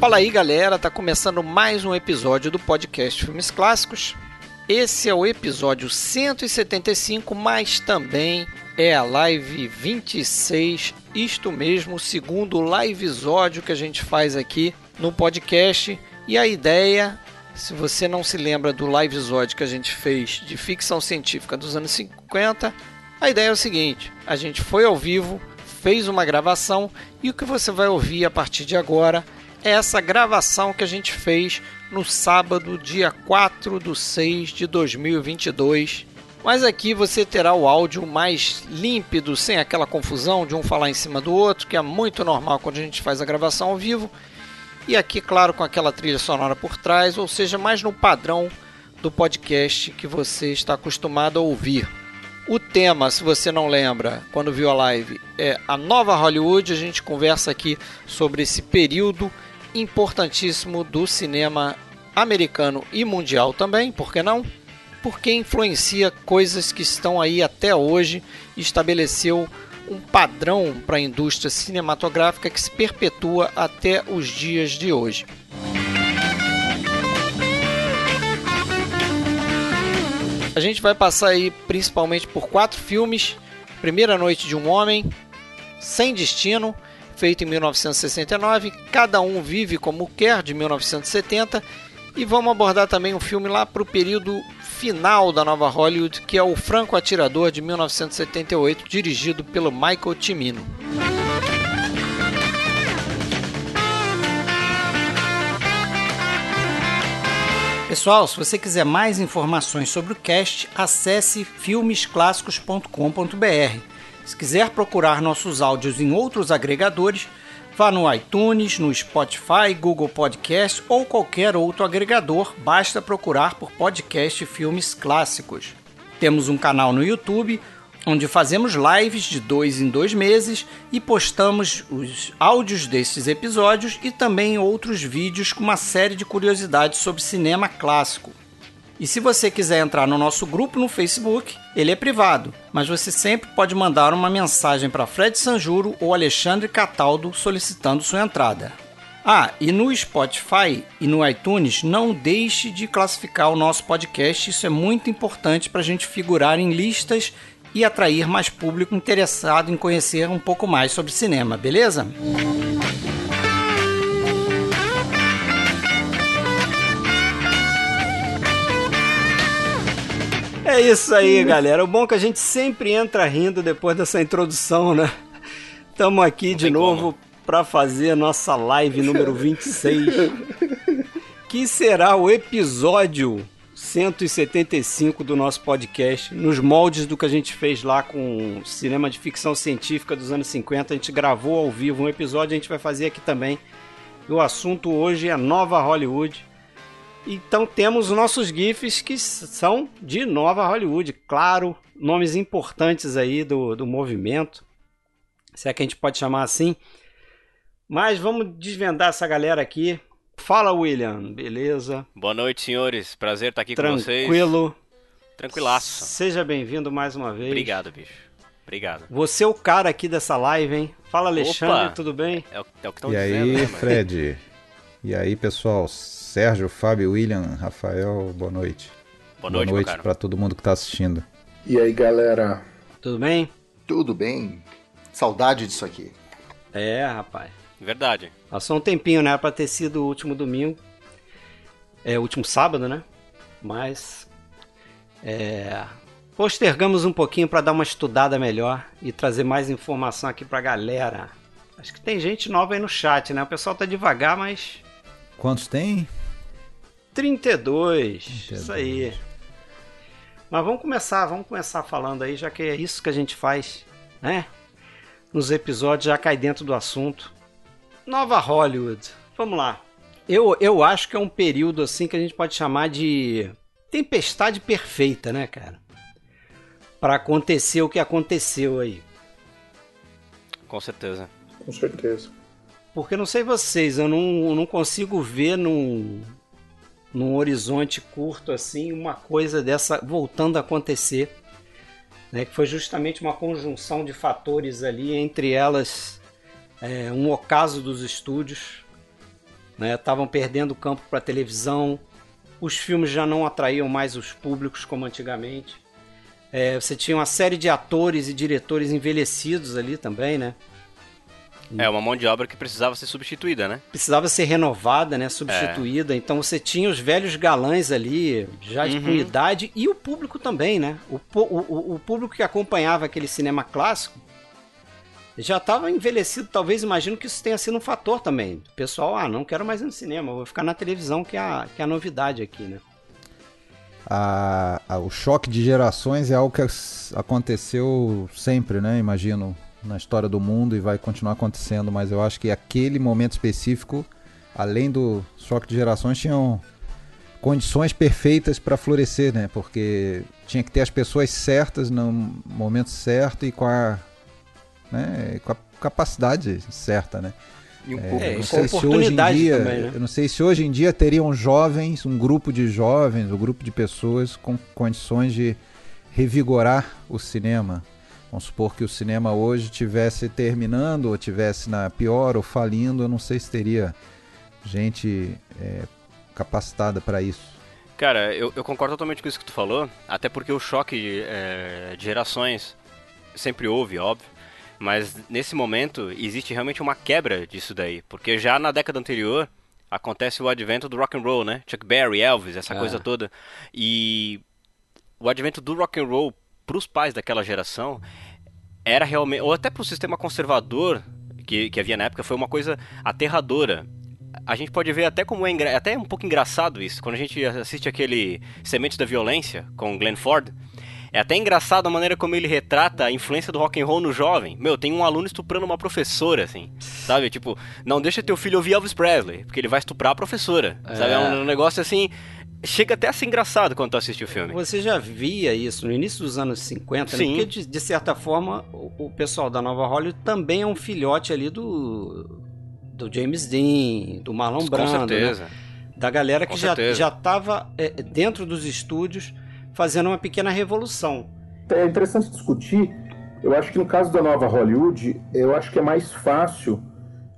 Fala aí, galera, tá começando mais um episódio do podcast Filmes Clássicos. Esse é o episódio 175, mas também é a live 26, isto mesmo, o segundo livezódio que a gente faz aqui no podcast. E a ideia, se você não se lembra do livezódio que a gente fez de ficção científica dos anos 50, a ideia é o seguinte: a gente foi ao vivo, fez uma gravação e o que você vai ouvir a partir de agora essa gravação que a gente fez no sábado, dia 4 de 6 de 2022. Mas aqui você terá o áudio mais límpido, sem aquela confusão de um falar em cima do outro, que é muito normal quando a gente faz a gravação ao vivo. E aqui, claro, com aquela trilha sonora por trás, ou seja, mais no padrão do podcast que você está acostumado a ouvir. O tema, se você não lembra, quando viu a live, é a nova Hollywood. A gente conversa aqui sobre esse período importantíssimo do cinema americano e mundial também, por que não? Porque influencia coisas que estão aí até hoje estabeleceu um padrão para a indústria cinematográfica que se perpetua até os dias de hoje. A gente vai passar aí principalmente por quatro filmes: Primeira Noite de um Homem, Sem Destino, feito em 1969, Cada Um Vive Como Quer, de 1970, e vamos abordar também um filme lá para o período final da nova Hollywood, que é O Franco Atirador, de 1978, dirigido pelo Michael Cimino. Pessoal, se você quiser mais informações sobre o cast, acesse filmesclassicos.com.br. Se quiser procurar nossos áudios em outros agregadores, vá no iTunes, no Spotify, Google Podcast ou qualquer outro agregador, basta procurar por podcast Filmes Clássicos. Temos um canal no YouTube onde fazemos lives de dois em dois meses e postamos os áudios destes episódios e também outros vídeos com uma série de curiosidades sobre cinema clássico. E se você quiser entrar no nosso grupo no Facebook, ele é privado, mas você sempre pode mandar uma mensagem para Fred Sanjuro ou Alexandre Cataldo solicitando sua entrada. Ah, e no Spotify e no iTunes, não deixe de classificar o nosso podcast, isso é muito importante para a gente figurar em listas e atrair mais público interessado em conhecer um pouco mais sobre cinema, beleza? É isso aí, galera. O bom é que a gente sempre entra rindo depois dessa introdução, né? Estamos aqui de novo para fazer a nossa live número 26, que será o episódio 175 do nosso podcast, nos moldes do que a gente fez lá com cinema de ficção científica dos anos 50. A gente gravou ao vivo um episódio, a gente vai fazer aqui também. E o assunto hoje é Nova Hollywood. Então temos nossos GIFs que são de Nova Hollywood, claro, nomes importantes aí do, do movimento, se é que a gente pode chamar assim. Mas vamos desvendar essa galera aqui. Fala, William, beleza? Boa noite, senhores. Prazer estar aqui Tranquilo. com vocês. Tranquilo. Tranquilaço. Seja bem-vindo mais uma vez. Obrigado, bicho. Obrigado. Você é o cara aqui dessa live, hein? Fala, Alexandre, Opa. tudo bem? É o, é o que estão E dizendo, aí, né, Fred? E aí, pessoal? Sérgio, Fábio, William, Rafael, boa noite. Boa noite, meu cara. para todo mundo que tá assistindo. E aí, galera? Tudo bem? Tudo bem? Saudade disso aqui. É, rapaz. Verdade. Passou um tempinho, né? Era pra ter sido o último domingo. É, o último sábado, né? Mas. É. Postergamos um pouquinho pra dar uma estudada melhor e trazer mais informação aqui pra galera. Acho que tem gente nova aí no chat, né? O pessoal tá devagar, mas. Quantos tem? 32. 32. Isso aí. Mas vamos começar, vamos começar falando aí, já que é isso que a gente faz, né? Nos episódios já cai dentro do assunto. Nova Hollywood. Vamos lá. Eu, eu acho que é um período assim que a gente pode chamar de tempestade perfeita, né, cara? Para acontecer o que aconteceu aí. Com certeza. Com certeza. Porque não sei vocês, eu não, não consigo ver num, num horizonte curto assim uma coisa dessa voltando a acontecer. Né, que foi justamente uma conjunção de fatores ali, entre elas é, um ocaso dos estúdios, né? Estavam perdendo campo para televisão. Os filmes já não atraíam mais os públicos como antigamente. É, você tinha uma série de atores e diretores envelhecidos ali também, né? É uma mão de obra que precisava ser substituída, né? Precisava ser renovada, né? Substituída. É. Então você tinha os velhos galãs ali, já uhum. com idade, e o público também, né? O, o, o público que acompanhava aquele cinema clássico já estava envelhecido, talvez imagino que isso tenha sido um fator também. O pessoal, ah, não quero mais ir no cinema, vou ficar na televisão, que é a, que é a novidade aqui, né? A, a, o choque de gerações é algo que aconteceu sempre, né? Imagino na história do mundo e vai continuar acontecendo, mas eu acho que aquele momento específico, além do choque de gerações, tinham condições perfeitas para florescer, né? Porque tinha que ter as pessoas certas no momento certo e com a, né, com a capacidade certa, né? E um pouco, é, não sei se hoje em dia, também, né? eu não sei se hoje em dia teriam jovens, um grupo de jovens, um grupo de pessoas com condições de revigorar o cinema, Vamos supor que o cinema hoje tivesse terminando, ou tivesse na pior, ou falindo, eu não sei se teria gente é, capacitada para isso. Cara, eu, eu, concordo totalmente com isso que tu falou, até porque o choque é, de gerações sempre houve, óbvio, mas nesse momento existe realmente uma quebra disso daí, porque já na década anterior acontece o advento do rock and roll, né? Chuck Berry, Elvis, essa é. coisa toda, e o advento do rock and roll para os pais daquela geração era realmente, ou até para o sistema conservador que, que havia na época, foi uma coisa aterradora. A gente pode ver até como é até um pouco engraçado isso, quando a gente assiste aquele Sementes da Violência com Glenn Ford. É até engraçado a maneira como ele retrata a influência do rock and roll no jovem. Meu, tem um aluno estuprando uma professora, assim. Sabe? Tipo, não deixa teu filho ouvir Elvis Presley, porque ele vai estuprar a professora. É. Sabe? É um negócio assim chega até a ser engraçado quando tu assiste o filme. Você já via isso no início dos anos 50, né? Porque, de, de, certa forma, o, o, pessoal da Nova Hollywood também é um filhote ali do, do James Dean, do Marlon Com Brando, né? certeza. Né? Da galera que já, já estava é, dentro dos estúdios fazendo uma pequena revolução. É interessante discutir. Eu acho que no caso da Nova Hollywood, eu acho que é mais fácil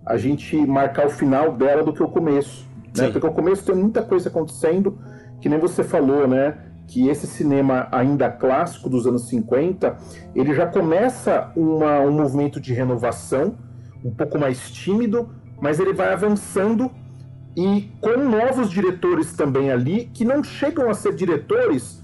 a gente marcar o final dela do que o começo. Né? Porque o começo tem muita coisa acontecendo que nem você falou, né? Que esse cinema ainda clássico dos anos 50, ele já começa uma, um movimento de renovação, um pouco mais tímido, mas ele vai avançando e com novos diretores também ali, que não chegam a ser diretores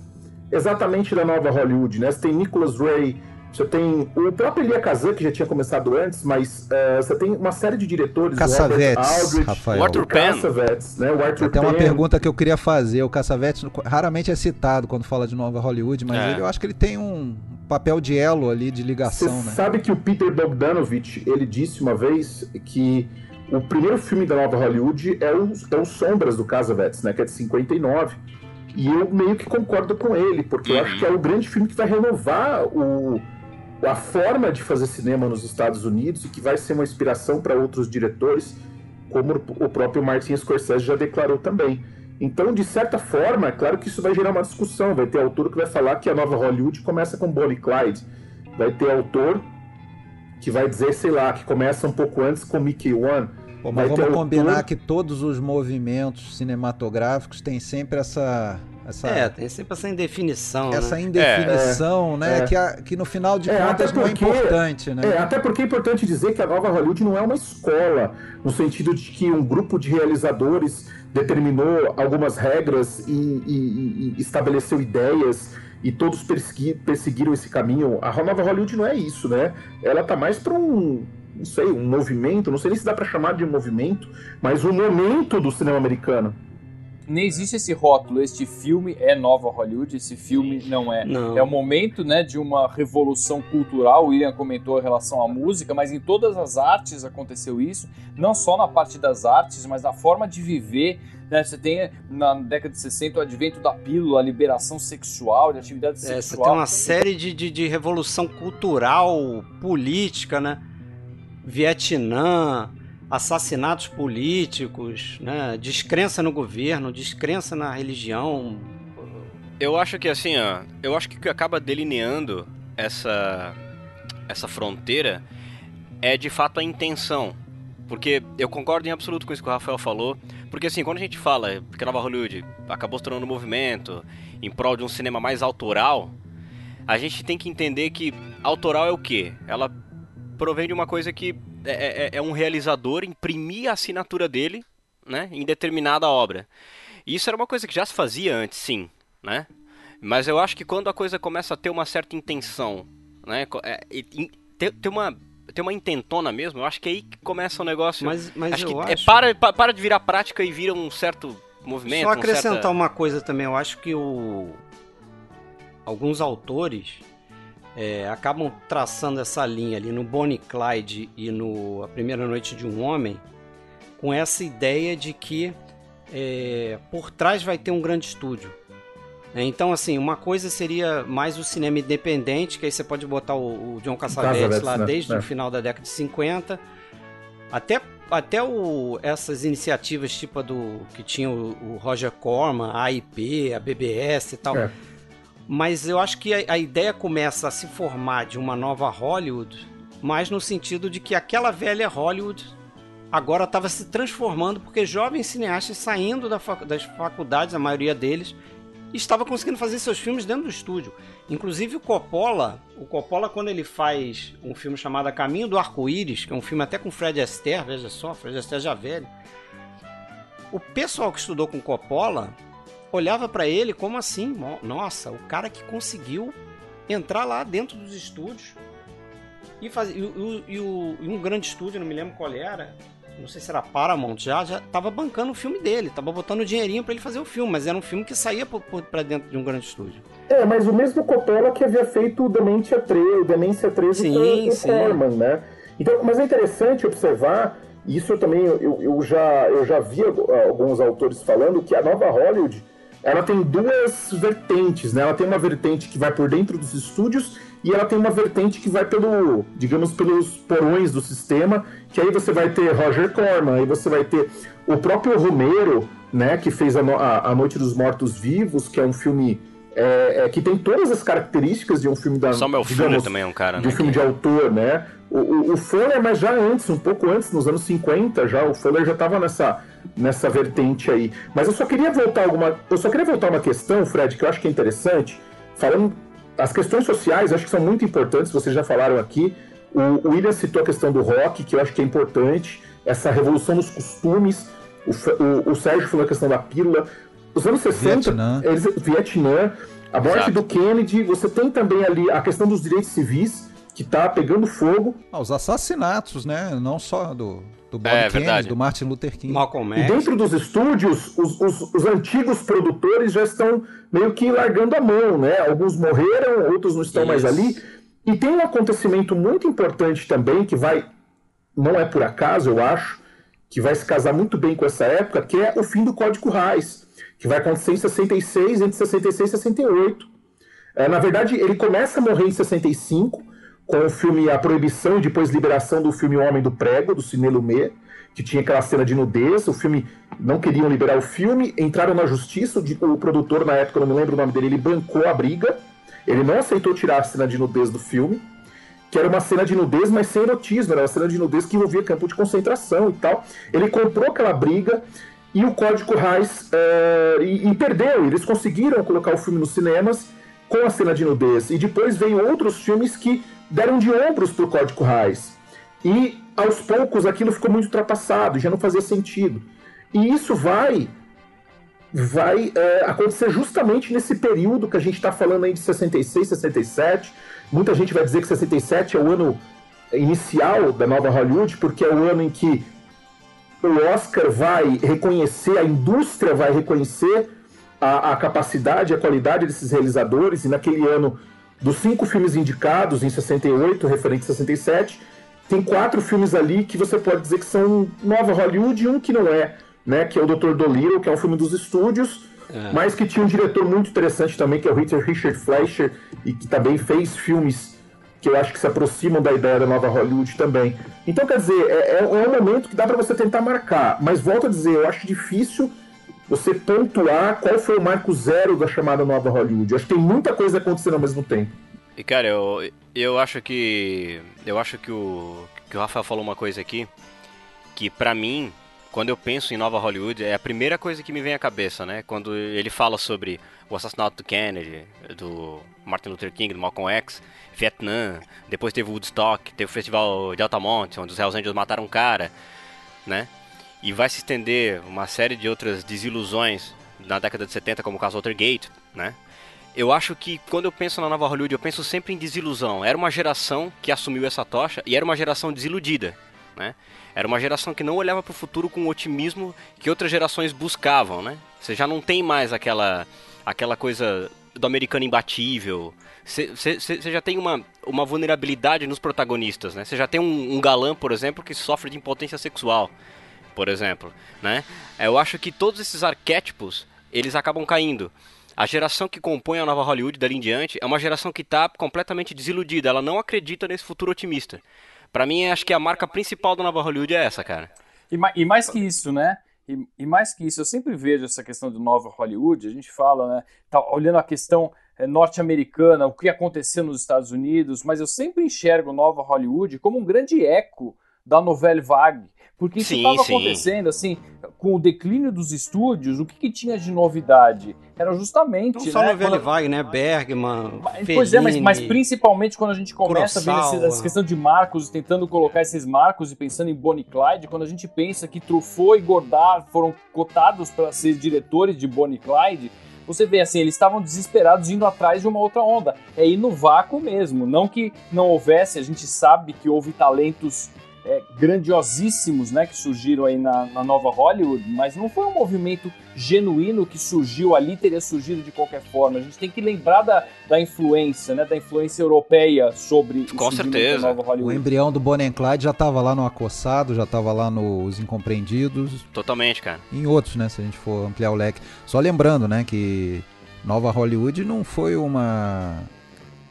exatamente da nova Hollywood, né? Você tem Nicholas Ray, você tem o próprio Elia Kazan, que já tinha começado antes, mas uh, você tem uma série de diretores. Cassavetes, Aldrich, Rafael. O Arthur. Cassavetes, né? O Arthur Até uma pergunta que eu queria fazer. O Cassavetes raramente é citado quando fala de Nova Hollywood, mas é. ele, eu acho que ele tem um papel de elo ali, de ligação, Você né? sabe que o Peter Bogdanovich, ele disse uma vez que o primeiro filme da Nova Hollywood é o, é o Sombras do Cassavetes, né? Que é de 59. E eu meio que concordo com ele, porque eu acho que é o grande filme que vai renovar o a forma de fazer cinema nos Estados Unidos e que vai ser uma inspiração para outros diretores, como o próprio Martin Scorsese já declarou também. Então, de certa forma, é claro que isso vai gerar uma discussão. Vai ter autor que vai falar que a nova Hollywood começa com Bonnie Clyde. Vai ter autor que vai dizer, sei lá, que começa um pouco antes com Mickey One. Pô, mas vamos combinar que todos os movimentos cinematográficos têm sempre essa essa, é, tem sempre essa indefinição. Essa né? indefinição, é, né? É. Que, a, que no final de é, contas não é importante, né? É, até porque é importante dizer que a nova Hollywood não é uma escola, no sentido de que um grupo de realizadores determinou algumas regras e, e, e estabeleceu ideias e todos perseguiram esse caminho. A nova Hollywood não é isso, né? Ela tá mais para um, não sei, um movimento, não sei nem se dá para chamar de movimento, mas um momento do cinema americano nem existe esse rótulo, este filme é nova Hollywood, esse filme não é. Não. É o momento né, de uma revolução cultural, o William comentou em relação à música, mas em todas as artes aconteceu isso, não só na parte das artes, mas na forma de viver. Né? Você tem na década de 60 o advento da pílula, a liberação sexual, de atividade é, sexual. Você tem uma série de, de, de revolução cultural, política, né? Vietnã, assassinatos políticos, né? descrença no governo, descrença na religião. Eu acho que assim, ó, eu acho que o que acaba delineando essa essa fronteira é de fato a intenção. Porque eu concordo em absoluto com isso que o Rafael falou. Porque assim, quando a gente fala que Nova Hollywood acabou se tornando um movimento em prol de um cinema mais autoral, a gente tem que entender que autoral é o quê? Ela provém de uma coisa que é, é, é um realizador imprimir a assinatura dele né, em determinada obra. E isso era uma coisa que já se fazia antes, sim, né? Mas eu acho que quando a coisa começa a ter uma certa intenção, né, é, ter, ter uma ter uma intentona mesmo, eu acho que é aí que começa o negócio. Mas, mas acho eu que acho... É, para, para de virar prática e vira um certo movimento. Só acrescentar um certa... uma coisa também, eu acho que o... alguns autores é, acabam traçando essa linha ali no Bonnie Clyde e no A Primeira Noite de um Homem com essa ideia de que é, por trás vai ter um grande estúdio. É, então, assim, uma coisa seria mais o cinema independente, que aí você pode botar o, o John Cassavetes lá né? desde é. o final da década de 50, até, até o, essas iniciativas tipo a do que tinha o, o Roger Corman, a AIP, a BBS e tal. É. Mas eu acho que a, a ideia começa a se formar de uma nova Hollywood, mais no sentido de que aquela velha Hollywood agora estava se transformando porque jovens cineastas saindo da fac das faculdades, a maioria deles, estava conseguindo fazer seus filmes dentro do estúdio. Inclusive o Coppola, o Coppola quando ele faz um filme chamado Caminho do Arco-Íris, que é um filme até com Fred Astaire, veja só, Fred Astaire já velho. O pessoal que estudou com Coppola olhava para ele como assim, nossa, o cara que conseguiu entrar lá dentro dos estúdios e, fazer, e, e, e, um grande estúdio, não me lembro qual era, não sei se era Paramount já, já tava bancando o filme dele, tava botando dinheirinho para ele fazer o filme, mas era um filme que saía para dentro de um grande estúdio. É, mas o mesmo Coppola que havia feito o Demência 3, o Demência 3 sim, com o Corman, né? Então, mas é interessante observar, isso eu também eu, eu, já, eu já vi alguns autores falando que a nova Hollywood ela tem duas vertentes, né? Ela tem uma vertente que vai por dentro dos estúdios e ela tem uma vertente que vai pelo, digamos, pelos porões do sistema, que aí você vai ter Roger Corman, aí você vai ter o próprio Romero, né, que fez a, a, a Noite dos Mortos Vivos, que é um filme é, é, que tem todas as características de um filme da Samuel Fuller também é um cara, de um né, filme de autor, né? O, o, o Fuller, mas já antes, um pouco antes, nos anos 50, já o Fuller já estava nessa nessa vertente aí. Mas eu só queria voltar alguma, eu só queria voltar uma questão, Fred, que eu acho que é interessante, falando as questões sociais, acho que são muito importantes, vocês já falaram aqui. O, William citou a questão do rock, que eu acho que é importante, essa revolução nos costumes. O, o, o Sérgio falou a questão da pílula. Os anos 60, Vietnã, eles, Vietnã a morte Exato. do Kennedy, você tem também ali a questão dos direitos civis, que está pegando fogo. Ah, os assassinatos, né? Não só do, do Bob é, Kennedy, verdade. do Martin Luther King. Malcolm X. E dentro dos estúdios, os, os, os, antigos produtores já estão meio que largando a mão, né? Alguns morreram, outros não estão Isso. mais ali. E tem um acontecimento muito importante também, que vai, não é por acaso, eu acho, que vai se casar muito bem com essa época, que é o fim do Código Reis, que vai acontecer em 66, entre 66 e 68. É, na verdade, ele começa a morrer em 65, com o filme A Proibição e depois liberação do filme Homem do Prego, do Cine Lumet, que tinha aquela cena de nudez. O filme não queriam liberar o filme, entraram na justiça. O produtor, na época, eu não me lembro o nome dele, ele bancou a briga. Ele não aceitou tirar a cena de nudez do filme, que era uma cena de nudez, mas sem erotismo, era uma cena de nudez que envolvia campo de concentração e tal. Ele comprou aquela briga e o Código Reis é, e, e perdeu. Eles conseguiram colocar o filme nos cinemas com a cena de nudez. E depois veio outros filmes que deram de ombros para o Código Reis. E aos poucos aquilo ficou muito ultrapassado, já não fazia sentido. E isso vai vai é, acontecer justamente nesse período que a gente está falando aí de 66, 67. Muita gente vai dizer que 67 é o ano inicial da nova Hollywood, porque é o ano em que o Oscar vai reconhecer, a indústria vai reconhecer a, a capacidade, a qualidade desses realizadores, e naquele ano dos cinco filmes indicados em 68, referente a 67, tem quatro filmes ali que você pode dizer que são nova Hollywood e um que não é, né? Que é o Dr. Dolittle, que é um filme dos estúdios, é. mas que tinha um diretor muito interessante também, que é o Richard Fleischer, e que também fez filmes que eu acho que se aproximam da ideia da nova Hollywood também. Então, quer dizer, é, é, é um momento que dá para você tentar marcar, mas volto a dizer, eu acho difícil você pontuar qual foi o marco zero da chamada nova Hollywood. Eu acho que tem muita coisa acontecendo ao mesmo tempo. E cara, eu, eu acho que. Eu acho que o. Que o Rafael falou uma coisa aqui. que para mim, quando eu penso em Nova Hollywood, é a primeira coisa que me vem à cabeça, né? Quando ele fala sobre o assassinato do Kennedy, do Martin Luther King, do Malcolm X, Vietnã, depois teve Woodstock, teve o festival de Altamont, onde os Hells Angels mataram um cara, né? E vai se estender uma série de outras desilusões na década de 70, como o caso Watergate, né? Eu acho que quando eu penso na Nova Hollywood, eu penso sempre em desilusão. Era uma geração que assumiu essa tocha e era uma geração desiludida, né? Era uma geração que não olhava para o futuro com o otimismo que outras gerações buscavam, né? Você já não tem mais aquela aquela coisa do americano imbatível. Você já tem uma, uma vulnerabilidade nos protagonistas, né? Você já tem um, um, galã, por exemplo, que sofre de impotência sexual, por exemplo, né? Eu acho que todos esses arquétipos, eles acabam caindo. A geração que compõe a nova Hollywood dali em diante é uma geração que está completamente desiludida. Ela não acredita nesse futuro otimista. Para mim, acho que a marca principal da nova Hollywood é essa, cara. E, e mais que isso, né? E, e, mais que isso, eu sempre vejo essa questão de nova Hollywood, a gente fala, né, tá olhando a questão é, norte-americana, o que aconteceu nos Estados Unidos, mas eu sempre enxergo nova Hollywood como um grande eco da novela vague, porque isso estava acontecendo, assim, com o declínio dos estúdios, o que, que tinha de novidade? Era justamente. Não só né, novela quando... vague, né? Bergman. Pois é, mas, mas, principalmente quando a gente começa Kurosawa. a ver essa questão de marcos, tentando colocar esses marcos e pensando em Bonnie Clyde, quando a gente pensa que Truffaut e Godard foram cotados para ser diretores de Bonnie Clyde, você vê assim, eles estavam desesperados indo atrás de uma outra onda. É ir no vácuo mesmo. Não que não houvesse, a gente sabe que houve talentos é, grandiosíssimos né, que surgiram aí na, na, nova Hollywood, mas não foi um movimento genuíno que surgiu ali, teria surgido de qualquer forma. A gente tem que lembrar da, da influência, né, da influência europeia sobre Com certeza. nova Hollywood. O embrião do Bonnie and Clyde já estava lá no Acossado, já estava lá nos Incompreendidos. Totalmente, cara. Em outros, né, se a gente for ampliar o leque. Só lembrando, né, que Nova Hollywood não foi uma...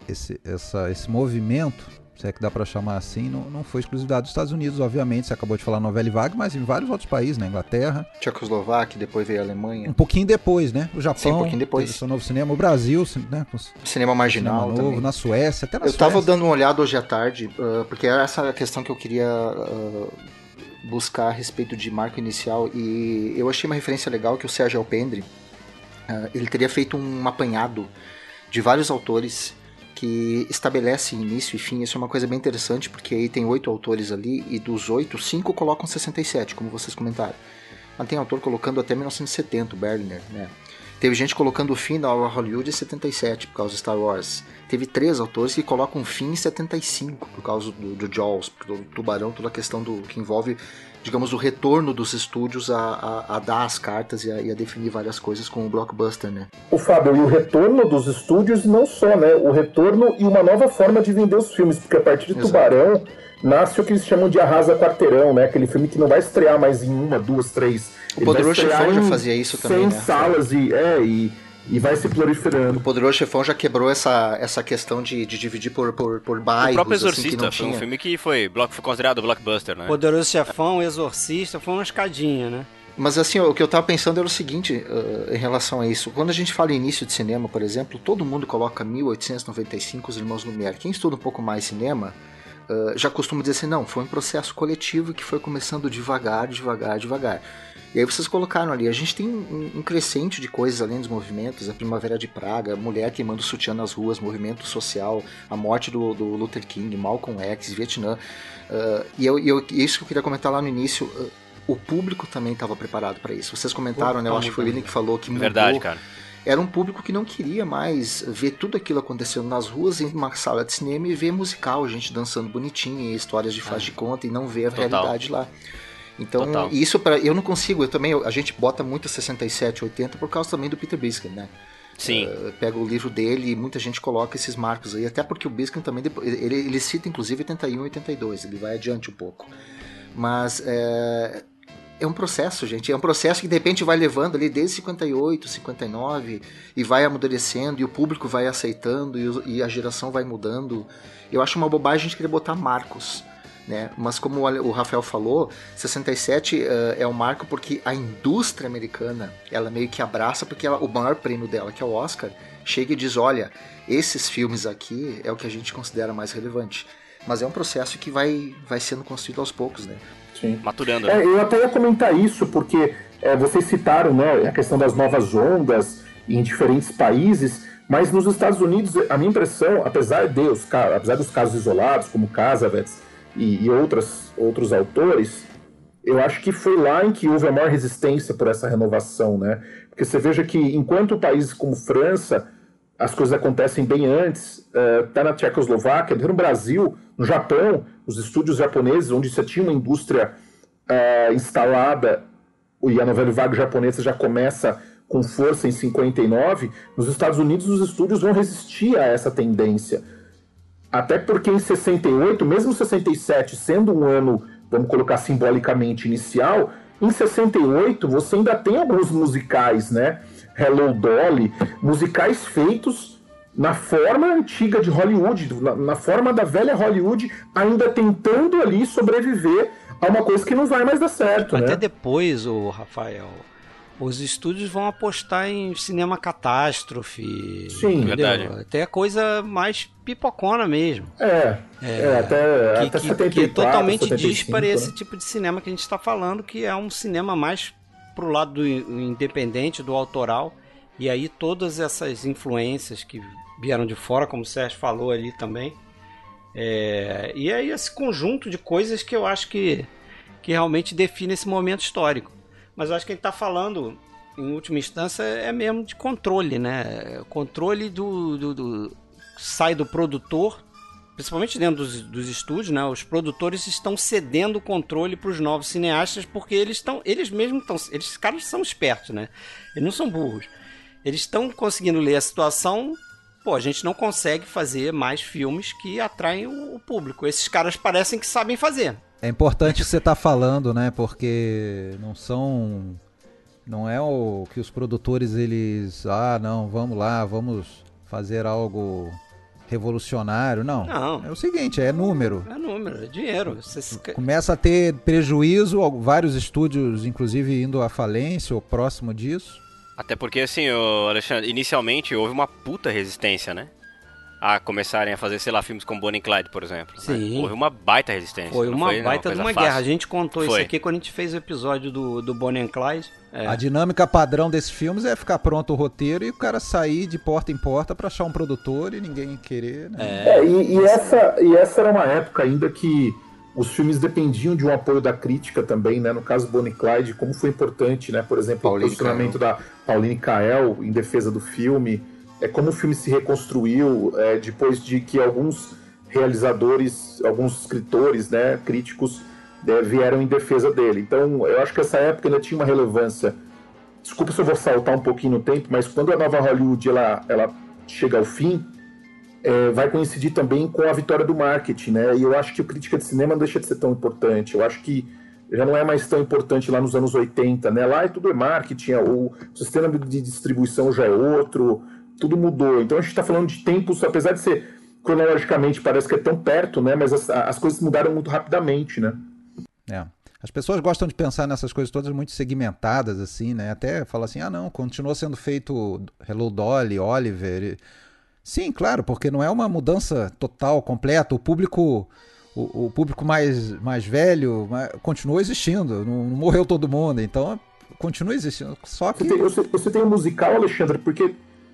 Esse, essa, esse movimento se é que dá para chamar assim, não, não foi exclusividade dos Estados Unidos, obviamente, você acabou de falar novela e vague, mas em vários outros países, na né? Inglaterra. Tchecoslováquia, depois veio a Alemanha. Um pouquinho depois, né? O Japão, Sim, um pouquinho depois. seu novo cinema, o Brasil, né? Com cinema marginal cinema novo, também. na Suécia, até na Eu Suécia. tava dando uma olhada hoje à tarde, uh, porque era essa a questão que eu queria uh, buscar a respeito de marco inicial, e eu achei uma referência legal que o Sérgio Alpendre, uh, ele teria feito um apanhado de vários autores que estabelece início e fim. Isso é uma coisa bem interessante, porque aí tem oito autores ali, e dos oito, cinco colocam 67, como vocês comentaram. Mas tem autor colocando até 1970, o Berliner, né? Teve gente colocando o fim da Hollywood em 77, por causa de Star Wars. Teve três autores que colocam o fim em 75, por causa do, do Jaws, do Tubarão, toda a questão do que envolve digamos, o retorno dos estúdios a, a, a dar as cartas e a, e a, definir várias coisas com o blockbuster, né? O Fábio, e o retorno dos estúdios não só, né? O retorno e uma nova forma de vender os filmes, porque a partir de Exato. Tubarão nasce o que eles chamam de Arrasa Quarteirão, né? Aquele filme que não vai estrear mais em uma, duas, três. O Poderoso Chefão já fazia isso também, né? salas e, é, e e vai se proliferando. O Poderoso Chefão já quebrou essa, essa questão de, de dividir por, por, por bairros. O próprio Exorcista assim, foi um filme que foi, foi considerado blockbuster, né? Poderoso Chefão, Exorcista, foi uma escadinha, né? Mas assim, o que eu tava pensando era o seguinte uh, em relação a isso. Quando a gente fala início de cinema, por exemplo, todo mundo coloca 1895 os Irmãos Lumière. Quem estuda um pouco mais cinema uh, já costuma dizer assim, não, foi um processo coletivo que foi começando devagar, devagar, devagar. E aí vocês colocaram ali, a gente tem um, um, crescente de coisas além dos movimentos, a Primavera de Praga, mulher queimando sutiã nas ruas, movimento social, a morte do, do Luther King, Malcolm X, Vietnã. Uh, e eu, eu, isso que eu queria comentar lá no início, uh, o público também estava preparado para isso. Vocês comentaram, né? Eu acho que foi o William que falou que mudou. Verdade, cara. Era um público que não queria mais ver tudo aquilo acontecendo nas ruas, em uma sala de cinema e ver musical, gente dançando bonitinho, histórias de faz de conta e não ver a Total. realidade lá. Então, Total. isso para eu não consigo, eu também a gente bota muito 67, 80 por causa também do Peter Biskin, né? Sim. Uh, pega o livro dele e muita gente coloca esses marcos aí, até porque o Biskin também ele, ele cita inclusive 81 e 82, ele vai adiante um pouco. Mas é, é um processo, gente. É um processo que de repente vai levando ali desde 58, 59 e vai amadurecendo e o público vai aceitando e, e a geração vai mudando. Eu acho uma bobagem a gente querer botar marcos. Né? Mas como o Rafael falou, 67 uh, eh, é um marco porque a indústria americana, ela meio que abraça, porque ela, o maior prêmio dela, que é o Oscar, chega e diz, olha, esses filmes aqui é o que a gente considera mais relevante. Mas é um processo que vai, vai sendo construído aos poucos, né? Sim. Maturando. É, eu até ia comentar isso, porque é, vocês citaram né, a questão das novas ondas em diferentes países, mas nos Estados Unidos, a minha impressão, apesar de os, apesar dos casos isolados, como Casavets e, e outras, outros autores, eu acho que foi lá em que houve a maior resistência por essa renovação, né? Porque você veja que enquanto países como França as coisas acontecem bem antes, está uh, na Tchecoslováquia, no Brasil, no Japão, os estúdios japoneses, onde você tinha uma indústria uh, instalada, e a novela vaga japonesa já começa com força em 59, nos Estados Unidos os estúdios vão resistir a essa tendência. Até porque em 68, mesmo 67 sendo um ano, vamos colocar simbolicamente, inicial, em 68 você ainda tem alguns musicais, né? Hello Dolly, musicais feitos na forma antiga de Hollywood, na, na, forma da velha Hollywood, ainda tentando ali sobreviver a uma coisa que não vai mais dar certo. Até né? depois, o Rafael, os estúdios vão apostar em cinema catástrofe. Sim, verdade. Até coisa mais pipocona mesmo. É, é, é até, que, até que, 74, que é totalmente 75, dispare né? esse tipo de cinema que a gente está falando, que é um cinema mais pro lado do independente, do autoral. E aí todas essas influências que vieram de fora, como o Sérgio falou ali também. É, e aí esse conjunto de coisas que eu acho que, que realmente define esse momento histórico. Mas eu acho que a gente está falando, em última instância, é mesmo de controle, né? Controle do, do, do sai do produtor, principalmente dentro dos, dos, estúdios, né? Os produtores estão cedendo o controle para os novos cineastas porque eles estão, eles mesmos estão, eles caras são espertos, né? Eles não são burros. Eles estão conseguindo ler a situação. Pô, a gente não consegue fazer mais filmes que atraem o, o público. Esses caras parecem que sabem fazer. É importante você estar tá falando, né? Porque não são. Não é o que os produtores eles. Ah, não, vamos lá, vamos fazer algo revolucionário. Não. Não. É o seguinte, é número. É número, é dinheiro. Você... Começa a ter prejuízo, vários estúdios, inclusive, indo à falência ou próximo disso. Até porque, assim, Alexandre, inicialmente houve uma puta resistência, né? A começarem a fazer, sei lá, filmes como Bonnie e Clyde, por exemplo. Né? Sim. Né? Houve uma baita resistência. Foi uma foi, baita de uma fácil. guerra. A gente contou foi. isso aqui quando a gente fez o episódio do, do Bonnie and Clyde. É. A dinâmica padrão desses filmes é ficar pronto o roteiro e o cara sair de porta em porta para achar um produtor e ninguém querer. Né? É, é e, e, essa, e essa era uma época ainda que os filmes dependiam de um apoio da crítica também, né? No caso Bonnie e Clyde, como foi importante, né? Por exemplo, Pauline o posicionamento Kael. da Pauline Kael em defesa do filme é como o filme se reconstruiu é, depois de que alguns realizadores, alguns escritores, né, críticos é, vieram em defesa dele. Então, eu acho que essa época ainda tinha uma relevância. Desculpa se eu vou saltar um pouquinho no tempo, mas quando a nova Hollywood ela, ela chega ao fim, é, vai coincidir também com a vitória do marketing, né? E eu acho que o crítica de cinema não deixa de ser tão importante. Eu acho que já não é mais tão importante lá nos anos 80, né? Lá é tudo é marketing, o sistema de distribuição já é outro, tudo mudou. Então a gente está falando de tempos, apesar de ser cronologicamente parece que é tão perto, né? Mas as, as coisas mudaram muito rapidamente, né? É. As pessoas gostam de pensar nessas coisas todas muito segmentadas, assim, né? Até fala assim, ah, não, continua sendo feito Hello Dolly, Oliver. Sim, claro, porque não é uma mudança total, completa. O público, o, o público mais, mais velho continua existindo, não, não, morreu todo mundo, então continua existindo. Só que. Você tem, você, você tem um musical, Alexandre, porque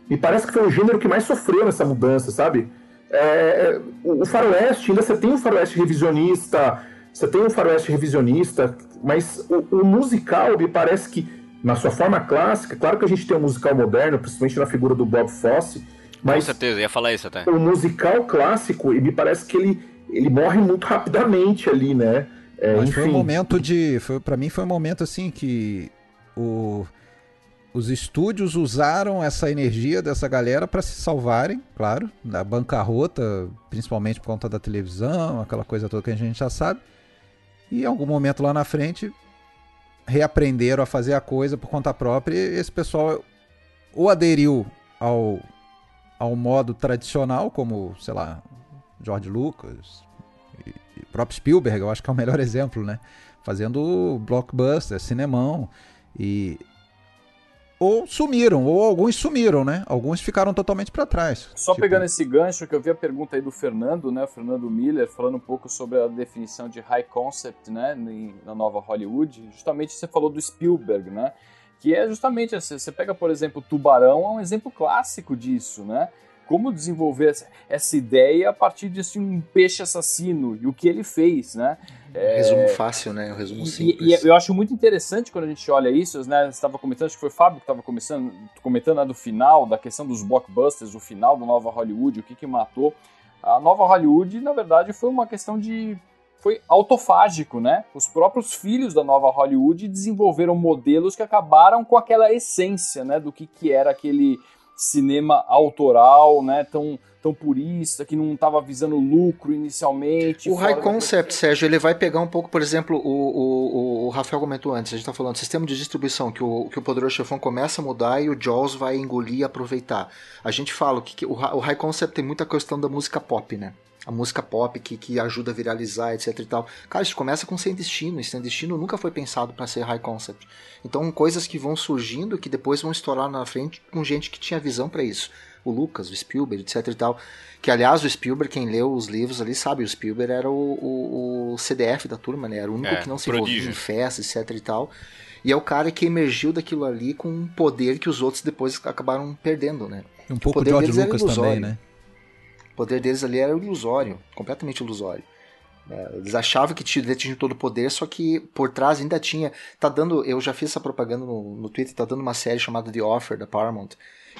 me parece que foi o gênero que mais sofreu nessa mudança, sabe? É, é o faroeste, ainda você tem um faroeste revisionista, você tem um faroeste revisionista, mas o, o, musical me parece que, na sua forma clássica, claro que a gente tem um musical moderno, principalmente na figura do Bob Fosse, mas... Com certeza, ia falar isso até. O musical clássico, me parece que ele, ele morre muito rapidamente ali, né? É, mas enfim. foi um momento de... Para mim foi um momento, assim, que o os estúdios usaram essa energia dessa galera para se salvarem, claro, da bancarrota, principalmente por conta da televisão, aquela coisa toda que a gente já sabe. E em algum momento lá na frente reaprenderam a fazer a coisa por conta própria e esse pessoal ou aderiu ao, ao modo tradicional, como, sei lá, George Lucas e, e próprio Spielberg, eu acho que é o melhor exemplo, né? Fazendo blockbuster, cinemão. E ou sumiram, ou alguns sumiram, né? Alguns ficaram totalmente para trás. Só tipo... pegando esse gancho que eu vi a pergunta aí do Fernando, né? O Fernando Miller, falando um pouco sobre a definição de high concept, né? Na nova Hollywood. Justamente você falou do Spielberg, né? Que é justamente, você pega, por exemplo, Tubarão, é um exemplo clássico disso, né? como desenvolver essa ideia a partir de assim, um peixe assassino e o que ele fez, né? É... Resumo fácil, né? Um resumo simples. E, e, eu acho muito interessante quando a gente olha isso, né? Você estava comentando, acho que foi o Fábio que estava começando, comentando né, do final, da questão dos blockbusters, o final da nova Hollywood, o que que matou. A nova Hollywood, na verdade, foi uma questão de foi autofágico, né? Os próprios filhos da nova Hollywood desenvolveram modelos que acabaram com aquela essência, né, do que que era aquele cinema autoral, né, tão, tão purista, que não estava visando lucro inicialmente. O high concept, Sérgio, ele vai pegar um pouco, por exemplo, o, o, o Rafael comentou antes, a gente está falando do sistema de distribuição, que o, que o Poderoso Chefão começa a mudar e o Jaws vai engolir e aproveitar. A gente fala que, que o, o high concept tem muita questão da música pop, né? A música pop que, que ajuda a viralizar, etc e tal. Cara, isso começa com Sem Destino, e Sem Destino nunca foi pensado para ser high concept. Então, coisas que vão surgindo que depois vão estourar na frente com gente que tinha visão para isso. O Lucas, o Spielberg, etc e tal. Que, aliás, o Spielberg, quem leu os livros ali sabe, o Spielberg era o, o, o CDF da turma, né? Era o único é, que não se envolvia em festa, etc e tal. E é o cara que emergiu daquilo ali com um poder que os outros depois acabaram perdendo, né? Um pouco de George Lucas também, né? O poder deles ali era ilusório, completamente ilusório. É, eles achavam que tinham todo o poder, só que por trás ainda tinha. Tá dando. Eu já fiz essa propaganda no, no Twitter, tá dando uma série chamada The Offer, da Paramount,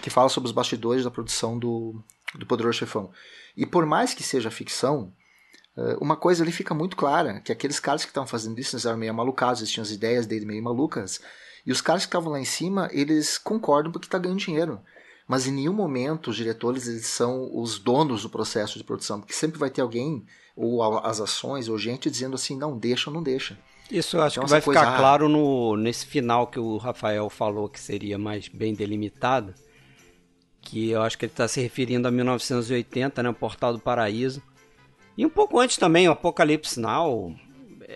que fala sobre os bastidores da produção do, do Poderoso Chefão. E por mais que seja ficção, é, uma coisa ali fica muito clara: que aqueles caras que estavam fazendo isso, eles eram meio malucados, eles tinham as ideias dele meio malucas. E os caras que estavam lá em cima, eles concordam porque tá ganhando dinheiro mas em nenhum momento os diretores eles são os donos do processo de produção, porque sempre vai ter alguém, ou as ações, ou gente dizendo assim, não deixa ou não deixa. Isso eu acho então, que vai coisa, ficar claro no, nesse final que o Rafael falou que seria mais bem delimitado, que eu acho que ele está se referindo a 1980, né, o Portal do Paraíso. E um pouco antes também, o Apocalipse Now,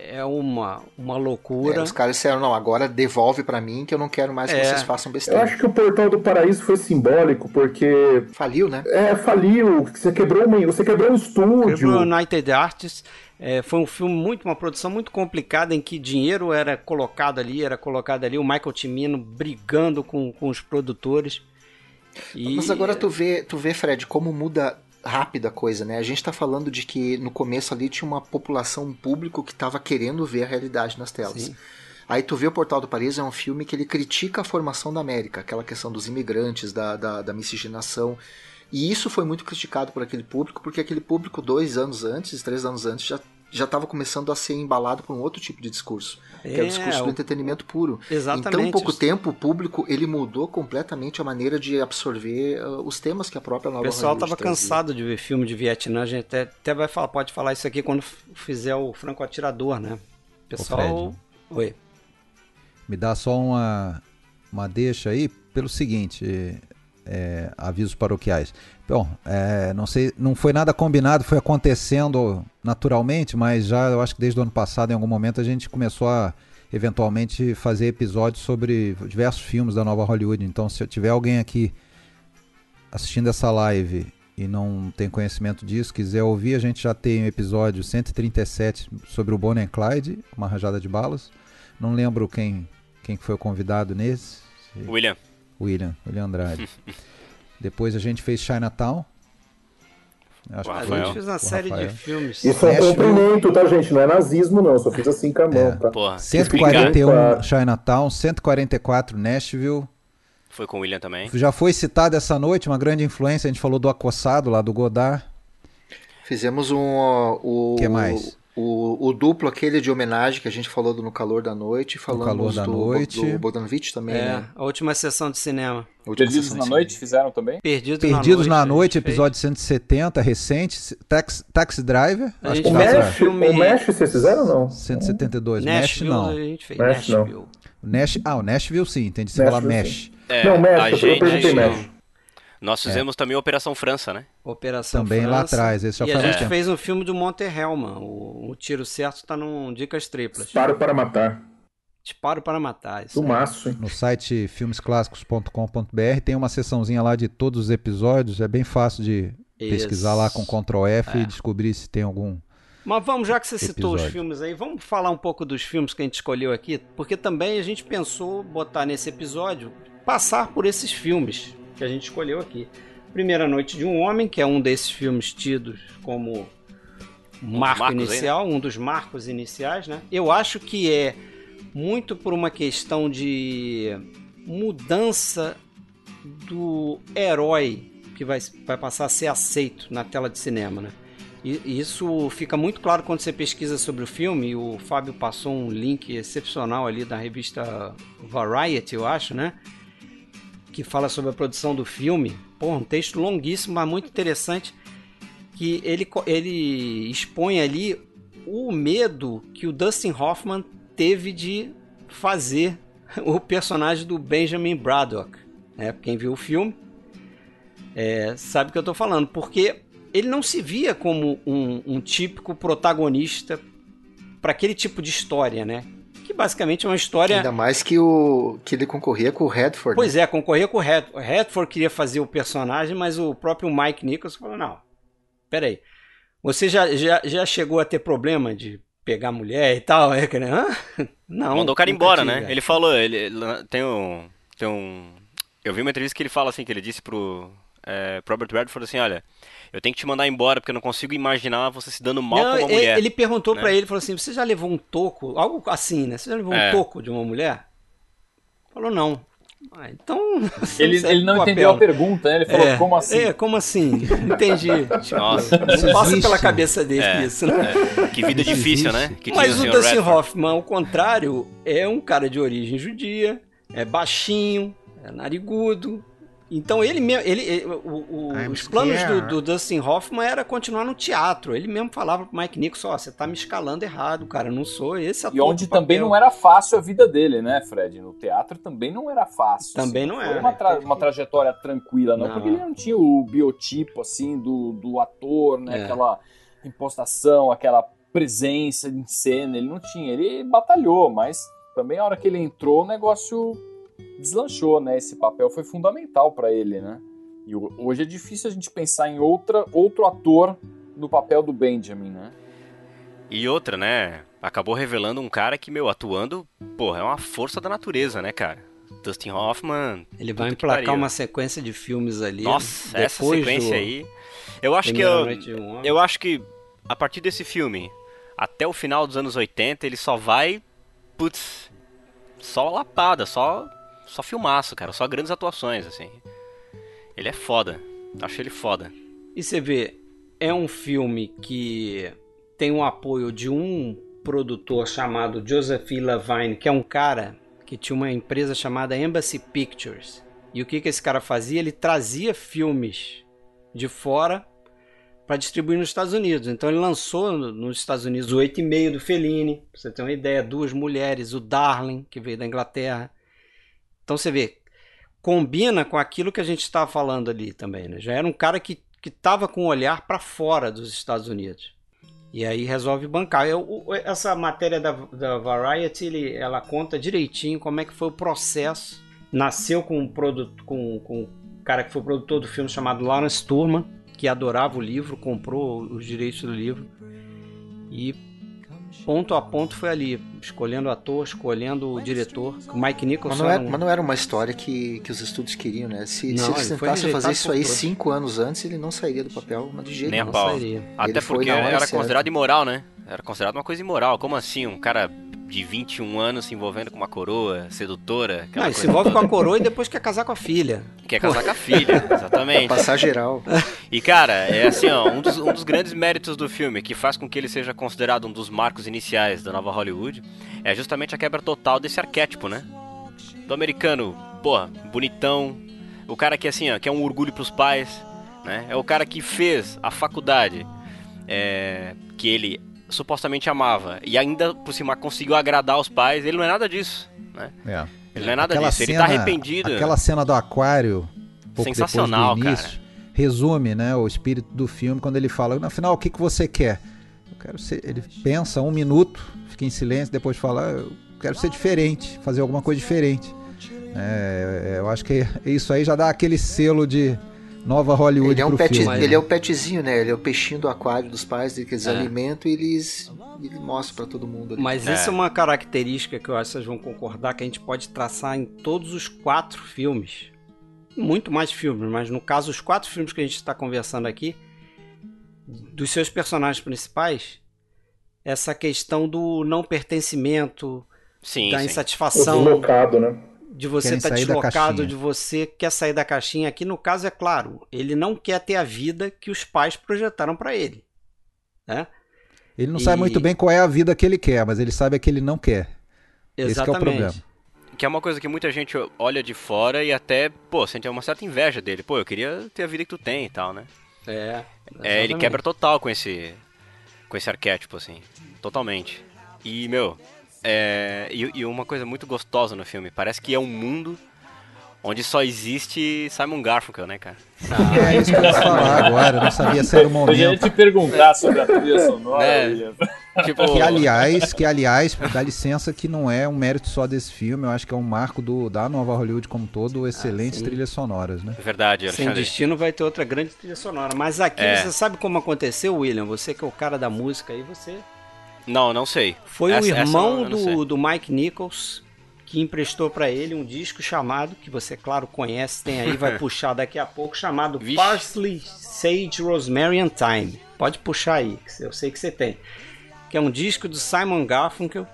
é uma, uma loucura. É, os caras disseram, não, agora devolve para mim que eu não quero mais que é. vocês façam besteira. Eu acho que o Portal do Paraíso foi simbólico, porque... Faliu, né? É, faliu. Você quebrou, uma, você quebrou um estúdio. Quebrou United Artists. É, foi um filme muito, uma produção muito complicada em que dinheiro era colocado ali, era colocado ali, o Michael Timino brigando com, com os produtores. E... Mas agora tu vê, tu vê, Fred, como muda rápida coisa, né? A gente está falando de que no começo ali tinha uma população, um público que estava querendo ver a realidade nas telas. Sim. Aí tu vê o Portal do Paris, é um filme que ele critica a formação da América, aquela questão dos imigrantes, da, da, da miscigenação. E isso foi muito criticado por aquele público, porque aquele público, dois anos antes, três anos antes, já já estava começando a ser embalado por um outro tipo de discurso, é, que é o discurso do entretenimento puro. Exatamente. Em tão pouco tempo, o público ele mudou completamente a maneira de absorver uh, os temas que a própria nova O pessoal estava cansado de ver filme de Vietnã, a gente até, até vai falar, pode falar isso aqui quando fizer o Franco Atirador, né? O pessoal... Oi. Me dá só uma, uma deixa aí pelo seguinte, é, avisos paroquiais. Bom, é, não sei, não foi nada combinado, foi acontecendo naturalmente, mas já eu acho que desde o ano passado, em algum momento, a gente começou a eventualmente fazer episódios sobre diversos filmes da nova Hollywood. Então, se tiver alguém aqui assistindo essa live e não tem conhecimento disso, quiser ouvir, a gente já tem o episódio 137 sobre o Bonnie and Clyde, uma rajada de balas. Não lembro quem, quem foi o convidado nesse. William. William, William Andrade. Depois a gente fez Chinatown. Acho a gente fez uma série Rafael. de filmes. Isso é um cumprimento, tá, gente? Não é nazismo, não. Só fiz assim com a mão, é. tá? Porra, 141 Chinatown, 144 Nashville. Foi com o William também. Já foi citado essa noite, uma grande influência. A gente falou do Acossado lá do Godard. Fizemos um. O que mais? O, o, duplo aquele de homenagem que a gente falou do No Calor da Noite, falamos da do, noite. do Bogdanovich também, é, né? a última sessão de cinema. Perdidos na Noite fizeram também? Perdidos, Perdidos na, na Noite, episódio fez. 170, recente. Tax, Taxi Driver. A gente o, Mesh, filme... o Mesh vocês fizeram ou não? 172. Nashville, Mesh não. A gente fez. Mesh, Nashville. Não. O Nash, ah, o Nashville sim, entendi. Você falar Mesh. É, não, Mesh, eu perguntei Mesh. Nós é. fizemos é. também Operação França, né? Operação também França. lá atrás. Esse já e a gente tempo. fez um filme do Monte Helman. O, o tiro certo está num Dicas Triplas. Paro para matar. Disparo para matar. Isso maço, No site filmesclássicos.com.br tem uma seçãozinha lá de todos os episódios. É bem fácil de isso. pesquisar lá com Ctrl F é. e descobrir se tem algum. Mas vamos, já que você citou episódio. os filmes aí, vamos falar um pouco dos filmes que a gente escolheu aqui, porque também a gente pensou botar nesse episódio passar por esses filmes que a gente escolheu aqui. Primeira Noite de um Homem, que é um desses filmes tidos como marco inicial, aí, né? um dos marcos iniciais, né? Eu acho que é muito por uma questão de mudança do herói que vai, vai passar a ser aceito na tela de cinema, né? E isso fica muito claro quando você pesquisa sobre o filme. O Fábio passou um link excepcional ali da revista Variety, eu acho, né? Que fala sobre a produção do filme. Pô, um texto longuíssimo, mas muito interessante que ele, ele expõe ali o medo que o Dustin Hoffman teve de fazer o personagem do Benjamin Braddock. Né? Quem viu o filme é, sabe o que eu estou falando, porque ele não se via como um, um típico protagonista para aquele tipo de história, né? Basicamente é uma história. Ainda mais que, o, que ele concorria com o Redford. Pois né? é, concorria com o Redford. Redford queria fazer o personagem, mas o próprio Mike Nichols falou: não, peraí. Você já, já, já chegou a ter problema de pegar mulher e tal? É, Hã? Não. Mandou o cara embora, né? Ele falou, ele tem um, tem um. Eu vi uma entrevista que ele fala assim, que ele disse pro, é, pro Robert Redford assim, olha, eu tenho que te mandar embora porque eu não consigo imaginar você se dando mal não, com uma ele, mulher. Ele perguntou né? para ele, falou assim, você já levou um toco, algo assim, né? Você já levou é. um toco de uma mulher? Falou não. Ah, então. Ele, ele não entendeu a pergunta, né? Ele falou, é, como assim? É, como assim? Entendi. Tipo, Nossa. Não passa pela cabeça dele é, isso, né? É. Que vida difícil, né? Que Mas o, o Dustin Hoffman, ao contrário, é um cara de origem judia, é baixinho, é narigudo, então ele mesmo, ele, ele o, o, os planos do, do, Dustin Hoffman era continuar no teatro. Ele mesmo falava pro Mike Nichols, ó, oh, você tá me escalando errado, cara, não sou esse ator. E onde também não era fácil a vida dele, né, Fred? No teatro também não era fácil. Também assim, não era. Foi uma, tra uma trajetória tranquila, não, não, porque ele não tinha o biotipo, assim, do, do ator, né, é. aquela impostação, aquela presença em cena, ele não tinha. Ele batalhou, mas também a hora que ele entrou, o negócio deslanchou, né? Esse papel foi fundamental para ele, né? E hoje é difícil a gente pensar em outra, outro ator no papel do Benjamin, né? E outra, né? Acabou revelando um cara que, meu, atuando, porra, é uma força da natureza, né, cara? Dustin Hoffman. Ele vai emplacar uma sequência de filmes ali. Nossa, essa sequência do... aí. Eu acho que eu, eu acho que a partir desse filme até o final dos anos 80 ele só vai putz, só lapada, só só filmaço, cara. Só grandes atuações, assim. Ele é foda. Acho ele foda. E você vê, é um filme que tem o apoio de um produtor chamado Joseph Levine, que é um cara que tinha uma empresa chamada Embassy Pictures. E o que, que esse cara fazia? Ele trazia filmes de fora para distribuir nos Estados Unidos. Então ele lançou nos Estados Unidos o 8,5 do Fellini, pra você ter uma ideia, duas mulheres, o Darling, que veio da Inglaterra, então você vê, combina com aquilo que a gente estava falando ali também, né? Já era um cara que estava com o olhar para fora dos Estados Unidos. E aí resolve bancar. Eu, essa matéria da, da Variety, ele, ela conta direitinho como é que foi o processo. Nasceu com um, produto, com, com um cara que foi produtor do filme chamado Lawrence Turman, que adorava o livro, comprou os direitos do livro. E ponto a ponto foi ali, escolhendo o ator, escolhendo o diretor. O Mike Nicholson. Mas não, era, um... mas não era uma história que, que os estúdios queriam, né? Se, não, se eles tentassem fazer isso aí cinco anos antes, ele não sairia do papel, mas de jeito. Sairia. Até ele porque era considerado imoral, né? Era considerado uma coisa imoral. Como assim? Um cara de 21 anos se envolvendo com uma coroa sedutora. Não, se envolve toda. com a coroa e depois quer casar com a filha. Quer casar com a filha, exatamente. Passar geral. E cara, é assim, ó, um dos, um dos grandes méritos do filme, que faz com que ele seja considerado um dos marcos iniciais da nova Hollywood, é justamente a quebra total desse arquétipo, né? Do americano, porra, bonitão, o cara que assim, ó, que é um orgulho pros pais, né? É o cara que fez a faculdade, é, que ele supostamente amava e ainda por cima conseguiu agradar os pais, ele não é nada disso, né? É. Ele não é nada aquela disso, cena, ele tá arrependido. Aquela cena do aquário, sensacional, do início, cara. Resume, né, o espírito do filme quando ele fala, no final, o que, que você quer? Eu quero ser. Ele pensa um minuto, fica em silêncio, depois fala, eu quero ser diferente, fazer alguma coisa diferente. É, eu acho que isso aí já dá aquele selo de nova Hollywood ele é um pro pet, filme. Ele é o petzinho, né? Ele é o peixinho do aquário dos pais, que eles é. alimentam e eles ele mostra para todo mundo. Ali. Mas é. isso é uma característica que eu acho que vocês vão concordar que a gente pode traçar em todos os quatro filmes. Muito mais filmes, mas no caso, os quatro filmes que a gente está conversando aqui, dos seus personagens principais, essa questão do não pertencimento, sim, da sim. insatisfação. Deslocado, né? De você estar tá deslocado, de você quer sair da caixinha. Aqui no caso, é claro, ele não quer ter a vida que os pais projetaram para ele. Né? Ele não e... sabe muito bem qual é a vida que ele quer, mas ele sabe que ele não quer. Exatamente. Esse é o problema. Que é uma coisa que muita gente olha de fora e até, pô, sente uma certa inveja dele. Pô, eu queria ter a vida que tu tem e tal, né? É. É, ele quebra total com esse com esse arquétipo, assim. Totalmente. E, meu, é, e, e, uma coisa muito gostosa no filme, parece que é um mundo onde só existe Simon Garfunkel, né, cara? Ah, é isso que eu ia falar agora, eu não sabia se era o momento. Eu ia te perguntar sobre a trilha sonora, é. Tipo... Que aliás, que aliás, dá licença que não é um mérito só desse filme, eu acho que é um marco do, da nova Hollywood como todo, excelentes ah, trilhas sonoras, né? Verdade, Alexandre. Sem Destino vai ter outra grande trilha sonora, mas aqui é. você sabe como aconteceu, William? Você que é o cara da música aí, você... Não, não sei. Foi essa, o irmão do, do Mike Nichols que emprestou para ele um disco chamado, que você, claro, conhece, tem aí, vai puxar daqui a pouco, chamado Vixe. Parsley, Sage, Rosemary and Thyme. Pode puxar aí, eu sei que você tem que é um disco do Simon Garfunkel.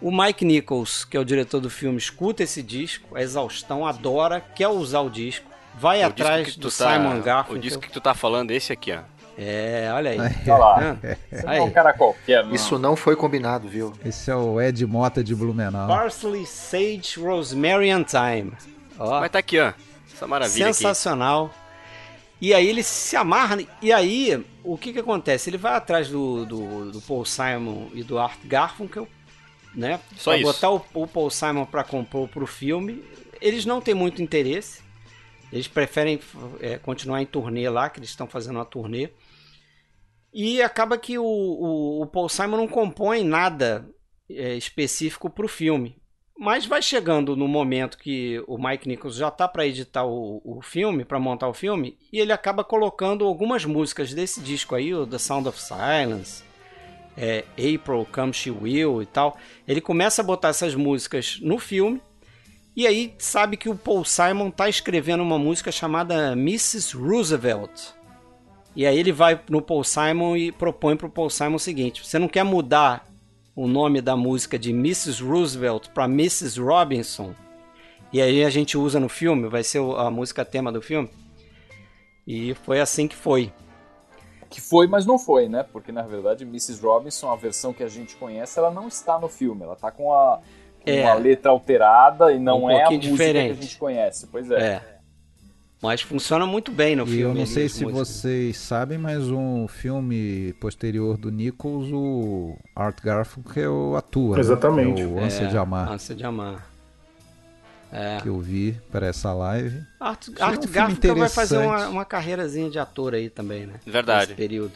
O Mike Nichols, que é o diretor do filme, escuta esse disco, a exaustão, adora, quer usar o disco, vai o atrás do tá, Simon Garfunkel. O disco que tu tá falando, esse aqui, ó. É, olha aí. Olha lá. Você não é um cara qualquer, não. Isso não foi combinado, viu? Esse é o Ed Mota de Blumenau. Parsley, Sage, Rosemary and Thyme. Ó. Mas tá aqui, ó. Essa maravilha Sensacional. Aqui. E aí ele se amarra. E aí, o que que acontece? Ele vai atrás do, do, do Paul Simon e do Art Garfunkel, né? Só pra isso. botar o, o Paul Simon para compor pro filme. Eles não têm muito interesse. Eles preferem é, continuar em turnê lá, que eles estão fazendo uma turnê. E acaba que o, o, o Paul Simon não compõe nada é, específico pro filme. Mas vai chegando no momento que o Mike Nichols já tá para editar o, o filme, para montar o filme, e ele acaba colocando algumas músicas desse disco aí, o The Sound of Silence, é, April Come She Will e tal. Ele começa a botar essas músicas no filme, e aí sabe que o Paul Simon tá escrevendo uma música chamada Mrs. Roosevelt. E aí ele vai no Paul Simon e propõe pro Paul Simon o seguinte: você não quer mudar o nome da música de Mrs. Roosevelt para Mrs. Robinson. E aí a gente usa no filme, vai ser a música tema do filme. E foi assim que foi. Que foi, mas não foi, né? Porque na verdade Mrs. Robinson, a versão que a gente conhece, ela não está no filme. Ela está com, a, com é. uma letra alterada e não um é a música diferente. que a gente conhece. Pois é. é. Mas funciona muito bem no e filme. Eu não sei se vocês sabem, mas um filme posterior do Nichols, o Art Garfunkel atua. Né? Exatamente. Né? o Ânsia é, de Amar. Ânsia de Amar. É. Que eu vi para essa live. Art, Art um Garfunkel vai fazer uma, uma carreirazinha de ator aí também, né? Verdade. Nesse período.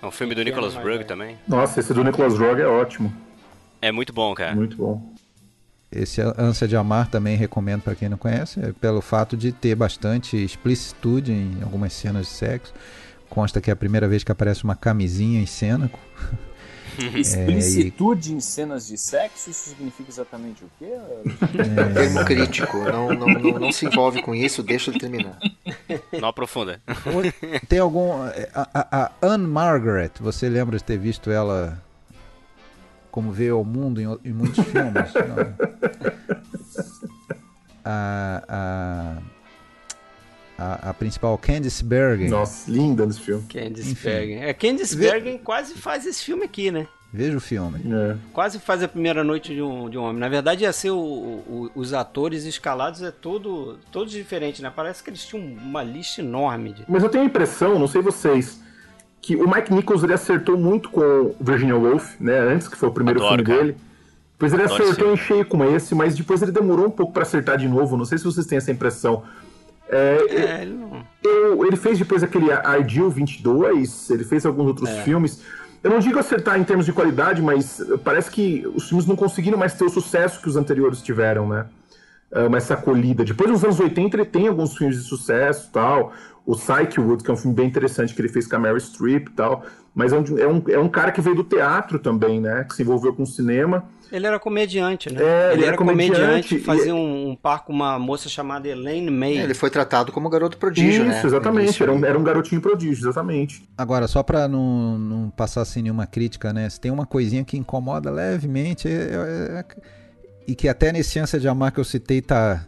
É um filme do Nicholas Brugge também. Nossa, esse do Nicholas Brugge é ótimo. É muito bom, cara. Muito bom. Esse Ânsia de Amar também recomendo para quem não conhece, é pelo fato de ter bastante explicitude em algumas cenas de sexo. Consta que é a primeira vez que aparece uma camisinha em cena. Explicitude é, e... em cenas de sexo, isso significa exatamente o quê? É... Termo crítico, não, não, não, não, se envolve com isso, deixa ele terminar. Não aprofunda. Tem algum. A, a, a Anne Margaret, você lembra de ter visto ela como veio ao mundo em, em muitos filmes. a, a, a, a, principal, Candice Bergen. Nossa, linda nesse filme. Candice Enfim. Bergen. É, Candice Ve... Bergen quase faz esse filme aqui, né? Veja o filme. É. Quase faz a primeira noite de um, de um homem. Na verdade, ia ser o, o, os atores escalados é todo, todos diferentes, né? Parece que eles tinham uma lista enorme. De... Mas eu tenho a impressão, não sei vocês, que o Mike Nichols ele acertou muito com Virginia Woolf, né? Antes, que foi o primeiro Adoro, filme cara. dele. Depois ele Adoro acertou sim. em cheio com esse, mas depois ele demorou um pouco para acertar de novo. Não sei se vocês têm essa impressão. É, é, ele, não... eu, ele fez depois aquele Ideal 22, ele fez alguns outros é. filmes. eu não digo acertar em termos de qualidade, mas parece que os filmes não conseguiram mais ter o sucesso que os anteriores tiveram, né? Uh, essa acolhida. Depois, nos anos 80, ele tem alguns filmes de sucesso tal. O Psychewood, que é um filme bem interessante que ele fez com a Mary Streep e tal. Mas é um, é, um, é um cara que veio do teatro também, né? Que se envolveu com o cinema. Ele era comediante, né? É, ele, ele era comediante, comediante, fazia e... um, um par com uma moça chamada Elaine May. É, ele foi tratado como garoto prodígio, Isso, né? exatamente. Era um, era um garotinho prodígio, exatamente. Agora, só pra não, não passar sem nenhuma crítica, né? Se tem uma coisinha que incomoda levemente é, é, é, e que até nesse Ânsia de Amar que eu citei tá,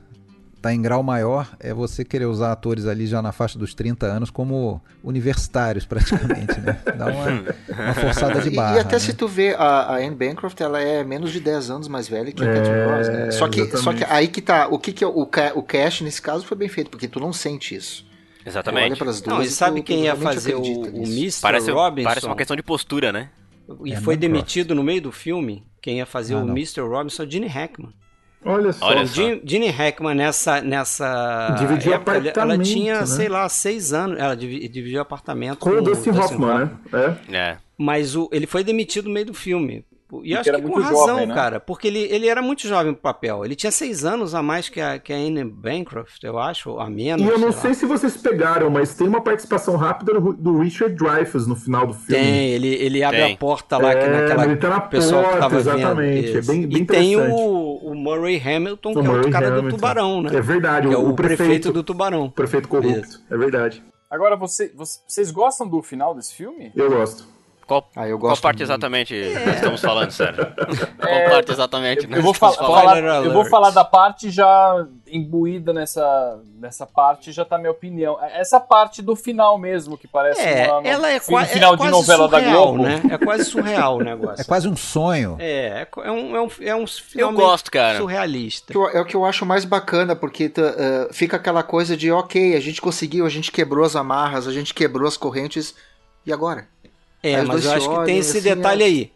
tá em grau maior, é você querer usar atores ali já na faixa dos 30 anos como universitários, praticamente, né? Dá uma, uma forçada de barra. E, e até né? se tu vê, a, a Anne Bancroft, ela é menos de 10 anos mais velha que a É, Catherine Ross, né? Só que, exatamente. só que aí que tá, o que que é o, o cast nesse caso foi bem feito, porque tu não sente isso. Tu olha Exatamente. pelas duas Não, e sabe tu- tu quem ia realmente fazer o, o. Mr. Parece, Robinson? parece uma questão de postura, né? E É foi demitido no meio do filme. Quem ia fazer Ah, o não. Mr. Robinson é o Gene Hackman. Olha só. Olha só. Gene, Gene Hackman nessa, nessa Dividiu época, ela- ela apartamento, tinha, né? sei lá, seis anos. Ela divi- dividiu apartamento Com o Dustin Hoffman, né? É. É. Mas o, ele foi demitido no meio do filme. E acho era que com muito razão, jovem, né? cara. Porque ele, ele era muito jovem pro papel. Ele tinha seis anos a mais que a, que a Anne Bancroft, eu acho, ou a menos. E eu não sei sei se vocês pegaram, mas tem uma participação rápida do, do Richard Dreyfuss no final do filme. Tem, ele, ele abre Tem. a porta lá, que É, naquela ele tá na pessoal que porta, tava exatamente. vendo. É bem- bem e tem o, o Murray Hamilton, O que é o Murray cara do Hamilton. tubarão, né? É verdade, Que é o, o, prefeito, prefeito, do tubarão. o prefeito corrupto. Isso. É verdade. Agora, você, você- vocês gostam do final desse filme? Eu gosto. Qual, Ah, eu qual parte muito. exatamente estamos falando, sério? Qual parte exatamente? né? Eu vou, fal- falar, eu vou falar da parte já imbuída nessa, nessa parte, já tá minha opinião. Essa parte do final mesmo, que parece É, uma, ela é, um qua- final é de quase novela da Globo. né? É quase surreal o negócio. É quase um sonho. É, é, é um, é um, é um final Eu gosto, cara. surrealista. Eu- É o que eu acho mais bacana, porque tu, eh, fica aquela coisa de, ok, a gente conseguiu, a gente quebrou as amarras, a gente quebrou as correntes, e agora? É, mas eu acho que tem esse assim, detalhe é- aí.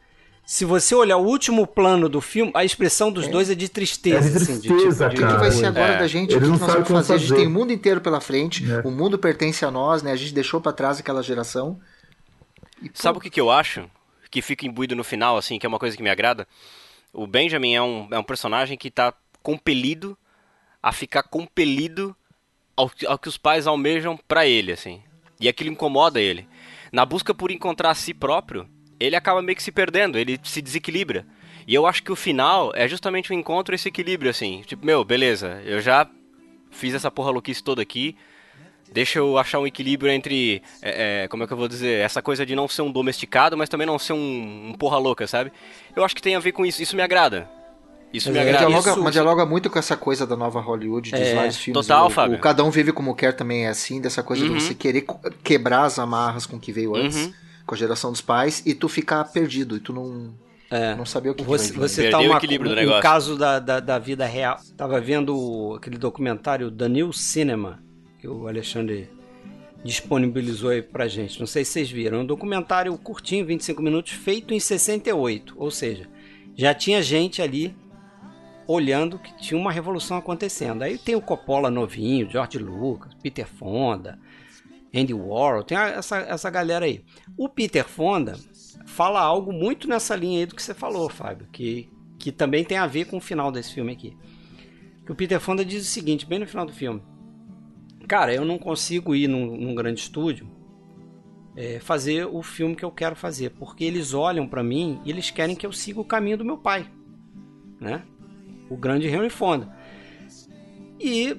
Se você olhar o último plano do filme, a expressão dos dois é de tristeza. É de assim, de tristeza, O que, cara. vai ser agora É. da gente? Eles o que, nós vamos vão fazer? A gente fazer. tem o mundo inteiro pela frente, É. o mundo pertence a nós, né? A gente deixou pra trás aquela geração. E, pô, Sabe o que, que eu acho? Que fica imbuído no final, assim, que é uma coisa que me agrada? O Benjamin é um, é um personagem que tá compelido a ficar compelido ao, que- ao que os pais almejam pra ele, assim. E aquilo incomoda ele. Na busca por encontrar a si próprio, ele acaba meio que se perdendo, ele se desequilibra. E eu acho que o final é justamente o encontro esse equilíbrio, assim. Tipo, meu, beleza, eu já fiz essa porra louquice toda aqui, Deixa eu achar um equilíbrio entre, é, é, como é que eu vou dizer, essa coisa de não ser um domesticado, mas também não ser um, um porra louca, sabe? Eu acho que tem a ver com isso, isso me agrada. Isso me Mas é, agrada. dialoga, isso- mas dialoga muito com essa coisa da nova Hollywood, dos É, vários filmes. total, o, Fábio. O Cada Um Vive Como Quer também é assim, dessa coisa Uhum. de você querer quebrar as amarras com o que veio antes, Uhum. com a geração dos pais, e tu ficar perdido, e tu não, É. não saber o que, Você, que você tá o uma, equilíbrio do um negócio. caso da, da, da vida real. Tava vendo aquele documentário The New Cinema, que o Alexandre disponibilizou aí pra gente. Não sei se vocês viram. É um documentário curtinho, 25 minutos, feito em 68. Ou seja, já tinha gente ali olhando que tinha uma revolução acontecendo. Aí tem o Coppola novinho, George Lucas, Peter Fonda, Andy Warhol, tem essa, essa galera aí. O Peter Fonda fala algo muito nessa linha aí do que você falou, Fábio, que, que também tem a ver com o final desse filme aqui. Que o Peter Fonda diz o seguinte, bem no final do filme. Cara, eu não consigo ir num, num grande estúdio é, fazer o filme que eu quero fazer, porque eles olham pra mim e eles querem que eu siga o caminho do meu pai, né? O grande Henry Fonda. E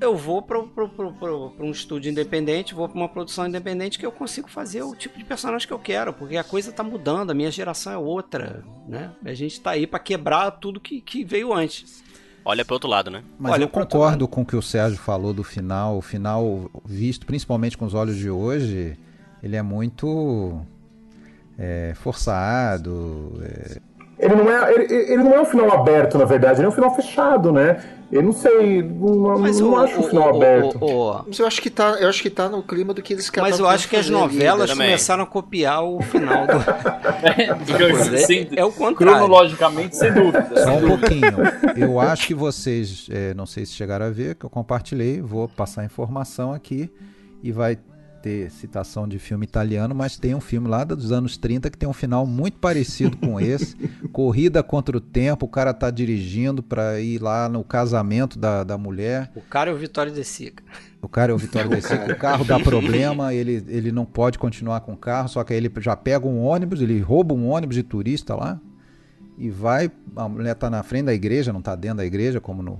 eu vou para um estúdio independente, vou para uma produção independente que eu consigo fazer o tipo de personagem que eu quero, porque a coisa está mudando, a minha geração é outra, né? A gente está aí para quebrar tudo que, que veio antes. Olha pro outro lado, né? Mas Olha, eu concordo com o que o Sérgio falou do final. O final, visto principalmente com os olhos de hoje, ele é muito é, forçado. é, Ele não, é, ele, ele não é um final aberto, na verdade, ele é um final fechado, né? Eu não sei, não, Mas não o, acho o o- final o- aberto. o- o- Mas eu acho que tá, eu acho que tá no clima do que eles mas eu acho que as novelas né? Também. começaram a copiar o final do. É, sem- é o contrário. cronologicamente, sem dúvida. Só um pouquinho. Eu acho que vocês, é, não sei se chegaram a ver, que eu compartilhei, vou passar a informação aqui e vai ter citação de filme italiano, mas tem um filme lá dos anos 30 que tem um final muito parecido com esse. Corrida contra o tempo, o cara tá dirigindo para ir lá no casamento da, da mulher. O cara é o Vitório de Sica. O cara é o Vitório de Sica. O carro dá problema, ele, ele não pode continuar com o carro, só que aí ele já pega um ônibus, ele rouba um ônibus de turista lá e vai. A mulher tá na frente da igreja, não tá dentro da igreja, como no,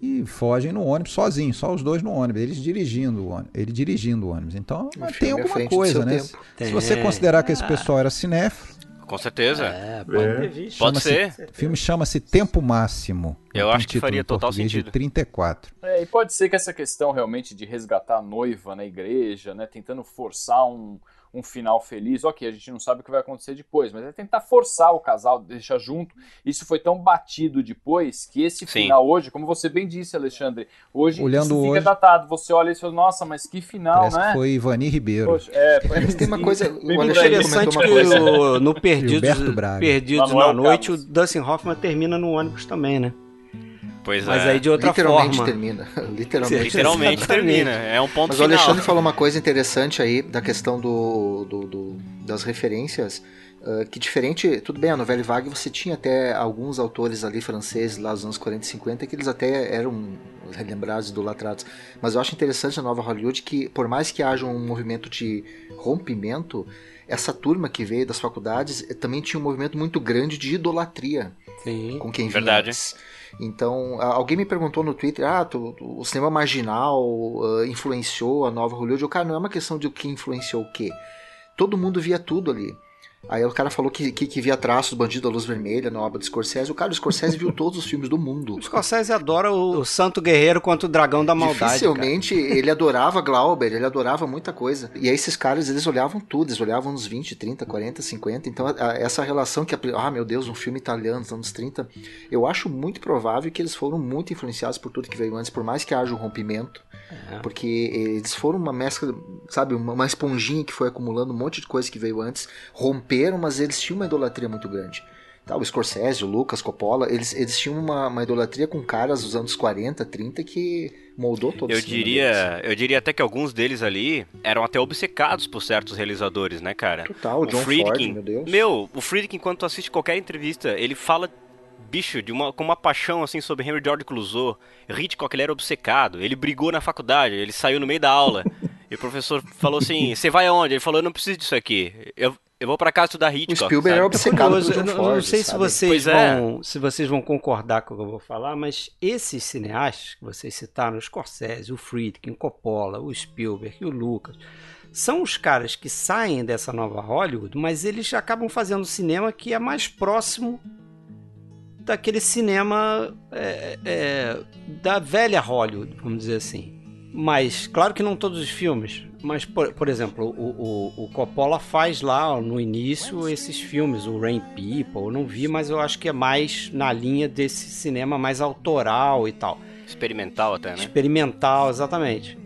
e fogem no ônibus sozinho, só os dois no ônibus, eles dirigindo o ônibus, ele dirigindo o ônibus. Então tem alguma coisa, né? Se você considerar que esse pessoal era cinéfilo, com certeza. É, pode é. ter visto. Pode ser. O filme chama-se Tempo Máximo. Eu acho que faria total sentido. De 34. É, e pode ser que essa questão realmente de resgatar a noiva na igreja, né, tentando forçar um, um final feliz. Ok, a gente não sabe o que vai acontecer depois, mas é tentar forçar o casal, deixar junto. Isso foi tão batido depois que esse Sim. final hoje, como você bem disse, Alexandre, hoje Olhando fica hoje, datado. Você olha e fala, nossa, mas que final, né? foi Ivani Ribeiro. Poxa, é, tem uma coisa. O Alexandre interessante que o, no Perdidos, Perdidos na Noite, o Dustin Hoffman termina no ônibus também, né? Pois Mas é. aí de outra literalmente forma. Termina. literalmente, literalmente termina. É um ponto Mas final. o Alexandre falou uma coisa interessante aí da questão do, do, do das referências. Uh, que diferente, tudo bem, a novela vague você tinha até alguns autores ali franceses lá dos anos 40 e 50 que eles até eram relembrados, idolatrados. Mas eu acho interessante a nova Hollywood que, por mais que haja um movimento de rompimento, essa turma que veio das faculdades eh, também tinha um movimento muito grande de idolatria Sim, com quem vinha verdade. Então, alguém me perguntou no Twitter, ah, tu, tu, o cinema marginal uh, influenciou a nova Hollywood. O cara, não é uma questão de o que influenciou o quê. Todo mundo via tudo ali. Aí o cara falou que, que, que via traços do Bandido da Luz Vermelha na obra do Scorsese. O cara do Scorsese viu todos os filmes do mundo. O Scorsese adora o, o Santo Guerreiro contra o Dragão da Maldade. Dificilmente cara. ele adorava Glauber, ele adorava muita coisa. E aí esses caras, eles olhavam tudo, eles olhavam uns 20, 30, 40, 50. Então a, a, essa relação que, ah meu Deus, um filme italiano dos anos 30, eu acho muito provável que eles foram muito influenciados por tudo que veio antes, por mais que haja um rompimento. É. Porque eles foram uma mescla, sabe, uma, esponjinha que foi acumulando um monte de coisa que veio antes, romperam, mas eles tinham uma idolatria muito grande. Tá, o Scorsese, o Lucas, Coppola, eles, eles tinham uma, uma idolatria com caras dos anos 40, 30 que moldou todo eu diria Eu diria até que alguns deles ali eram até obcecados por certos realizadores, né, cara? Total, o John Friedkin, Ford, meu Deus. Meu, o Friedkin, quando tu assiste qualquer entrevista, ele fala bicho, de uma, com uma paixão assim sobre Henry George Clouseau. Hitchcock, ele era obcecado, ele brigou na faculdade, ele saiu no meio da aula. e o professor falou assim: Você vai aonde? Ele falou: Eu não preciso disso aqui. Eu, eu vou para casa estudar Hitchcock. O Spielberg era obcecado eu, não, Ford, não sei se vocês, vão, é. se vocês vão concordar com o que eu vou falar, mas esses cineastas que vocês citaram, o Scorsese, o Friedkin, o Coppola, o Spielberg e o Lucas, são os caras que saem dessa nova Hollywood, mas eles acabam fazendo cinema que é mais próximo daquele cinema é, é, da velha Hollywood, vamos dizer assim. Mas, claro que não todos os filmes, mas, por, por exemplo, o, o, o, Coppola faz lá no início esses filmes, o Rain People, eu não vi, mas eu acho que é mais na linha desse cinema mais autoral e tal. Experimental até, né? Experimental, exatamente.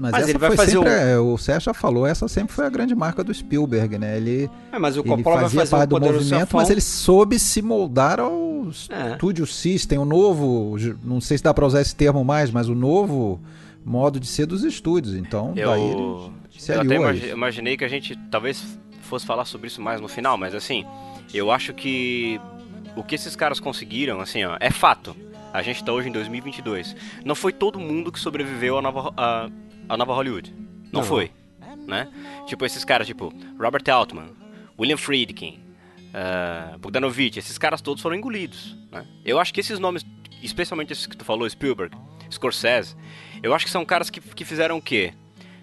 Mas, mas ele vai fazer sempre, um... é, o Sérgio já falou, essa sempre foi a grande marca do Spielberg, né? Ele, é, mas o Coppola ele fazia vai fazer parte do movimento, mas ele soube se moldar ao é. Studio System, o novo, não sei se dá para usar esse termo mais, mas o novo modo de ser dos estúdios. Então, eu, daí ele se eu até imagi imaginei que a gente talvez fosse falar sobre isso mais no final, mas assim, eu acho que o que esses caras conseguiram, assim, ó, é fato. A gente tá hoje em 2022. Não foi todo mundo que sobreviveu à nova, a nova Hollywood. Não, não, foi. Né? Tipo, esses caras, tipo, Robert Altman, William Friedkin, uh, Bogdanovich, esses caras todos foram engolidos. Né? Eu acho que esses nomes, especialmente esses que tu falou, Spielberg, Scorsese, eu acho que são caras que, que fizeram o quê?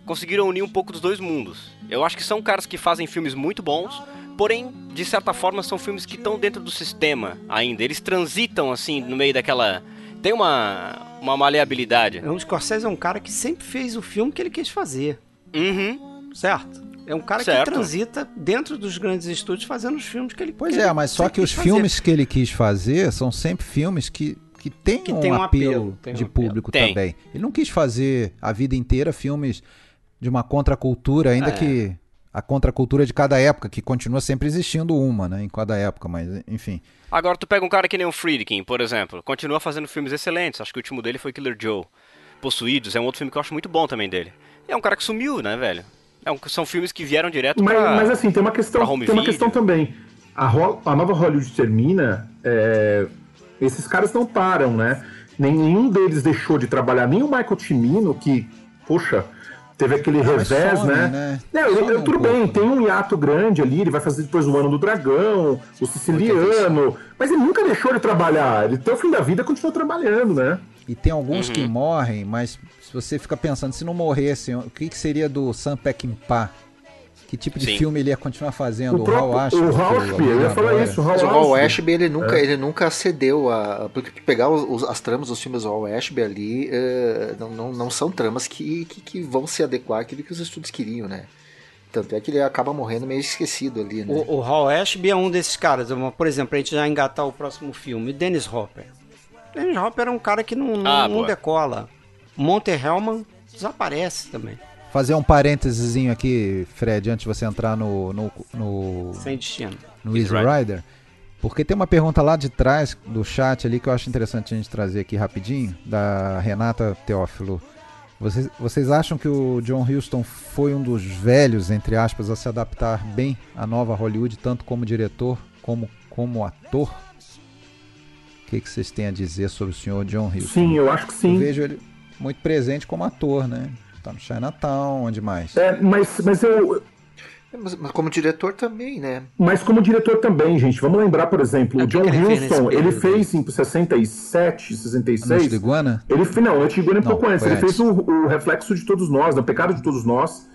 Conseguiram unir um pouco dos dois mundos. Eu acho que são caras que fazem filmes muito bons, porém, de certa forma, são filmes que estão dentro do sistema ainda. Eles transitam, assim, no meio daquela tem uma, uma maleabilidade. É um Scorsese é um cara que sempre fez o filme que ele quis fazer. Uhum. Certo? É um cara certo. que transita dentro dos grandes estúdios fazendo os filmes que ele Pois que é, mas só que os filmes que ele quis fazer são sempre filmes que, que têm que um, tem um apelo, apelo de um público apelo. também. Ele não quis fazer a vida inteira filmes de uma contracultura, ainda é. que a contracultura de cada época, que continua sempre existindo uma, né, em cada época, mas enfim. Agora tu pega um cara que nem o Friedkin, por exemplo, continua fazendo filmes excelentes, acho que o último dele foi Killer Joe. Possuídos é um outro filme que eu acho muito bom também dele. É um cara que sumiu, né, velho? É um, são filmes que vieram direto mas, pra, Mas assim, tem uma questão, tem uma questão também. A, a nova Hollywood termina, é, esses caras não param, né? Nenhum deles deixou de trabalhar, nem o Michael Timino, que, poxa, teve aquele não, revés, some, né? né? Não, eu, tudo um bem, pouco, tem um hiato grande ali, ele vai fazer depois o Ano do Dragão, o Siciliano, mas ele nunca deixou de trabalhar, ele até o fim da vida continuou trabalhando, né? E tem alguns uhum. que morrem, mas se você fica pensando, se não morresse, o que, que seria do Sam Peckinpah? Que tipo de Sim. filme ele ia continuar fazendo? O, o Hal Ashby? O Hal Ashby, eu ia falar isso. O Hal Ashby, ele nunca, é. ele nunca cedeu a... Porque pegar os, as tramas dos filmes do Hal Ashby ali, uh, não, não, não são tramas que, que, que, vão se adequar àquilo que os estudos queriam, né? Tanto é que ele acaba morrendo meio esquecido ali, né? O, o Hal Ashby é um desses caras. Por exemplo, a gente já engatar o próximo filme. Dennis Hopper. Dennis Hopper era um cara que não, não, ah, não decola. Monte Hellman desaparece também. Fazer um parênteses aqui, Fred, antes de você entrar no. no, no Sem destino. No Easy Rider. Porque tem uma pergunta lá de trás do chat ali que eu acho interessante a gente trazer aqui rapidinho, da Renata Teófilo. Vocês, vocês acham que o John Huston foi um dos velhos, entre aspas, a se adaptar bem à nova Hollywood, tanto como diretor como como ator? O que, que vocês têm a dizer sobre o senhor John Huston? Sim, eu acho que sim. Eu vejo ele muito presente como ator, né? Tá no Chinatown, onde mais? É, mas, mas eu. Mas, mas, como diretor também, né? Mas como diretor também, gente. Vamos lembrar, por exemplo, é o John Huston, ele fez em 67, 66. Noite de Iguana? Ele não, Noite de Iguana é um pouco antes. Ele fez o, o, Reflexo de Todos Nós, né, O Pecado de Todos Nós,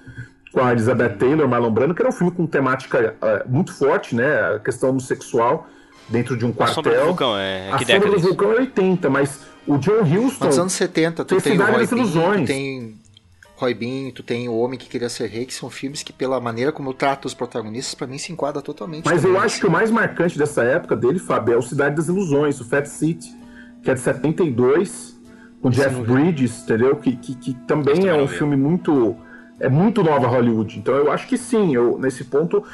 com a Elizabeth Taylor, Marlon Brando, que era um filme com temática uh, muito forte, né? A questão homossexual dentro de um quartel. A Sombra do Vulcão, é. A Sombra do Vulcão é 80, mas o John Huston. Nos anos 70, tu tem, tem o Roy Bean, tem Roy Bean, tu tem O Homem que Queria Ser Rei, que são filmes que, pela maneira como eu trato os protagonistas, para mim se enquadra totalmente. Mas eu acho que o mais marcante dessa época dele, Fábio, é o Cidade das Ilusões, o Fat City, que é de 72, com Esse Jeff Bridges, entendeu? Que, que, que também é um filme muito. É muito nova Hollywood. Então eu acho que sim, eu, nesse ponto.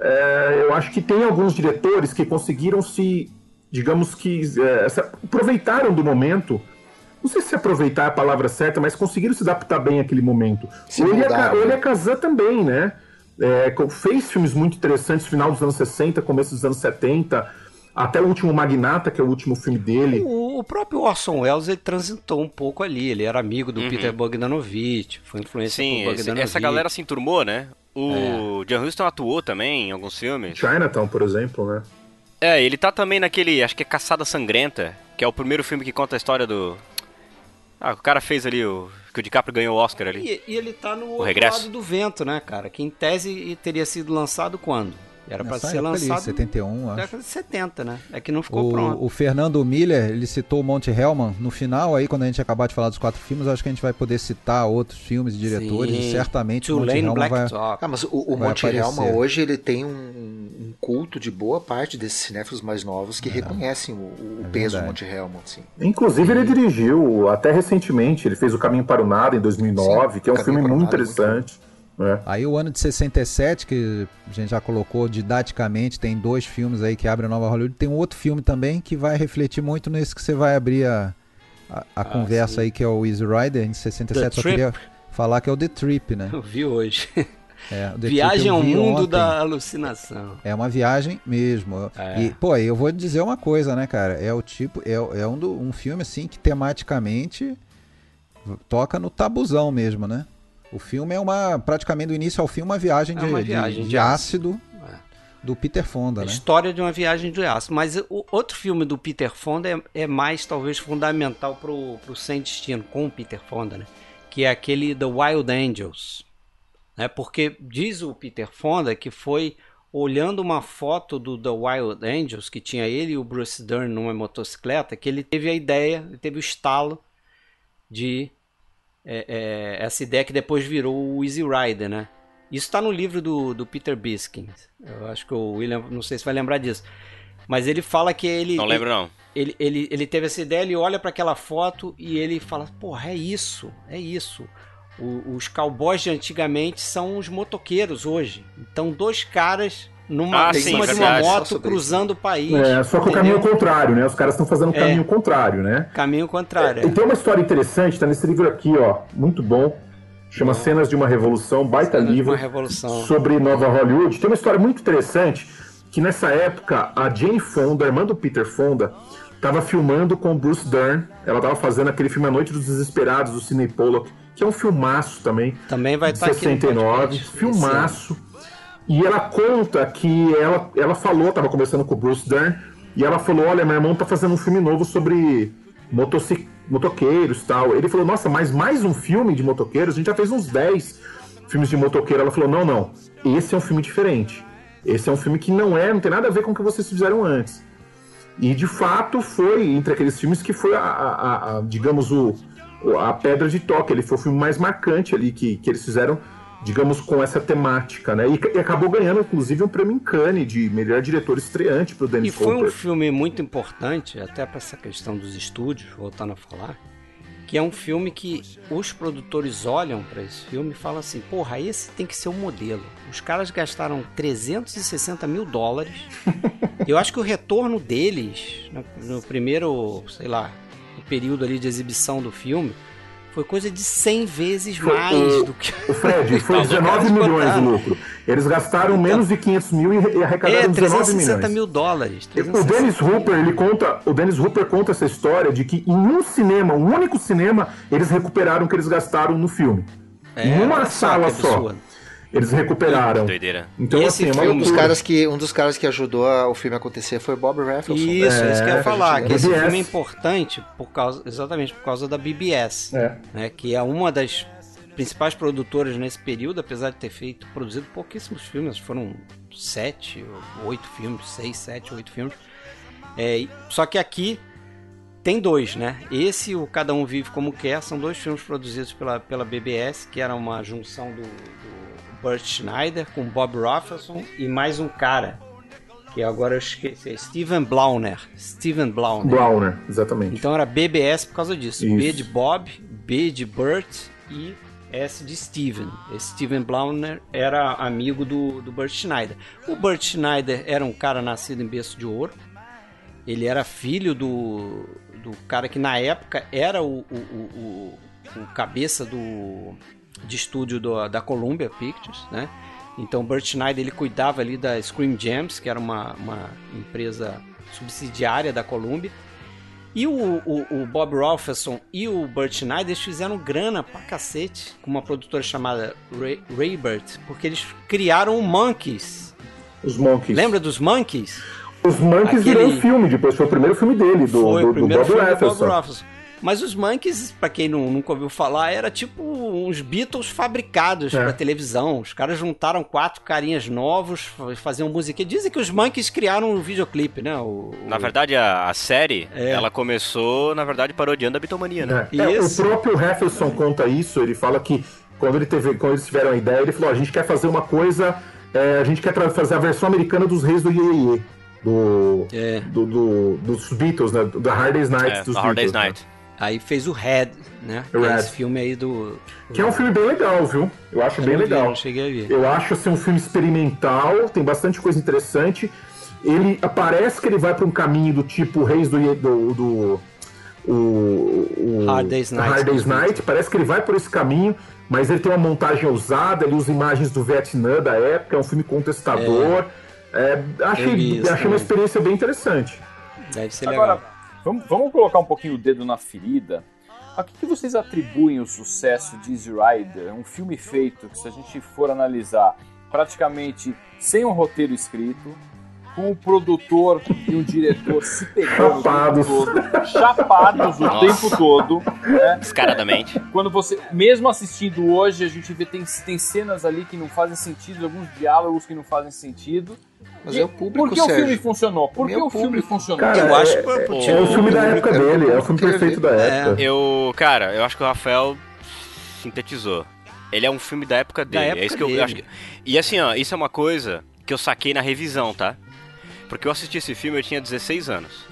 É, eu acho que tem alguns diretores que conseguiram se, digamos que, é, se aproveitaram do momento não sei se aproveitar a palavra certa, mas conseguiram se adaptar bem àquele momento. Se o Elia Kazan também, né? É, fez filmes muito interessantes no final dos anos 60, começo dos anos 70, até o último Magnata, que é o último filme dele. O, o próprio Orson Welles ele transitou um pouco ali, ele era amigo do uhum. Peter Bogdanovich, foi influência Sim, por Bogdanovich. essa galera se enturmou, né? O é. John Huston atuou também em alguns filmes. Chinatown, por exemplo, né? É, ele tá também naquele, acho que é Caçada Sangrenta, que é o primeiro filme que conta a história do ah, o cara fez ali o. Que o DiCaprio ganhou o Oscar ali. E, e ele tá no o outro regresso. lado do vento, né, cara? Que em tese teria sido lançado quando? Era para ser lançado. Ali, 71, acho. Década de 70, né? É que não ficou o, pronto. O Fernando Miller, ele citou o Monte Hellman. No final, aí, quando a gente acabar de falar dos quatro filmes, acho que a gente vai poder citar outros filmes e diretores. Sim. E certamente o Monte Hellman vai. Talk. Ah, mas o, o Monte Hellman hoje ele tem um, um, culto de boa parte desses cinéfilos mais novos que é. reconhecem o, o é peso do Monte Hellman. Assim. Inclusive, ele dirigiu até recentemente, ele fez O Caminho para o Nada em 2009, Sim, que é um filme muito interessante. Muito é. Aí o ano de 67, que a gente já colocou didaticamente, tem dois filmes aí que abrem a nova Hollywood. Tem um outro filme também que vai refletir muito nesse que você vai abrir a, a, a ah, conversa sim. aí, que é o Easy Rider, em 67. The Só Trip. queria falar que é o The Trip, né? Eu vi hoje. É, viagem ao mundo ontem. da alucinação. É uma viagem mesmo. É. E, pô, eu vou dizer uma coisa, né, cara? É o tipo, é, é um, do, um filme assim que tematicamente toca no tabuzão mesmo, né? O filme é uma, praticamente do início ao fim, uma viagem, é uma de, viagem de, de, ácido é. do Peter Fonda, a né? História de uma viagem de ácido. Mas o outro filme do Peter Fonda é, é mais, talvez, fundamental pro, pro Sem Destino, com o Peter Fonda, né? Que é aquele The Wild Angels. Né? Porque diz o Peter Fonda que foi olhando uma foto do The Wild Angels, que tinha ele e o Bruce Dern numa motocicleta, que ele teve a ideia, ele teve o estalo de é, é, essa ideia que depois virou o Easy Rider, né? Isso está no livro do, do Peter Biskins. Eu acho que o William, não sei se vai lembrar disso. Mas ele fala que ele. Não lembro, não. Ele, ele, ele teve essa ideia, ele olha para aquela foto e ele fala: Porra, é isso, é isso. O, os cowboys de antigamente são os motoqueiros hoje. Então, dois caras numa, ah, em cima de uma moto cruzando o país. É, só que o caminho contrário, né? Os caras estão fazendo o é. caminho contrário, né? Caminho contrário. É, e tem uma história interessante, tá nesse livro aqui, ó, muito bom. Chama Cenas de uma Revolução, baita Cenas livro sobre Nova Hollywood. Tem uma história muito interessante que nessa época a Jane Fonda, irmã do Peter Fonda, estava filmando com o Bruce Dern. Ela estava fazendo aquele filme A Noite dos Desesperados, do Sidney Pollock, que é um filmaço também. Também vai estar 69, aqui filmaço. E ela conta que ela, ela falou, estava conversando com o Bruce Dern, e ela falou: Olha, meu irmão tá fazendo um filme novo sobre motocic... motoqueiros tal. Ele falou: Nossa, mas mais um filme de motoqueiros? A gente já fez uns 10 filmes de motoqueiro. Ela falou: Não, não. Esse é um filme diferente. Esse é um filme que não é, não tem nada a ver com o que vocês fizeram antes. E de fato foi entre aqueles filmes que foi a, a, a digamos, o, a pedra de toque. Ele foi o filme mais marcante ali que, que eles fizeram, digamos, com essa temática, né? E, e acabou ganhando, inclusive, um prêmio em Cannes de melhor diretor estreante para o Dennis E foi Cooper. um filme muito importante, até para essa questão dos estúdios, voltando a falar, que é um filme que os produtores olham para esse filme e falam assim: porra, esse tem que ser o um modelo. Os caras gastaram 360 mil dólares. Eu acho que o retorno deles, no primeiro, sei lá, no período ali de exibição do filme, foi coisa de 100 vezes mais o, do que. O Fred, foi 19 milhões de lucro. Eles gastaram então, menos de 500 mil e arrecadaram é, 19 milhões. mil dólares. 360. O Dennis Hooper, ele conta, o Dennis Hooper conta essa história de que em um cinema, um único cinema, eles recuperaram o que eles gastaram no filme. É, em uma sala só. Eles recuperaram. Doideira. Então, Esse assim, é um dos caras que um dos caras que ajudou a, o filme a acontecer foi Bob Raffleson. Isso, é, isso que eu ia falar, que esse filme é importante por causa, exatamente por causa da BBS, é. né, que é uma das principais produtoras nesse período, apesar de ter feito produzido pouquíssimos filmes, foram sete, oito filmes, seis, sete, oito filmes. É, só que aqui tem dois, né? Esse o Cada Um Vive Como Quer são dois filmes produzidos pela, pela BBS, que era uma junção do Burt Schneider, com Bob Rafelson e mais um cara, que agora eu esqueci, é Steven Blauner. Steven Blauner. Blauner, exatamente. Então era BBS por causa disso. Isso. B de Bob, B de Burt e S de Steven. Steven Blauner era amigo do, do Burt Schneider. O Burt Schneider era um cara nascido em berço de ouro. Ele era filho do, do cara que na época era o, o, o, o cabeça do de estúdio do, da Columbia Pictures, né? Então Burt Schneider ele cuidava ali da Scream Gems, que era uma, uma empresa subsidiária da Columbia. E o, o, o Bob Rolferson e o Burt Schneider eles fizeram grana pra cacete com uma produtora chamada Ray, Raybert, porque eles criaram o Monkeys. Os Monkeys. Lembra dos Monkeys? Os Monkeys Aquele... virou filme, depois foi o primeiro filme dele, do, foi do, do Bob Bob mas os Monkeys, para quem não, nunca ouviu falar, era tipo uns Beatles fabricados é. para televisão. Os caras juntaram quatro carinhas novos, faziam música. Dizem que os Monkeys criaram um videoclipe, né? O, na verdade, a, a série, é. ela começou, na verdade, parodiando a Bitomania, né? É. é o próprio Hefferson conta isso, ele fala que quando, ele teve, quando eles tiveram a ideia, ele falou, a gente quer fazer uma coisa, é, a gente quer fazer a versão americana dos Reis do Iê do, é. do, do, dos Beatles, né? Da Hard Day's Night é, dos Hard Day's né? Night. Aí fez o Red, né? Red. Esse filme aí do. Que é um filme bem legal, viu? Eu acho eu bem legal. Vi, cheguei a ver. Eu acho assim um filme experimental, tem bastante coisa interessante. Ele parece que ele vai para um caminho do tipo Reis do. do, do o, o Hard Day's Night. Hard Day's Night. Parece que ele vai por esse caminho, mas ele tem uma montagem ousada, ele usa imagens do Vietnã da época, é um filme contestador. É. É, achei, achei uma experiência bem interessante. Deve ser Agora, legal. Vamos, vamos colocar um pouquinho o dedo na ferida. A que, que vocês atribuem o sucesso de Easy Rider? Um filme feito que, se a gente for analisar, praticamente sem um roteiro escrito, com um produtor e um diretor se pegando chapados. o tempo todo, chapados Nossa. o tempo todo. Né? Descaradamente. Quando você, mesmo assistindo hoje, a gente vê tem, tem cenas ali que não fazem sentido, alguns diálogos que não fazem sentido. Mas é o público, Por que Sérgio? o filme funcionou? Por que o, o filme funcionou? Cara, eu acho que é, é, é, o filme da época dele, é o filme perfeito da época. Eu, cara, eu acho que o Rafael sintetizou. Ele é um filme da época dele. Da época é isso que eu, eu acho que... E assim, ó, isso é uma coisa que eu saquei na revisão, tá? Porque eu assisti esse filme, eu tinha 16 anos.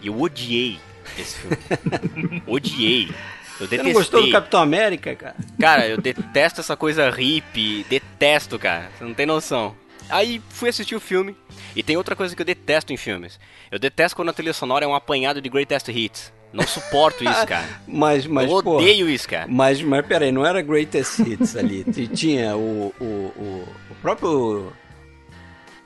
E eu odiei esse filme. odiei. Eu detestei. Você não gostou do Capitão América, cara? Cara, eu detesto essa coisa hippie. Detesto, cara. Você não tem noção. Aí fui assistir o filme. E tem outra coisa que eu detesto em filmes. Eu detesto quando a trilha sonora é um apanhado de greatest hits. Não suporto isso, cara. mas, mas, eu odeio isso, cara. Mas, mas peraí, não era Greatest Hits ali. Tinha o, o, o, o próprio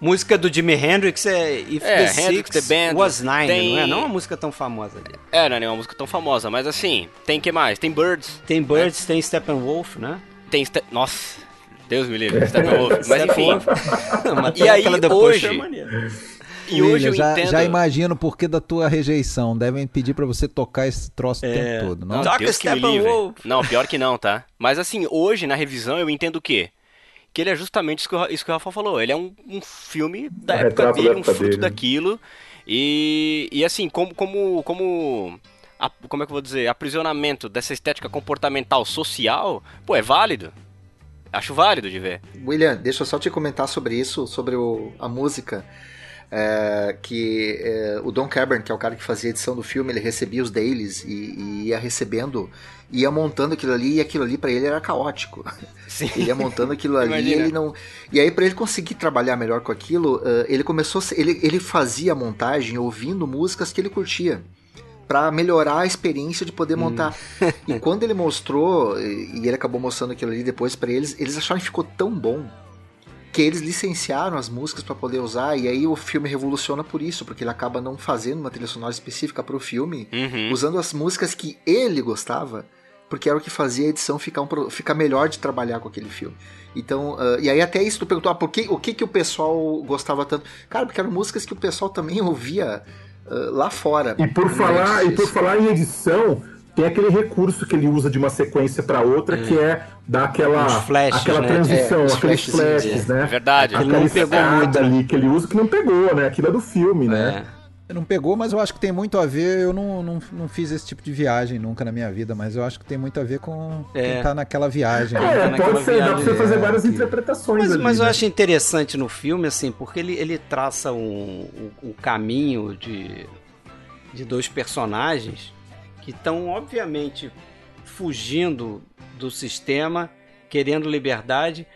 música do Jimi Hendrix é If é, the Hendrix, Six the Band, Was Nine, tem... não é? Não é uma música tão famosa. É, não é uma música tão famosa, mas assim, tem que mais? Tem Birds. Tem Birds, né? tem Steppenwolf, né? Tem, Ste... nossa, Deus me livre, Steppenwolf, mas enfim. e aí, hoje... E hoje eu já, entendo... já imagino por que da tua rejeição. Devem pedir para você tocar esse troço é... o tempo todo. Não, não Deus que me livre. Não, pior que não, tá? Mas assim, hoje na revisão eu entendo o quê? Que ele é justamente isso que o, isso que o Rafa falou. Ele é um, um filme da é época dele, um fruto dele. daquilo. E, e assim, como, como, como, a, como é que eu vou dizer, aprisionamento dessa estética comportamental social, pô, é válido. Acho válido de ver. William, deixa eu só te comentar sobre isso, sobre o, a música. É, que é, o Don Cameron, que é o cara que fazia a edição do filme, ele recebia os dailies e, e ia recebendo, ia montando aquilo ali e aquilo ali para ele era caótico. Sim. Ele ia montando aquilo ali e ele não. E aí para ele conseguir trabalhar melhor com aquilo, uh, ele começou, ele, ele fazia a montagem ouvindo músicas que ele curtia para melhorar a experiência de poder hum. montar. e quando ele mostrou, e ele acabou mostrando aquilo ali depois para eles, eles acharam que ficou tão bom que eles licenciaram as músicas para poder usar e aí o filme revoluciona por isso, porque ele acaba não fazendo uma trilha sonora específica para o filme, uhum. usando as músicas que ele gostava, porque era o que fazia a edição ficar, um, ficar melhor de trabalhar com aquele filme. Então, uh, e aí até isso tu perguntou, ah, por que, o que que o pessoal gostava tanto? Cara, porque eram músicas que o pessoal também ouvia uh, lá fora. E por falar, e por falar em edição, tem aquele recurso que ele usa de uma sequência para outra, hum. que é dar aquela, flashes, aquela né? transição, é, aqueles flashes, né? É verdade. Aquele não pegou muito ali que ele usa que não pegou, né? Aquilo é do filme, né? É. Não pegou, mas eu acho que tem muito a ver. Eu não, não, não fiz esse tipo de viagem nunca na minha vida, mas eu acho que tem muito a ver com é. quem tá naquela viagem. É, né? pode ser, viagem, dá pra você fazer várias interpretações. Mas, ali, mas né? eu acho interessante no filme, assim, porque ele, ele traça um, um, um caminho de, de dois personagens que estão, obviamente, fugindo do sistema, querendo liberdade,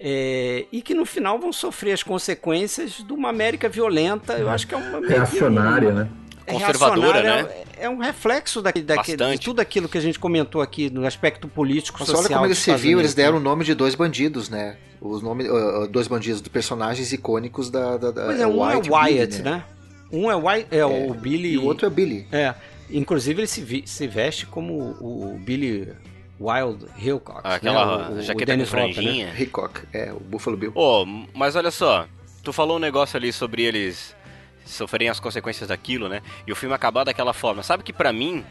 é, e que no final vão sofrer as consequências de uma América violenta. Eu acho que é uma reacionária, né? É Conservadora, né? É, é, um reflexo da, da, de tudo aquilo que a gente comentou aqui no aspecto político, Mas social. olha como eles se viu, eles deram o nome de dois bandidos, né? Os nomes, uh, dois bandidos de personagens icônicos da. da, da pois é, um White, é Wyatt, Billy, né? né? Um é, White, é, é, o Billy. E o outro é Billy. É. Inclusive ele se, se veste como o Billy Wild Hillcock. Ah, aquela né? o, jaqueta o com franjinha. Né? Hickok, é, o Buffalo Bill. Oh, mas olha só, tu falou um negócio ali sobre eles sofrerem as consequências daquilo, né? E o filme acabar daquela forma. Sabe que para mim,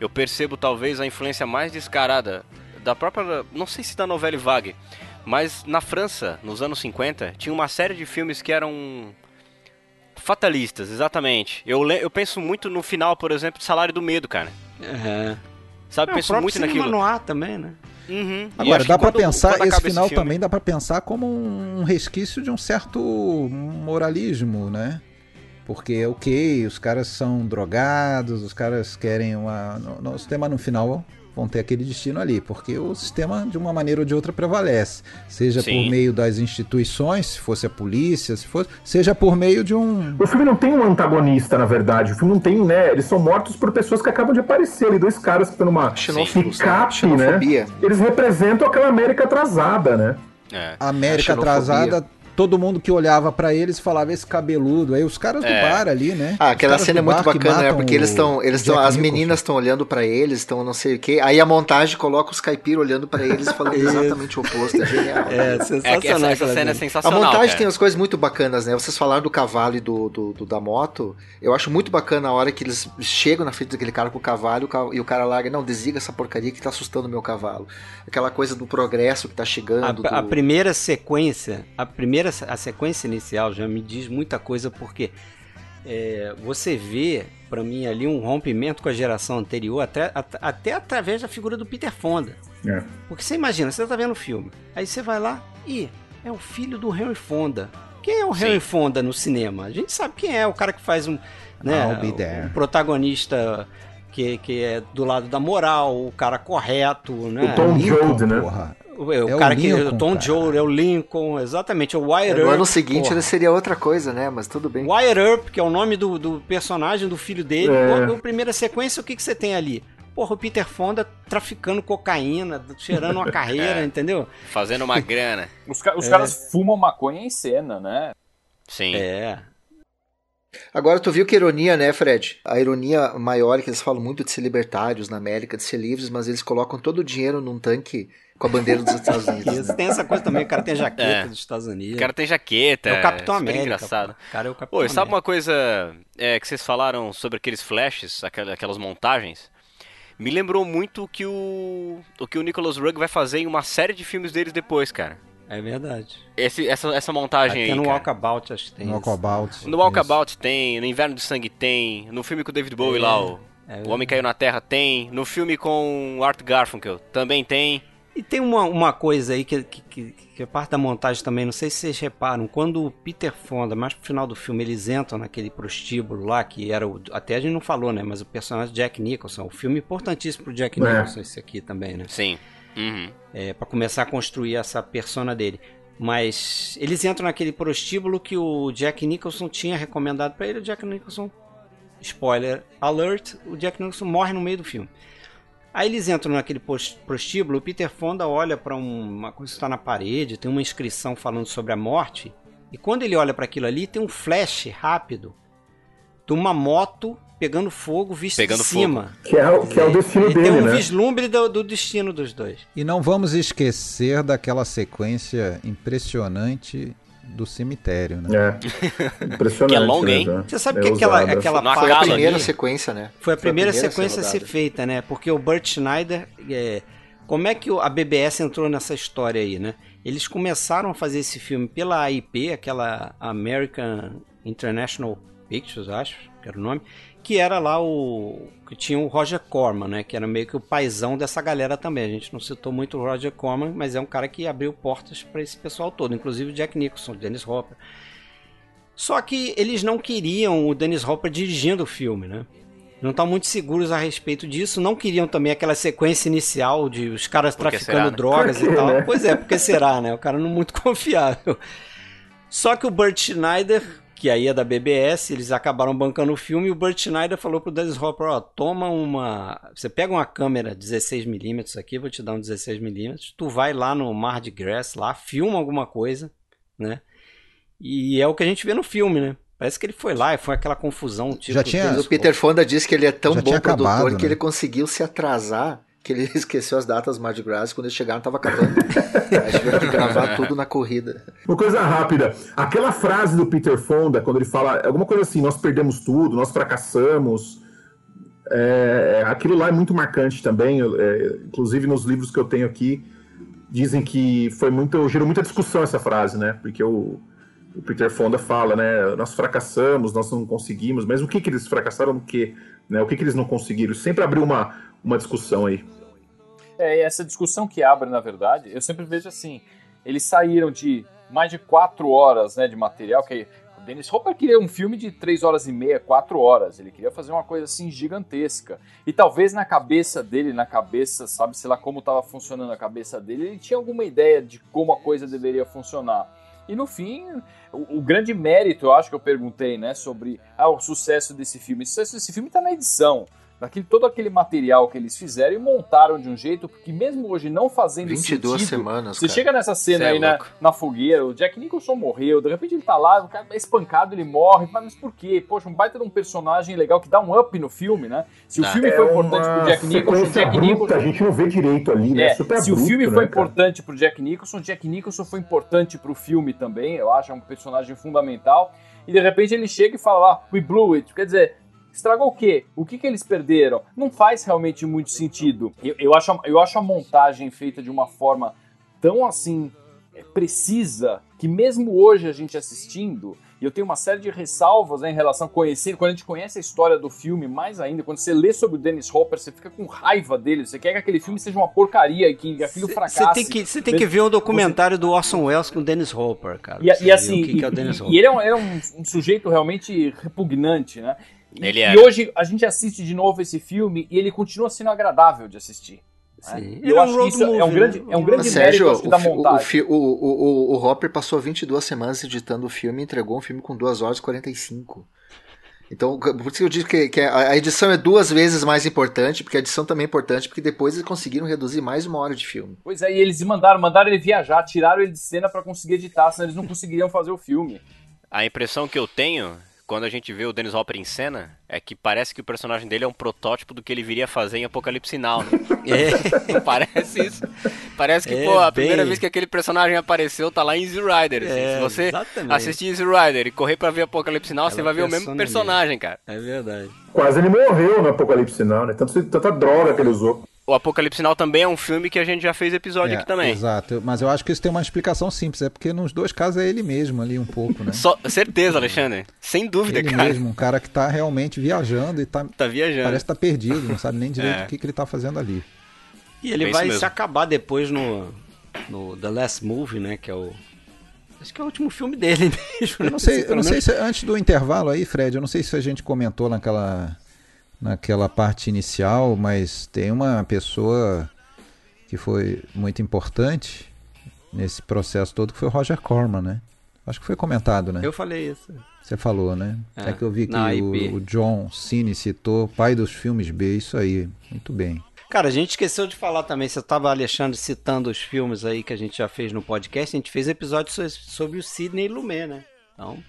eu percebo talvez a influência mais descarada da própria, não sei se da novela Vague, mas na França, nos anos 50, tinha uma série de filmes que eram Fatalistas, exatamente. Eu, eu penso muito no final, por exemplo, de Salário do Medo, cara. Uhum. Sabe, é, penso muito naquilo. no ar também, né? Uhum. Agora, dá para pensar, esse final esse também dá para pensar como um resquício de um certo moralismo, né? Porque, ok, os caras são drogados, os caras querem uma. O sistema no final vão ter aquele destino ali, porque o sistema, de uma maneira ou de outra, prevalece. Seja Sim. por meio das instituições, se fosse a polícia, se fosse, seja por meio de um. O filme não tem um antagonista, na verdade. O filme não tem, né? Eles são mortos por pessoas que acabam de aparecer ali, dois caras que estão numa picape, né? Eles representam aquela América atrasada, né? É. América atrasada todo mundo que olhava para eles falava esse cabeludo. Aí os caras do é. bar ali, né? Ah, aquela cena é muito bacana, né? Porque eles estão, eles estão, as meninas estão olhando para eles, estão não sei o quê. Aí a montagem coloca os caipiras olhando para eles e falando exatamente o oposto. É genial. É, sensacional. É, essa, essa cena é sensacional. A montagem cara. tem as coisas muito bacanas, né? Vocês falaram do cavalo e do, do, do, da moto. Eu acho muito bacana a hora que eles chegam na frente daquele cara com o cavalo e o cara larga, não, desliga essa porcaria que tá assustando o meu cavalo. Aquela coisa do progresso que tá chegando. A, do... a primeira sequência, a primeira a sequência inicial já me diz muita coisa porque é, você vê para mim ali um rompimento com a geração anterior até, até através da figura do Peter Fonda. É. Porque você imagina, você tá vendo o filme, aí você vai lá e é o filho do Henry Fonda. Quem é o Sim. Henry Fonda no cinema? A gente sabe quem é, o cara que faz um, né, um protagonista que, que é do lado da moral, o cara correto, né? O Tom Joad, né? Porra O, é, o é cara o Lincoln, que. O Tom Joe é o Lincoln, exatamente. O Wyatt Earp. No ano seguinte porra. seria outra coisa, né? Mas tudo bem. Wyatt Earp, que é o nome do, do personagem, do filho dele. É. Pô, primeira sequência, o que, que você tem ali? Porra, o Peter Fonda traficando cocaína, cheirando uma carreira, é. entendeu? Fazendo uma grana. Os, os é. caras fumam maconha em cena, né? Sim. É. Agora, tu viu que ironia, né, Fred? A ironia maior é que eles falam muito de ser libertários na América, de ser livres, mas eles colocam todo o dinheiro num tanque com a bandeira dos Estados Unidos. Né? Tem essa coisa também, o cara tem jaqueta é. dos Estados Unidos. O cara tem jaqueta. É o Capitão América. engraçado. O cara é o Capitão Pô, sabe uma coisa é, que vocês falaram sobre aqueles flashes, aquelas montagens? Me lembrou muito o que o, o que o Nicholas Rugg vai fazer em uma série de filmes deles depois, cara. É verdade. Esse, essa, essa montagem Até aí. no cara. Walkabout, acho que tem. No Walkabout. No Walkabout tem, no Inverno de Sangue tem, no filme com o David Bowie é, lá, o, é o Homem Caiu na Terra tem, no filme com Art Garfunkel também tem. E tem uma, uma coisa aí que, que, que, é parte da montagem também, não sei se vocês reparam, quando o Peter Fonda, mais pro final do filme, eles entram naquele prostíbulo lá, que era o. Até a gente não falou, né? Mas o personagem Jack Nicholson, o filme importantíssimo pro Jack é. Nicholson, esse aqui também, né? Sim. Uhum. É, para começar a construir essa persona dele. Mas eles entram naquele prostíbulo que o Jack Nicholson tinha recomendado para ele. O Jack Nicholson, spoiler alert, o Jack Nicholson morre no meio do filme. Aí eles entram naquele prostíbulo, o Peter Fonda olha para uma coisa que está na parede, tem uma inscrição falando sobre a morte. E quando ele olha para aquilo ali, tem um flash rápido de uma moto pegando fogo visto pegando de cima. Fogo. Que é, o, que é o destino ele dele, tem um né? vislumbre do, do, destino dos dois. E não vamos esquecer daquela sequência impressionante do cemitério, né? É. Impressionante. que é longa, hein? Né? Você sabe é que aquela, aquela parte... Foi a primeira ali, sequência, né? Foi a primeira, foi a primeira sequência a ser feita, né? Porque o Burt Schneider... É, como é que a BBS entrou nessa história aí, né? Eles começaram a fazer esse filme pela AIP, aquela American International Pictures, acho, que era o nome, que era lá o que tinha o Roger Corman, né, que era meio que o paizão dessa galera também. A gente não citou muito o Roger Corman, mas é um cara que abriu portas para esse pessoal todo, inclusive o Jack Nicholson, o Dennis Hopper. Só que eles não queriam o Dennis Hopper dirigindo o filme, né? Não estão muito seguros a respeito disso. Não queriam também aquela sequência inicial de os caras traficando será, né? drogas e tal. Né? Pois é, porque será, né? O cara não muito confiável. Só que o Burt Schneider que aí é da BBS, eles acabaram bancando o filme e o Burt Schneider falou pro Dennis Hopper, ó, toma uma, você pega uma câmera 16mm aqui, vou te dar um 16mm, tu vai lá no Mar de Grass, lá, filma alguma coisa, né? E é o que a gente vê no filme, né? Parece que ele foi lá e foi aquela confusão. Tipo, Já tinha... O Peter Fonda disse que ele é tão bom produtor acabado, que né? ele conseguiu se atrasar que ele esqueceu as datas Mardi Gras quando eles chegaram tava acabando. a gente vai gravar tudo na corrida. Uma coisa rápida, aquela frase do Peter Fonda, quando ele fala alguma coisa assim, nós perdemos tudo, nós fracassamos, é, aquilo lá é muito marcante também, é, inclusive nos livros que eu tenho aqui, dizem que foi muito, gerou muita discussão essa frase, né, porque o, o Peter Fonda fala, né, nós fracassamos, nós não conseguimos, mas o que que eles fracassaram no quê? Né, o que que eles não conseguiram? Sempre abriu uma, uma discussão aí. É, essa discussão que abre, na verdade, eu sempre vejo assim: eles saíram de mais de quatro horas né, de material, que o Dennis Hopper queria um filme de três horas e meia, quatro horas. Ele queria fazer uma coisa assim gigantesca. E talvez na cabeça dele, na cabeça, sabe, sei lá como estava funcionando a cabeça dele, ele tinha alguma ideia de como a coisa deveria funcionar. E no fim, o, o, grande mérito, eu acho que eu perguntei, né, sobre ah, o sucesso desse filme. O sucesso desse filme está na edição daquele, todo aquele material que eles fizeram e montaram de um jeito que mesmo hoje não fazendo 22 sentido, semanas, Você cara. chega nessa cena Cê é aí é na, na fogueira, o Jack Nicholson morreu, de repente ele tá lá, o cara é espancado, ele morre, mas por quê? Poxa, um baita de um personagem legal que dá um up no filme, né? Se o filme é foi importante pro Jack Nicholson, Jack Nicholson... A gente não vê direito ali, né? É, Super se o filme foi né, importante pro Jack Nicholson, Jack Nicholson foi importante pro filme também, eu acho, é um personagem fundamental. E de repente ele chega e fala lá, we blew it. Quer dizer, Estragou o quê? O que, que eles perderam? Não faz realmente muito sentido. Eu, eu, acho, eu acho a montagem feita de uma forma tão assim é, precisa que mesmo hoje a gente assistindo e eu tenho uma série de ressalvas né, em relação a conhecer, quando a gente conhece a história do filme, mais ainda, quando você lê sobre o Dennis Hopper, você fica com raiva dele, você quer que aquele filme seja uma porcaria e que aquilo fracasse. Você tem que, você tem que ver o um documentário do Orson Welles com o Dennis Hopper, cara. E, e assim, que e, é e, ele é, um, é um, um, sujeito realmente repugnante, né? Ele e, é. e hoje a gente assiste de novo esse filme e ele continua sendo agradável de assistir. Sim. eu acho que isso movie, é um grande, né? é um grande Sérgio, mérito o, da montagem. O, o, o, o, Hopper passou 22 semanas editando o filme e entregou um filme com 2 horas e 45. Então, por isso que eu digo que, que, a edição é duas vezes mais importante, porque a edição também é importante, porque depois eles conseguiram reduzir mais uma hora de filme. Pois é, e eles mandaram, mandaram ele viajar, tiraram ele de cena para conseguir editar, senão eles não conseguiriam fazer o filme. A impressão que eu tenho quando a gente vê o Dennis Hopper em cena, é que parece que o personagem dele é um protótipo do que ele viria fazer em Apocalipse Now, né? É. parece isso. Parece que, é, pô, a bem... primeira vez que aquele personagem apareceu tá lá em Easy Rider. Assim. É, Se você exatamente. assistir Easy Rider e correr pra ver Apocalipse Now, Ela você vai ver o mesmo personagem, cara. É verdade. Quase ele morreu no Apocalipse Now, né? Tanto, tanta droga que ele usou. O Apocalipse Now também é um filme que a gente já fez episódio é, aqui também. Exato, mas eu acho que isso tem uma explicação simples, é porque nos dois casos é ele mesmo ali um pouco, né? Só, certeza, Alexandre. Sem dúvida, ele cara. Ele mesmo, um cara que tá realmente viajando e tá, tá viajando. parece que tá perdido, não sabe nem direito é. o que, que ele tá fazendo ali. E ele é vai se acabar depois no, no The Last Movie, né, que é o Acho que é o último filme dele mesmo. Eu não sei, eu não sei se antes do intervalo aí, Fred, eu não sei se a gente comentou naquela naquela parte inicial, mas tem uma pessoa que foi muito importante nesse processo todo, que foi o Roger Corman, né? Acho que foi comentado, né? Eu falei isso. Você falou, né? É, é que eu vi que o, o, John Cine citou pai dos filmes B, isso aí. Muito bem. Cara, a gente esqueceu de falar também, você estava, Alexandre, citando os filmes aí que a gente já fez no podcast, a gente fez episódio sobre o Sidney Lumet, né? Então,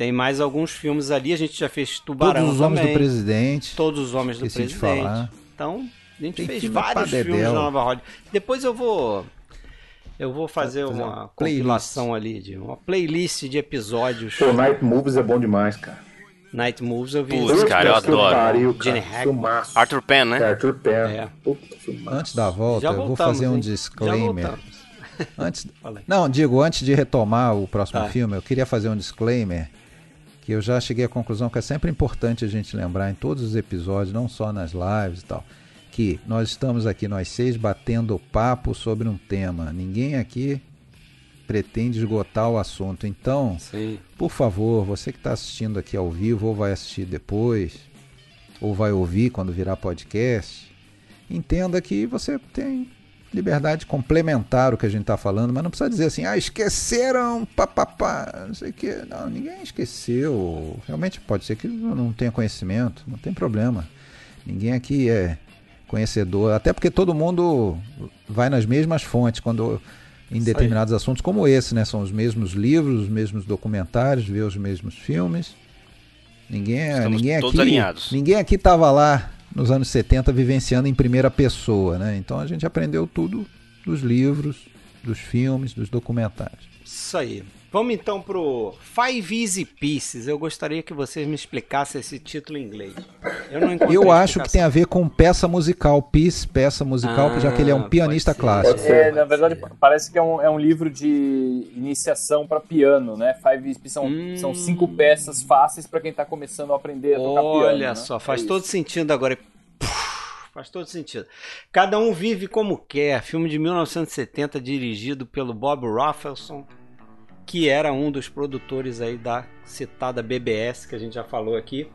tem mais alguns filmes ali, a gente já fez Tubarão Todos os Homens do Presidente. Todos os Homens do Presidente. De falar. Então, a gente Tem fez vários filmes na Nova Hollywood. Depois eu vou eu vou fazer, fazer uma, uma compilação ali de uma playlist de episódios. Pô, Night Moves é bom demais, cara. Night Moves eu vi. Putz, cara, eu adoro. Pariu, Gene Arthur Penn, né? É, Arthur Penn. É. Antes da volta, eu vou fazer um hein? disclaimer. Antes, não, digo, antes de retomar o próximo tá. filme, eu queria fazer um disclaimer que eu já cheguei à conclusão que é sempre importante a gente lembrar em todos os episódios, não só nas lives e tal, que nós estamos aqui, nós seis, batendo papo sobre um tema. Ninguém aqui pretende esgotar o assunto. Então, Sim. por favor, você que está assistindo aqui ao vivo ou vai assistir depois, ou vai ouvir quando virar podcast, entenda que você tem liberdade de complementar o que a gente está falando, mas não precisa dizer assim, ah, esqueceram, papapá, não sei o que. Não, ninguém esqueceu. Realmente pode ser que não tenha conhecimento, não tem problema. Ninguém aqui é conhecedor, até porque todo mundo vai nas mesmas fontes quando em determinados assuntos como esse, né? São os mesmos livros, os mesmos documentários, vê os mesmos filmes. Ninguém, é, ninguém aqui, alinhados. ninguém aqui estava lá nos anos 70 vivenciando em primeira pessoa, né? Então a gente aprendeu tudo dos livros, dos filmes, dos documentários. Isso aí. Vamos então pro Five Easy Pieces. Eu gostaria que vocês me explicassem esse título em inglês. Eu, não Eu acho que tem a ver com peça musical, piece, peça musical, ah, já que ele é um pianista clássico. É, na verdade, parece que é um, é um livro de iniciação para piano, né? Five Easy Pieces são, hum. são cinco peças fáceis para quem está começando a aprender a tocar Olha piano. Olha né? só, faz é todo sentido agora. Faz todo sentido. Cada um vive como quer. Filme de 1970 dirigido pelo Bob Rafelson que era um dos produtores aí da citada BBS que a gente já falou aqui.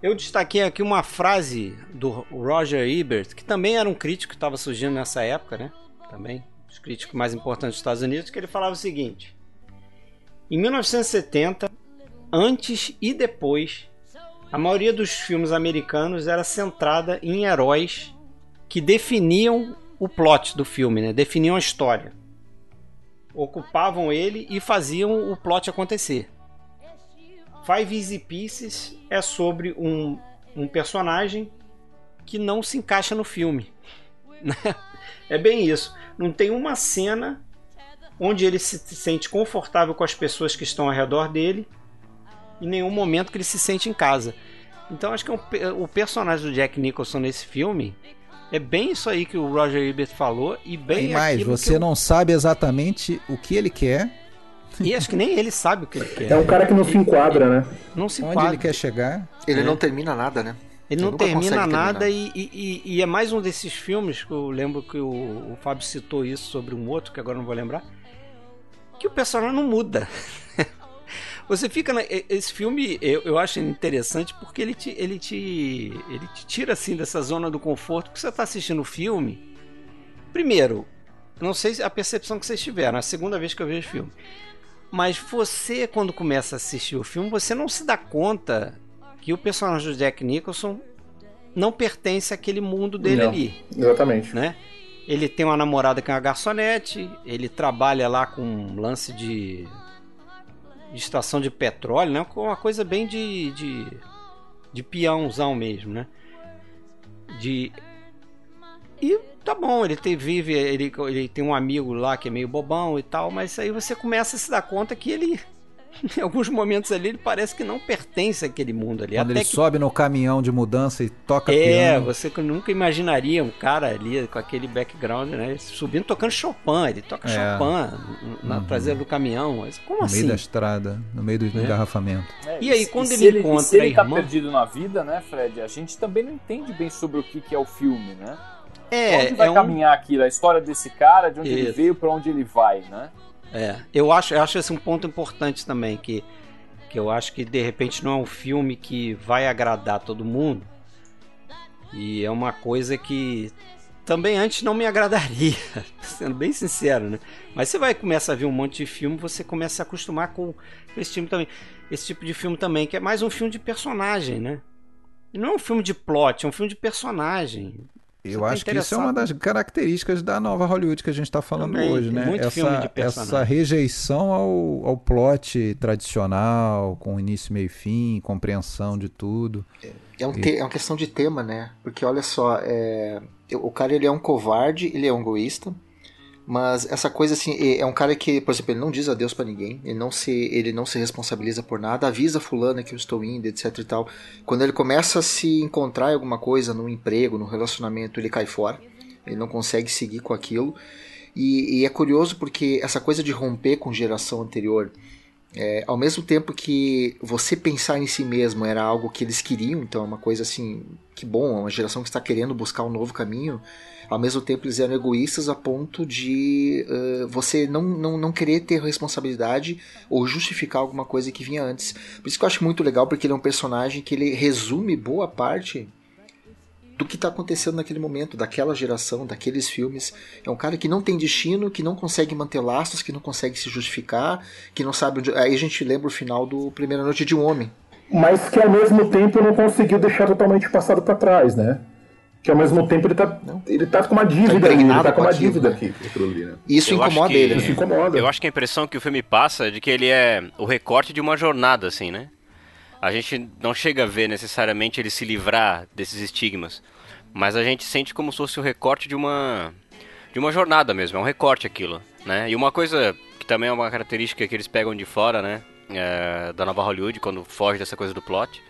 Eu destaquei aqui uma frase do Roger Ebert, que também era um crítico que estava surgindo nessa época, né? Também, os críticos mais importantes dos Estados Unidos, que ele falava o seguinte: Em 1970, antes e depois, a maioria dos filmes americanos era centrada em heróis que definiam o plot do filme, né? Definiam a história ocupavam ele e faziam o plot acontecer. Five Easy Pieces é sobre um, um personagem que não se encaixa no filme. é bem isso. Não tem uma cena onde ele se sente confortável com as pessoas que estão ao redor dele em nenhum momento que ele se sente em casa. Então acho que é o personagem do Jack Nicholson nesse filme é bem isso aí que o Roger Ebert falou e bem mais. Você eu... não sabe exatamente o que ele quer. E acho que nem ele sabe o que ele quer. É um cara que não se enquadra, né? Não se enquadra. Onde ele quer chegar? Ele é. não termina nada, né? Ele, ele não termina nada e, e, e, é mais um desses filmes que eu lembro que o, o Fábio citou isso sobre um outro, que agora não vou lembrar, que o personagem não muda. Você fica. Na, esse filme eu, eu acho interessante porque ele te, ele, te, ele te tira assim dessa zona do conforto. Porque você está assistindo o filme primeiro, não sei a percepção que vocês tiveram, é a segunda vez que eu vejo o filme. Mas você, quando começa a assistir o filme, você não se dá conta que o personagem do Jack Nicholson não pertence àquele mundo dele Não, ali, Exatamente. né? Ele tem uma namorada que é uma garçonete, ele trabalha lá com um lance de, de estação de petróleo, né? Uma coisa bem de, de, de peãozão mesmo, né? De e tá bom, ele tem, vive, ele, ele tem um amigo lá que é meio bobão e tal, mas aí você começa a se dar conta que ele, em alguns momentos ali, ele parece que não pertence àquele mundo ali. Quando Até ele que sobe no caminhão de mudança e toca é, piano. você que nunca imaginaria um cara ali com aquele background, né? Subindo tocando Chopin, ele toca É. Chopin na Uhum. traseira do caminhão. Mas como no assim? meio da estrada, no meio do É. engarrafamento. É, E aí, se- quando se ele e encontra se ele a tá irmã- perdido na vida, né, Fred? A gente também não entende bem sobre o que, que é o filme, né? É, onde vai é um, caminhar aquilo? A história desse cara, de onde ele Isso. veio, pra onde ele vai, né? É, eu acho, eu acho esse um ponto importante também que que eu acho que de repente não é um filme que vai agradar todo mundo. E é uma coisa que também antes não me agradaria, sendo bem sincero, né? Mas você vai começar a ver um monte de filme, você começa a se acostumar com esse tipo também, esse tipo de filme também, que é mais um filme de personagem, né? E não é um filme de plot, é um filme de personagem. Eu tá acho que isso é uma das características da nova Hollywood que a gente está falando Também, hoje, né? muito filme de essa, essa rejeição ao, ao plot tradicional, com início, meio e fim, compreensão de tudo. É, um te- é uma questão de tema, né? Porque olha só, é, o cara ele é um covarde, ele é um egoísta, mas essa coisa assim, é um cara que, por exemplo, ele não diz adeus pra ninguém, ele não se ele não se responsabiliza por nada, avisa fulana que eu estou indo, etc e tal. Quando ele começa a se encontrar em alguma coisa, num emprego, num relacionamento, ele cai fora. Ele não consegue seguir com aquilo. E, e é curioso porque essa coisa de romper com geração anterior, é, ao mesmo tempo que você pensar em si mesmo era algo que eles queriam, então é uma coisa assim, que bom, é uma geração que está querendo buscar um novo caminho. Ao mesmo tempo eles eram egoístas a ponto de eh, você não, não, não querer ter responsabilidade ou justificar alguma coisa que vinha antes. Por isso que eu acho muito legal, porque ele é um personagem que ele resume boa parte do que está acontecendo naquele momento, daquela geração, daqueles filmes. É um cara que não tem destino, que não consegue manter laços, que não consegue se justificar, que não sabe onde. Aí a gente lembra o final do Primeira Noite de um Homem. Mas que ao mesmo tempo não conseguiu deixar totalmente o passado pra trás, né? Que ao mesmo tempo ele tá, ele tá com uma dívida ali, ele tá com uma dívida né? aqui, ali, né? E isso Eu acho incomoda que- ele, Isso né? incomoda. Eu acho que a impressão que o filme passa é de que ele é o recorte de uma jornada, assim, né? A gente não chega a ver necessariamente ele se livrar desses estigmas, mas a gente sente como se fosse o recorte de uma de uma jornada mesmo, é um recorte aquilo, né? E uma coisa que também é uma característica que eles pegam de fora, né? é, da nova Hollywood quando foge dessa coisa do plot,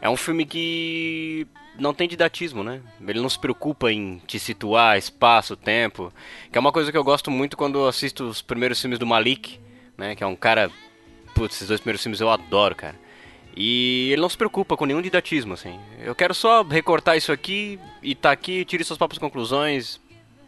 é um filme que não tem didatismo, né? Ele não se preocupa em te situar, espaço, tempo. Que é uma coisa que eu gosto muito quando assisto os primeiros filmes do Malik, né? Que é um cara. Putz, esses dois primeiros filmes eu adoro, cara. E ele não se preocupa com nenhum didatismo, assim. Eu quero só recortar isso aqui e tá aqui, tire suas próprias conclusões.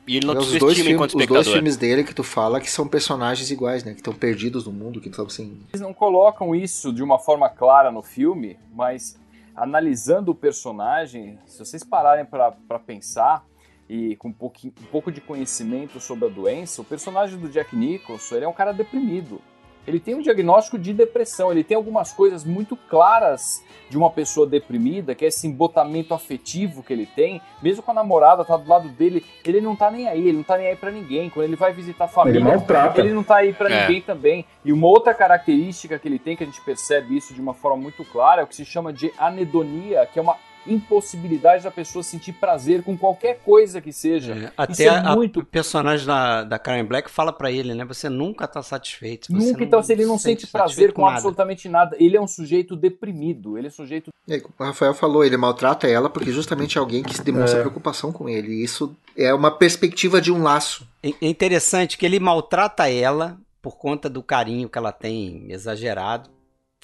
E ele não É te os, dois filmes, enquanto os dois espectador. filmes dele que tu fala que são personagens iguais, né? Que estão perdidos no mundo, que estão assim. Eles não colocam isso de uma forma clara no filme, mas analisando o personagem, se vocês pararem para pensar e com um, um pouco de conhecimento sobre a doença, o personagem do Jack Nicholson ele é um cara deprimido. Ele tem um diagnóstico de depressão, ele tem algumas coisas muito claras de uma pessoa deprimida, que é esse embotamento afetivo que ele tem, mesmo com a namorada tá do lado dele, ele não tá nem aí, ele não tá nem aí para ninguém. Quando ele vai visitar a família, Ele maltrata. ele não tá aí pra É. ninguém também. E uma outra característica que ele tem, que a gente percebe isso de uma forma muito clara, é o que se chama de anedonia, que é uma impossibilidade da pessoa sentir prazer com qualquer coisa que seja. É, até é a- muito- o personagem da, da Karen Black fala pra ele, né? Você nunca tá satisfeito. você Nunca, então, se ele não sente prazer satisfeito com nada. absolutamente nada, ele é um sujeito deprimido, ele é um sujeito É, como o Rafael falou, ele maltrata ela porque justamente é alguém que demonstra preocupação com ele. E isso é uma perspectiva de um laço. É é interessante que ele maltrata ela por conta do carinho que ela tem exagerado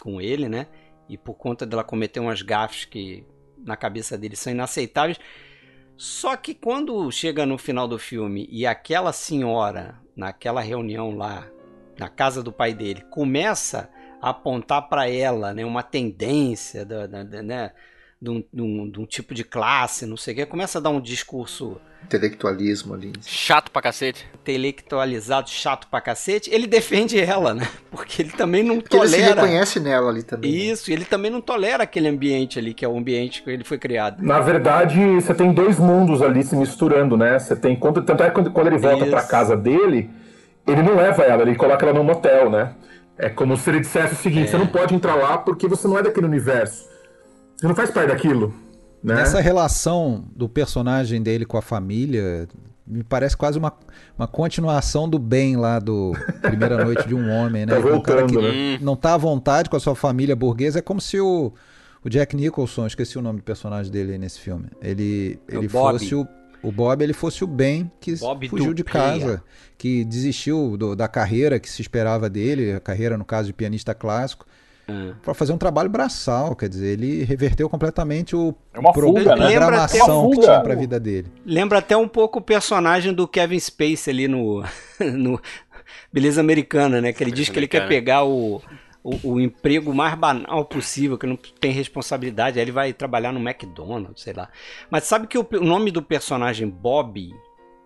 com ele, né? E por conta dela cometer umas gafes que na cabeça dele são inaceitáveis. Só que quando chega no final do filme e aquela senhora, naquela reunião lá, na casa do pai dele, começa a apontar para ela né, uma tendência da, da- da- né, de um, de um, de um tipo de classe, não sei o que. Começa a dar um discurso. Intelectualismo ali. Chato pra cacete. Intelectualizado, chato pra cacete. Ele defende ela, né? Porque ele também não Porque tolera. ele se reconhece nela ali também. né? Isso, né? ele também não tolera aquele ambiente ali, que é o ambiente que ele foi criado. Na verdade, você tem dois mundos ali se misturando, né? Você tem. Tanto é que quando, quando ele volta Isso. pra casa dele, ele não leva ela, ele coloca ela num motel, né? É como se ele dissesse o seguinte: é. você não pode entrar lá porque você não é daquele universo. Você não faz parte daquilo. Né? Essa relação do personagem dele com a família me parece quase uma, uma continuação do bem lá do Primeira Noite de um Homem, né? Tá voltando, um cara que né? não tá à vontade com a sua família burguesa. É como se o, o Jack Nicholson, esqueci o nome do personagem dele nesse filme, ele, ele fosse o o Bob ele fosse o Ben que Bob fugiu de casa, que desistiu do, da carreira que se esperava dele, a carreira no caso de pianista clássico, É. para fazer um trabalho braçal, quer dizer, ele reverteu completamente o É uma fuga, né? programação Lembra que até- tinha para a vida dele. Lembra até um pouco o personagem do Kevin Spacey ali no, no Beleza Americana, né? Que ele diz que ele quer Americana. pegar o, o, o emprego mais banal possível, que não tem responsabilidade. Aí ele vai trabalhar no McDonald's, sei lá. Mas sabe que o, o nome do personagem Bob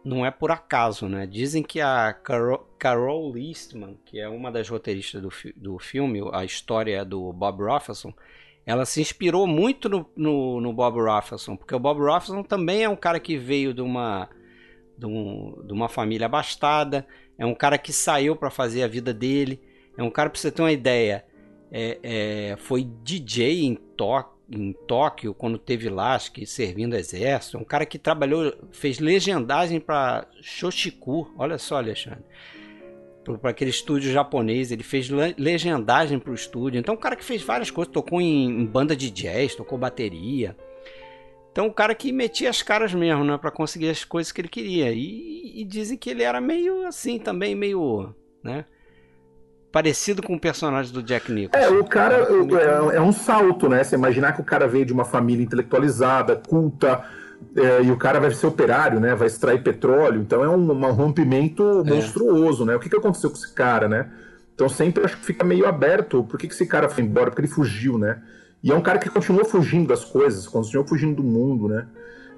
não é por acaso, né? Dizem que a Carol, Carol Eastman, que é uma das roteiristas do, do filme, a história do Bob Rafelson, ela se inspirou muito no, no, no Bob Rafelson, porque o Bob Rafelson também é um cara que veio de uma, de, um- de uma família abastada, é um cara que saiu para fazer a vida dele, é um cara, para você ter uma ideia, é- é, foi DJ em, Tó- em Tóquio quando teve que servindo exército, um cara que trabalhou, fez legendagem para Shoshiku, olha só, Alexandre para aquele estúdio japonês, ele fez le- legendagem para o estúdio. Então, um cara que fez várias coisas, tocou em, em banda de jazz, tocou bateria. Então, um cara que metia as caras mesmo, né, para conseguir as coisas que ele queria. E, e dizem que ele era meio assim também, meio, né, parecido com o personagem do Jack Nicholson. É, o cara é, é um salto, né? Você imaginar que o cara veio de uma família intelectualizada, culta, é, e o cara vai ser operário, né? Vai extrair petróleo. Então é um, um rompimento monstruoso, né? O que, que aconteceu com esse cara, né? Então sempre acho que fica meio aberto. Por que, que esse cara foi embora? Porque ele fugiu, né? E é um cara que continuou fugindo das coisas, continuou fugindo do mundo, né?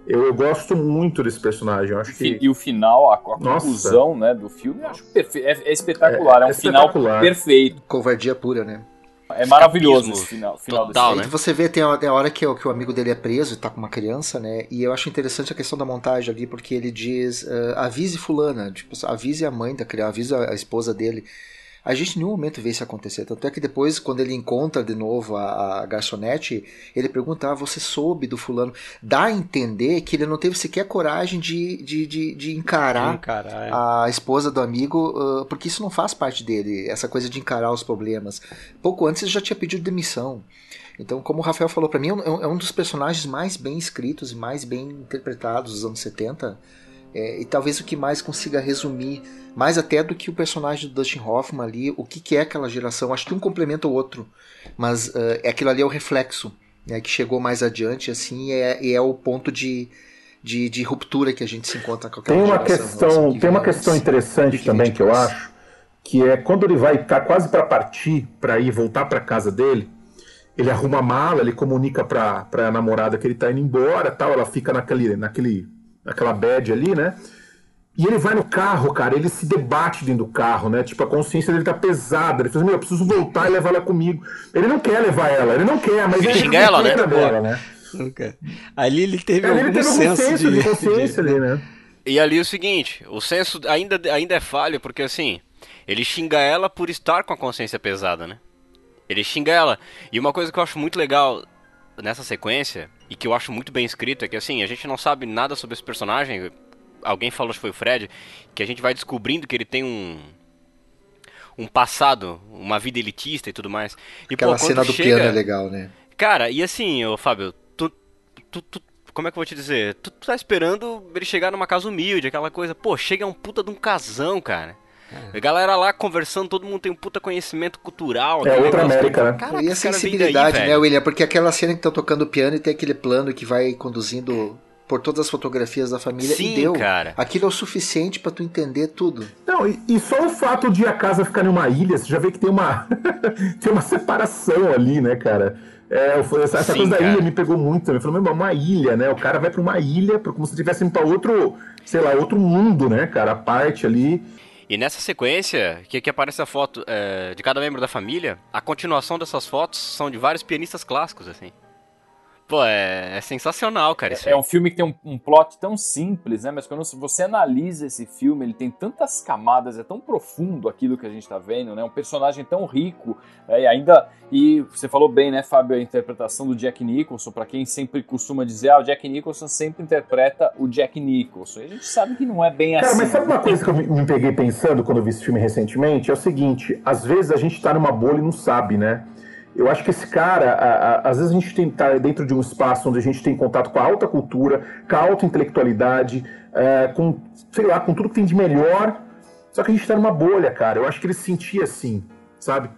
Eu, eu gosto muito desse personagem. Eu acho que. E o final, a, a conclusão né, do filme, eu acho perfe... é, é espetacular. É, É- um é final espetacular. perfeito. Covardia pura, né? É maravilhoso esse final, final total, desse né? Você vê, tem a, tem a hora que, o- que o amigo dele é preso e tá com uma criança, né? E eu acho interessante a questão da montagem ali, porque ele diz: ah, avise fulana, tipo, avise a mãe da criança, avise a, a esposa dele. A gente em nenhum momento vê isso acontecer. Tanto é que depois, quando ele encontra de novo a, a garçonete, ele pergunta: ah, você soube do fulano? Dá a entender que ele não teve sequer coragem de, de, de, de encarar Caralho. a esposa do amigo, ah, porque isso não faz parte dele, essa coisa de encarar os problemas. Pouco antes ele já tinha pedido demissão. Então, como o Rafael falou pra mim, é um, é um dos personagens mais bem escritos e mais bem interpretados dos anos 70. É, e talvez o que mais consiga resumir, mais até do que o personagem do Dustin Hoffman ali, o que, que é aquela geração. Acho que um complementa o outro, mas é aquilo ali é o reflexo, né, que chegou mais adiante, assim, e é, e é o ponto de, de, de ruptura que a gente se encontra com aquela Tem uma geração. questão, assim, tem uma questão antes. interessante também que eu acho, que é quando ele vai estar quase para partir, para ir voltar para casa dele, ele arruma a mala, ele comunica para a namorada que ele tá indo embora, tal, ela fica naquele, naquele, naquela bad ali, né? E ele vai no carro, cara, ele se debate dentro do carro, né? Tipo, a consciência dele tá pesada. Ele fala, meu, eu preciso voltar e levar ela comigo. Ele não quer levar ela, ele não quer, mas Ele ele xinga ela, né? dela, né? Nunca. Ali ele teve Ali algum ele teve algum senso, senso de, de, consciência de- ali, né? E ali é o seguinte, o senso ainda, ainda é falho, porque assim, ele xinga ela por estar com a consciência pesada, né? Ele xinga ela. E uma coisa que eu acho muito legal nessa sequência, e que eu acho muito bem escrito, é que assim, a gente não sabe nada sobre esse personagem. Alguém falou, acho que foi o Fred, que a gente vai descobrindo que ele tem um. Um passado, uma vida elitista e tudo mais. E, Aquela pô, cena do chega- piano é legal, né? Cara, e assim, ô Fábio, tu, tu, tu- como é que eu vou te dizer? Tu, tu tá esperando ele chegar numa casa humilde, aquela coisa, pô, chega um puta de um casão, cara. A galera lá conversando, todo mundo tem um puta conhecimento cultural. É aquele outra América, né? Caraca, e a sensibilidade, daí, né. William? Porque aquela cena que estão tocando piano e tem aquele plano que vai conduzindo por todas as fotografias da família Sim, e deu. cara. Aquilo é o suficiente pra tu entender tudo. Não, e, e só o fato de a casa ficar numa ilha, você já vê que tem uma tem uma separação ali, né, cara? É, essa, essa Sim, coisa da cara. ilha me pegou muito também. Falei, meu, uma ilha, né? O cara vai pra uma ilha, como se estivesse indo pra outro, sei lá, outro mundo, né, cara? A parte ali. E nessa sequência, que, que aparece a foto é, de cada membro da família, a continuação dessas fotos são de vários pianistas clássicos, assim. Pô, é, é, sensacional, cara. É, é, um filme que tem um, um, plot tão simples, né? Mas quando você analisa esse filme, ele tem tantas camadas, é tão profundo aquilo que a gente tá vendo, né? Um personagem tão rico, é, e ainda. E você falou bem, né, Fábio, a interpretação do Jack Nicholson, para quem sempre costuma dizer, ah, o Jack Nicholson sempre interpreta o Jack Nicholson. E a gente sabe que não é bem cara, assim. Cara, mas sabe uma coisa que eu me peguei pensando quando eu vi esse filme recentemente? É o seguinte: às vezes a gente tá numa bolha e não sabe, né? Eu acho que esse cara, a, a, às vezes a gente tem estar dentro de um espaço onde a gente tem contato com a alta cultura, com a alta intelectualidade, é, com, sei lá, com tudo que tem de melhor, só que a gente está numa bolha, cara. Eu acho que ele se sentia assim, sabe?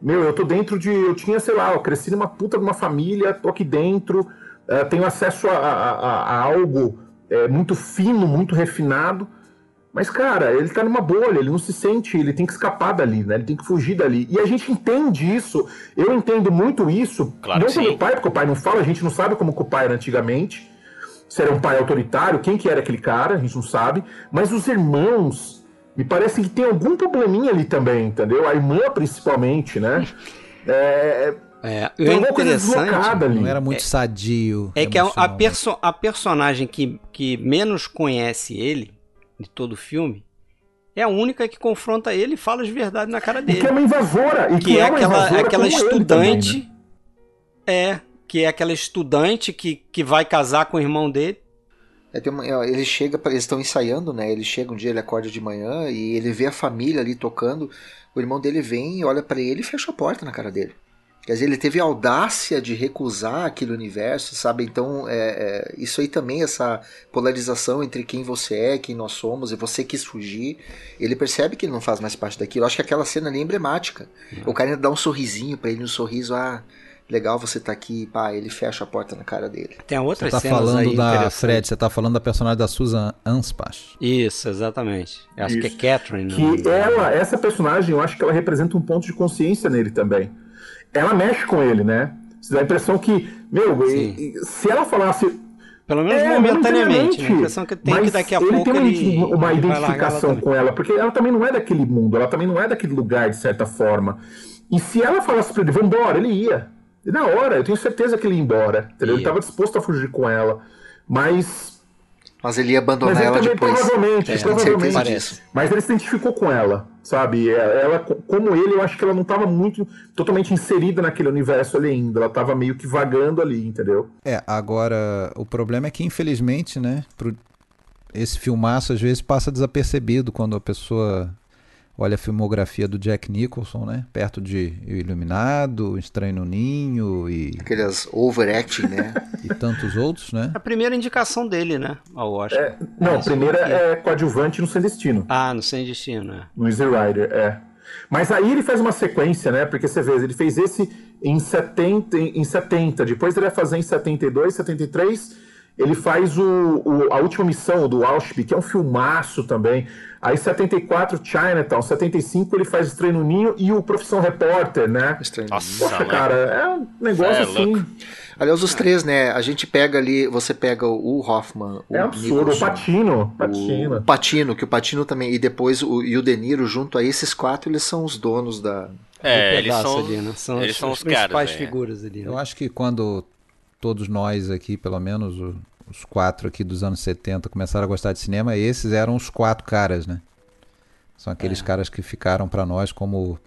Meu, eu tô dentro de. Eu tinha, sei lá, eu cresci numa puta de uma família, tô aqui dentro, é, tenho acesso a, a, a algo é, muito fino, muito refinado mas, cara, ele tá numa bolha, ele não se sente, ele tem que escapar dali, né? Ele tem que fugir dali. E a gente entende isso, eu entendo muito isso. Claro não pelo pai, porque o pai não fala, a gente não sabe como o pai era antigamente. Se era um pai autoritário, quem que era aquele cara, a gente não sabe. Mas os irmãos, me parece que tem algum probleminha ali também, entendeu? A irmã, principalmente, né? É. É, é interessante. Não era muito é, sadio. É que a, a, perso a personagem que, que menos conhece ele de todo o filme, é a única que confronta ele e fala de verdade na cara dele. E que é uma invasora. E que, que é, aquela, aquela estudante. Também, né? É, que é aquela estudante que, que vai casar com o irmão dele. É, uma, ele chega, eles estão ensaiando, né? Ele chega um dia, ele acorda de manhã e ele vê a família ali tocando. O irmão dele vem, olha para ele e fecha a porta na cara dele. Quer dizer, ele teve a audácia de recusar aquele universo, sabe? Então, é, é, isso aí também, essa polarização entre quem você é, quem nós somos, e você quis fugir. Ele percebe que ele não faz mais parte daquilo. Eu acho que aquela cena ali é emblemática. Uhum. O cara ainda dá um sorrisinho para ele, um sorriso, ah, legal você tá aqui, pá, ele fecha a porta na cara dele. Tem outra Você tá falando da Fred, você tá falando da personagem da Susan Anspach. Isso, exatamente. Eu acho Isso. que é Catherine. Que ela, essa personagem, eu acho que ela representa um ponto de consciência nele também ela mexe com ele, né? Você dá a impressão que, meu, se ela falasse. Pelo menos é, momentaneamente. Né? A impressão que tem que daqui a ele pouco tem ele, uma identificação com ela, porque ela também não é daquele mundo, ela também não é daquele lugar, de certa forma. E se ela falasse pra ele, vamos embora, ele ia. E na hora, eu tenho certeza que ele ia embora. Entendeu? Ia. Ele estava disposto a fugir com ela. Mas mas ele ia abandonar Mas ele ela também, depois. Provavelmente, é, provavelmente. Mas ele se identificou com ela, sabe? É, ela, como ele, eu acho que ela não estava muito totalmente inserida naquele universo ali ainda. Ela estava meio que vagando ali, entendeu? É, agora o problema é que, infelizmente, né, pro, esse filmaço às vezes passa desapercebido quando a pessoa olha a filmografia do Jack Nicholson, né? Perto de Iluminado, Estranho no Ninho. Aquelas overacting, né? e tantos outros, né? A primeira indicação dele, né? Ao Oscar. É, não, a primeira é coadjuvante no Sem Destino. Ah, no Sem Destino, é. No Easy Rider, é. Mas aí ele faz uma sequência, né? Porque você vê, ele fez esse em 70, em 70 depois ele vai fazer em 72, 73 ele faz o, o, a última missão do Auschwitz, que é um filmaço também. Aí 74, Chinatown. 75 ele faz Estranho no Ninho e o Profissão Repórter, né? Estranho Nossa, Poxa, cara, é um negócio é, assim. Louco. Aliás, os três, né? A gente pega ali, você pega o Hoffman, o é absurdo, Nicholson, o Patino, Patino. O Patino, que o Patino também, e depois o, e o De Niro junto a esses quatro, eles são os donos da... É, eles são, ali, né? são, eles os, são os, os principais caras, figuras ali. Né? Eu acho que quando todos nós aqui, pelo menos os quatro aqui dos anos 70 começaram a gostar de cinema, esses eram os quatro caras, né? São aqueles é. caras que ficaram para nós como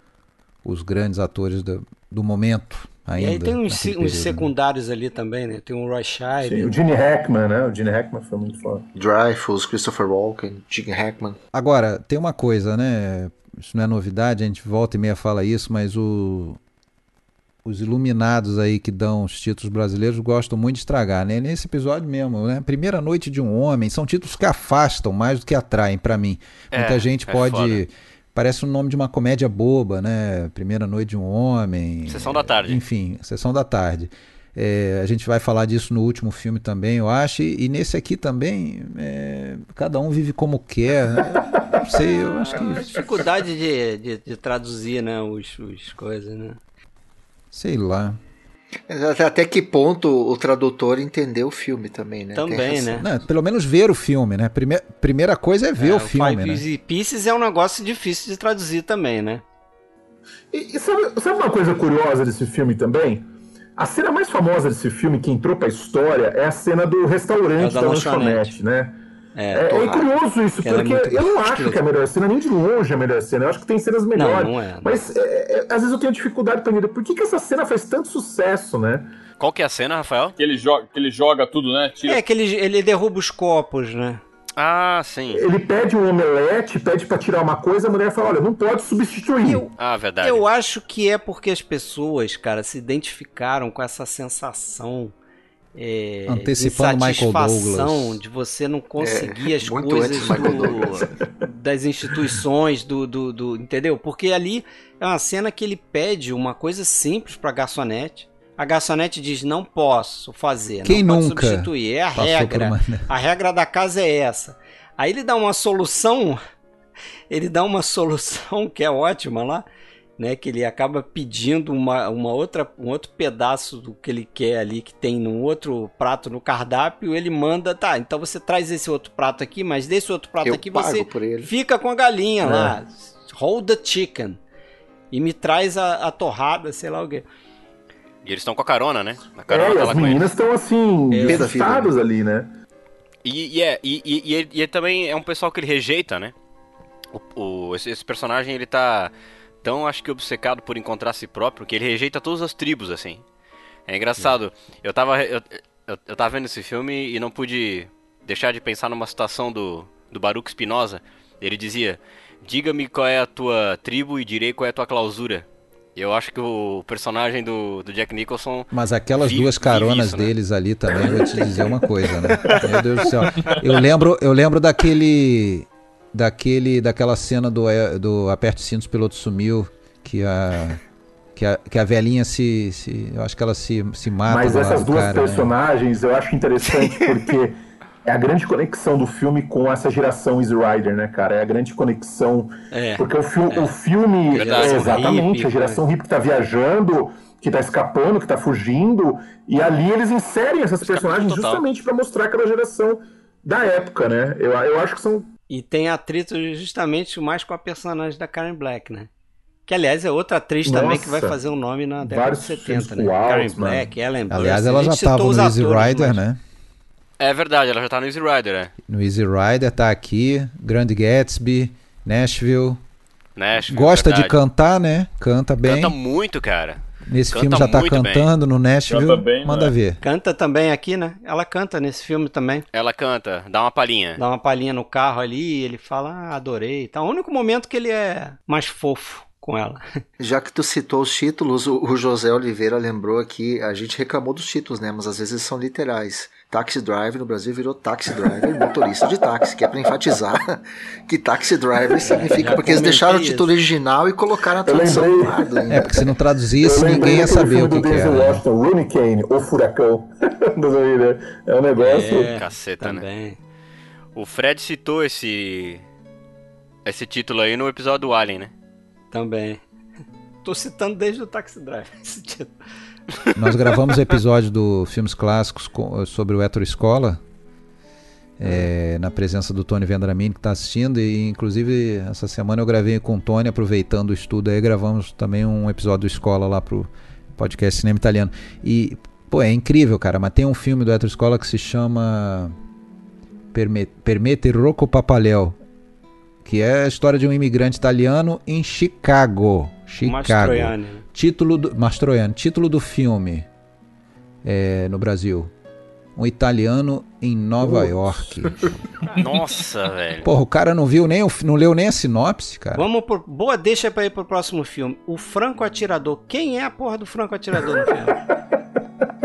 os grandes atores do, do momento. Ainda, e aí tem uns, uns né? secundários ali também, né? Tem o Roy Scheider. Sim, o Gene Hackman, né? O Gene Hackman foi muito foda. Dreyfus, Christopher Walken, Gene Hackman. Agora, tem uma coisa, né? Isso não é novidade, a gente volta e meia fala isso, mas o, os iluminados aí que dão os títulos brasileiros gostam muito de estragar, né? Nesse episódio mesmo, né? Primeira Noite de um Homem, são títulos que afastam mais do que atraem para mim. É, Muita gente é pode foda. parece o nome de uma comédia boba, né? Primeira Noite de um Homem. Sessão da tarde. Enfim, Sessão da tarde. É, a gente vai falar disso no último filme também, eu acho. E, e nesse aqui também, é, cada um vive como quer. Não sei, eu acho que. Dificuldade de, de, de traduzir, né? Os, os coisas, né? Sei lá. Até que ponto o tradutor entendeu o filme também, né? Também, né? Não, pelo menos ver o filme, né? Primeira, primeira coisa é ver é, o filme, Five né? Pieces é um negócio difícil de traduzir também, né? E, e sabe, sabe, uma coisa curiosa desse filme também? A cena mais famosa desse filme, que entrou pra história, é a cena do restaurante é da, da lanchonete, né? É, é, é curioso isso, que porque é eu não acho que é a melhor cena, nem de longe é a melhor cena. Eu acho que tem cenas melhores. Não, não é, não. Mas é, é, às vezes eu tenho dificuldade pra entender por que, que essa cena faz tanto sucesso, né? Qual que é a cena, Rafael? Que ele joga, que ele joga tudo, né? Tira... É, que ele, ele derruba os copos, né? Ah, sim. Ele pede um omelete, pede para tirar uma coisa, a mulher fala: olha, não pode substituir. Eu, ah, verdade. Eu acho que é porque as pessoas, cara, se identificaram com essa sensação. É, Antecipando Michael Douglas. de você não conseguir é, as coisas do, das instituições, do, do, do, Entendeu? Porque ali é uma cena que ele pede uma coisa simples pra garçonete a garçonete diz não posso fazer, Quem não nunca substituir, é a regra. A regra da casa é essa. Aí ele dá uma solução, ele dá uma solução que é ótima lá, né, que ele acaba pedindo uma, uma outra, um outro pedaço do que ele quer ali, que tem num outro prato no cardápio, ele manda, tá, então você traz esse outro prato aqui, mas desse outro prato Eu aqui você fica com a galinha é. lá, hold the chicken, e me traz a, a torrada, sei lá o quê. E eles estão com a carona, né? A carona é, tá as meninas estão assim, pesadas ali, né? E, e, é, e, e, e, e também é um pessoal que ele rejeita, né? O, o, esse, esse, personagem, ele tá tão, acho que, obcecado por encontrar si próprio, que ele rejeita todas as tribos, assim. É engraçado. Eu tava, eu, eu, eu tava vendo esse filme e não pude deixar de pensar numa situação do, do Baruch Spinoza. Ele dizia, diga-me qual é a tua tribo e direi qual é a tua clausura. Eu acho que o personagem do, do Jack Nicholson. Mas aquelas duas caronas isso, né? deles ali também, vou te dizer uma coisa, né? Meu Deus do céu. Eu lembro, eu lembro daquele. Daquele, daquela cena do, do Aperte Cintos, o piloto sumiu, que a, que a, que a velhinha se, se. Eu acho que ela se, se mata. Mas essas duas cara, né? personagens né? eu acho interessante porque é a grande conexão do filme com essa geração Easy Rider, né, cara? É a grande conexão. É, porque o, fi é. o filme. É, exatamente, hippie, a geração hippie que tá viajando, que tá escapando, que tá fugindo. E ali eles inserem essas personagens justamente para mostrar aquela geração da época, né? Eu, eu acho que são. E tem atrito justamente mais com a personagem da Karen Black, né? Que, aliás, é outra atriz Nossa, também que vai fazer um nome na década de 70, né? Karen Black, Ellen Burstyn. Aliás, ela já estava no Easy Rider, mas... né? É verdade, ela já tá no Easy Rider, é. No Easy Rider tá aqui, Grand Gatsby, Nashville. Nashville Gosta verdade. de cantar, né? Canta bem. Canta muito, cara. Nesse canta filme já tá cantando bem. no Nashville. Bem, manda né? ver. Canta também aqui, né? Ela canta nesse filme também. Ela canta, dá uma palhinha. Dá uma palhinha no carro ali, ele fala, ah, adorei. Tá o único momento que ele é mais fofo com ela. Já que tu citou os títulos, o José Oliveira lembrou aqui, a gente reclamou dos títulos, né? Mas às vezes são literais. Taxi driver no Brasil virou taxi driver, motorista de táxi, que é para enfatizar que taxi driver significa porque eles deixaram isso. o título original e colocaram a tradução do lado. É, porque se não traduzisse, ninguém ia saber o que, que era. Washington, Hurricane, o furacão. é um negócio. É, caceta, né? também. né? O Fred citou esse esse título aí no episódio do Alien, né? Também. Tô citando desde o Taxi Driver esse título. Nós gravamos episódio do Filmes Clássicos sobre o Hétero Escola, é, na presença do Tony Vendramini, que está assistindo, e inclusive essa semana eu gravei com o Tony, aproveitando o estudo aí, gravamos também um episódio do Escola lá pro podcast Cinema Italiano. E, pô, é incrível, cara, mas tem um filme do Hétero Escola que se chama Permette Rocco Papaleo, que é a história de um imigrante italiano em Chicago. Chicago. Título do, Mastroianni. Título do filme é, no Brasil. Um italiano em Nova uh. York. Nossa, velho. Porra, o cara não viu nem o, não leu nem a sinopse, cara. Vamos por boa deixa para ir pro próximo filme. O Franco Atirador. Quem é a porra do Franco Atirador no filme?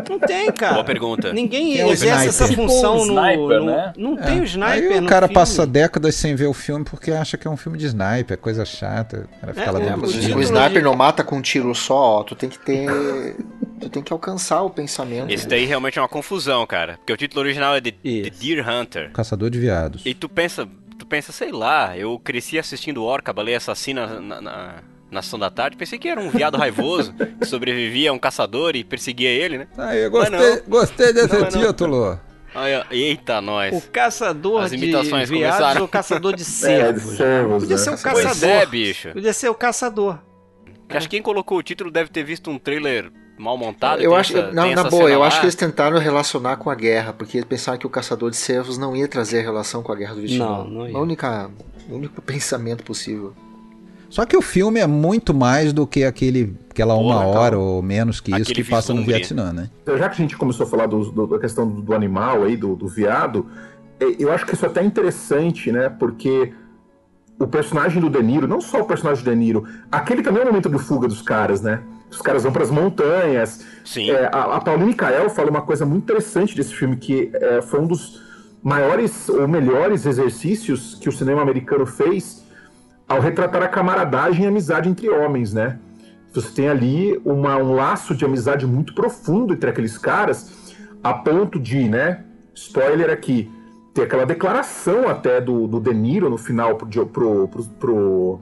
Não tem, cara. Boa pergunta. Ninguém é exerce essa função no, sniper, no, né? Não é. tem o sniper. Aí o cara passa décadas sem ver o filme porque acha que é um filme de sniper, é coisa chata. O cara fica é, lá dentro. O, o sniper de... não mata com um tiro só, ó. Tu tem que ter. tu tem que alcançar o pensamento. Esse daí realmente é uma confusão, cara. Porque o título original é The, The Deer Hunter. Caçador de Viados. E tu pensa, tu pensa, sei lá, eu cresci assistindo Orca, Baleia Assassina na, na na sessão da tarde. Pensei que era um viado raivoso que sobrevivia a um caçador e perseguia ele, né? Aí, eu gostei, gostei desse não, título. Olha, eita, nós. O caçador As imitações de viados começaram. ou o caçador de cervos. É, Podia né? ser o caçador. É, bicho. Podia ser o caçador. Acho que quem colocou o título deve ter visto um trailer mal montado. Eu acho, essa, não, na boa, eu lá. acho que eles tentaram relacionar com a guerra, porque eles pensaram que o caçador de cervos não ia trazer relação com a guerra do Vietnã. Não, não ia. A única, o único pensamento possível. Só que o filme é muito mais do que aquele, aquela Porra, uma hora ou menos que isso que passa no Vietnã, né? Então, já que a gente começou a falar do, do, da questão do, do animal aí, do, do viado, é, eu acho que isso é até interessante, né? Porque o personagem do De Niro, não só o personagem do De Niro, aquele também é o momento de fuga dos caras, né? Os caras vão para as montanhas. Sim. É, a, a Pauline Kael fala uma coisa muito interessante desse filme, que é, foi um dos maiores ou melhores exercícios que o cinema americano fez ao retratar a camaradagem e a amizade entre homens, né? Você tem ali uma, um laço de amizade muito profundo entre aqueles caras, a ponto de, né? Spoiler aqui, ter aquela declaração até do, do De Niro no final pro, pro, pro, pro,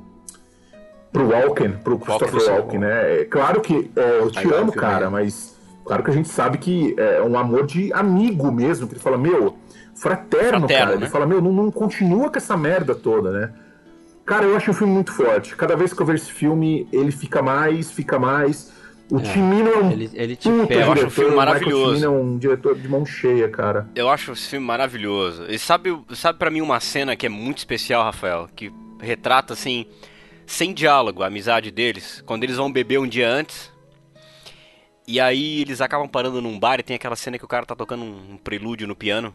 pro Walken, pro Christopher Walken, né? É, claro que é, eu te amo, cara, mas claro que a gente sabe que é um amor de amigo mesmo, que ele fala, meu, fraterno, fraterno cara. Né? Ele fala, meu, não, não continua com essa merda toda, né? Cara, eu acho o filme muito forte. Cada vez que eu vejo esse filme, ele fica mais, fica mais. O é, Timino é um ele, ele te puta Eu acho o filme maravilhoso. O Timino é um diretor de mão cheia, cara. Eu acho esse filme maravilhoso. E sabe, sabe para mim uma cena que é muito especial, Rafael? Que retrata, assim, sem diálogo, a amizade deles. Quando eles vão beber um dia antes. E aí eles acabam parando num bar e tem aquela cena que o cara tá tocando um, um prelúdio no piano.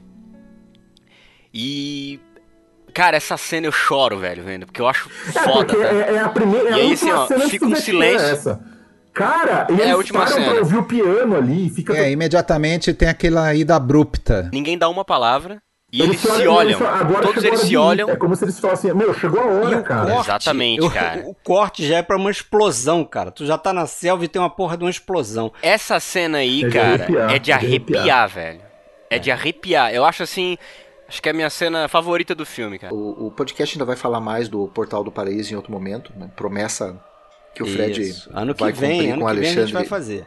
E Cara, essa cena eu choro, velho, vendo, porque eu acho foda. É, é, é a primeira. É e aí, assim, ó, fica um silêncio. Essa. Cara, e é eles param cena. pra ouvir o piano ali. Fica... É, imediatamente tem aquela ida abrupta. Ninguém dá uma palavra. E eles, eles se olham. Eles Todos eles se olham. É como se eles falassem, meu, chegou a hora, cara. Corte, Exatamente, cara. O, o, corte já é pra uma explosão, cara. Tu já tá na selva e tem uma porra de uma explosão. Essa cena aí, é cara, arrepiar, é de arrepiar, arrepiar, velho. É de arrepiar. Eu acho assim. Acho que é a minha cena favorita do filme, cara. O, o podcast ainda vai falar mais do Portal do Paraíso em outro momento, né? Promessa que o Fred Isso. ano que vai vem, cumprir ano com o Alexandre. Vem a gente vai fazer.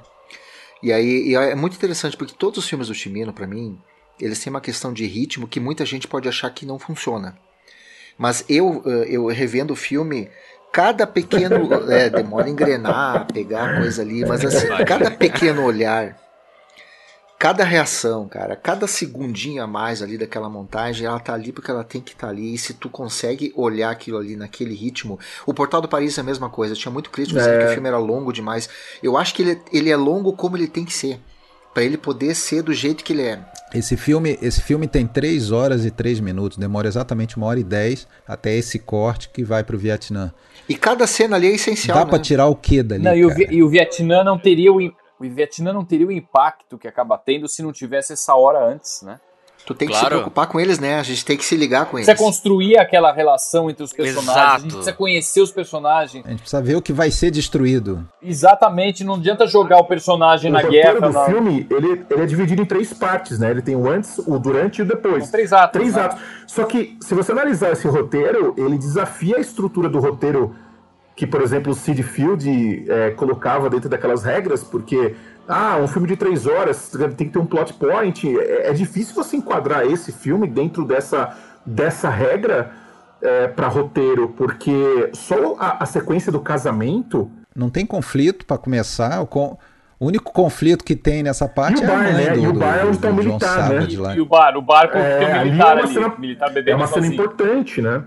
E aí e é muito interessante porque todos os filmes do Chimino, para mim, eles têm uma questão de ritmo que muita gente pode achar que não funciona. Mas eu, eh, eu revendo o filme, cada pequeno. É, demora a engrenar, pegar a coisa ali, mas assim, cada pequeno olhar cada reação, cara, cada segundinho a mais ali daquela montagem, ela tá ali porque ela tem que estar tá ali. E se tu consegue olhar aquilo ali naquele ritmo, o Portal do Paris é a mesma coisa. Eu tinha muito crítico dizendo é. que o filme era longo demais. Eu acho que ele, ele é longo como ele tem que ser. para ele poder ser do jeito que ele é. Esse filme, esse filme tem 3 horas e 3 minutos, demora exatamente uma hora e 10 até esse corte que vai pro Vietnã. E cada cena ali é essencial. Dá né? para tirar o que dali? Não, e, o, e o Vietnã não teria o, o Vietnã não teria o impacto que acaba tendo se não tivesse essa hora antes, né? Tu tem que claro. se preocupar com eles, né? A gente tem que se ligar com eles. Precisa construir aquela relação entre os personagens. Exato. A gente precisa conhecer os personagens. A gente precisa ver o que vai ser destruído. Exatamente. Não adianta jogar o personagem o na guerra. O filme, ele, ele é dividido em três partes, né? Ele tem o antes, o durante e o depois. São três atos. Três né? atos. Só que, se você analisar esse roteiro, ele desafia a estrutura do roteiro que, por exemplo, o Sid Field é, colocava dentro daquelas regras, porque ah, um filme de três horas tem que ter um plot point. É, é difícil você enquadrar esse filme dentro dessa, dessa regra é, para roteiro, porque só a, a, sequência do casamento. Não tem conflito para começar. O, com... o, único conflito que tem nessa parte é bar, a mãe né? do, e o bar é onde tá o militar, né? E, e, o bar, o bar com é, o militar é ali, cena, militar bebendo É uma cena importante, né?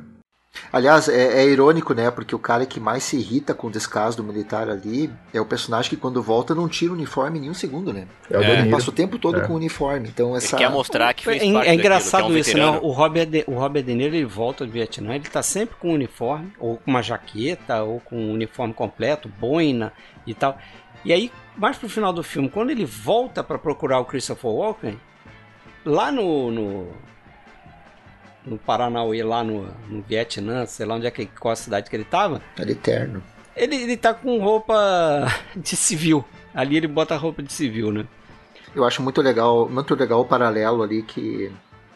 Aliás, é, é, irônico, né? Porque o cara que mais se irrita com o descaso do militar ali é o personagem que quando volta não tira o uniforme nem um segundo, né? É o Ele passa o tempo todo é. com o uniforme. Então essa... Ele quer mostrar que fez é, parte É engraçado daquilo, é um isso, né? O Robert, de, o Robert De Niro ele volta do Vietnã, ele tá sempre com o uniforme, ou com uma jaqueta, ou com um uniforme completo, boina e tal. E aí, mais pro final do filme, quando ele volta para procurar o Christopher Walken, lá no, no no Paranauê, lá no, no Vietnã, sei lá onde é que, qual a cidade que ele tava. Era eterno. Ele, ele tá com roupa de civil. Ali ele bota roupa de civil, né? Eu acho muito legal, muito legal o paralelo ali que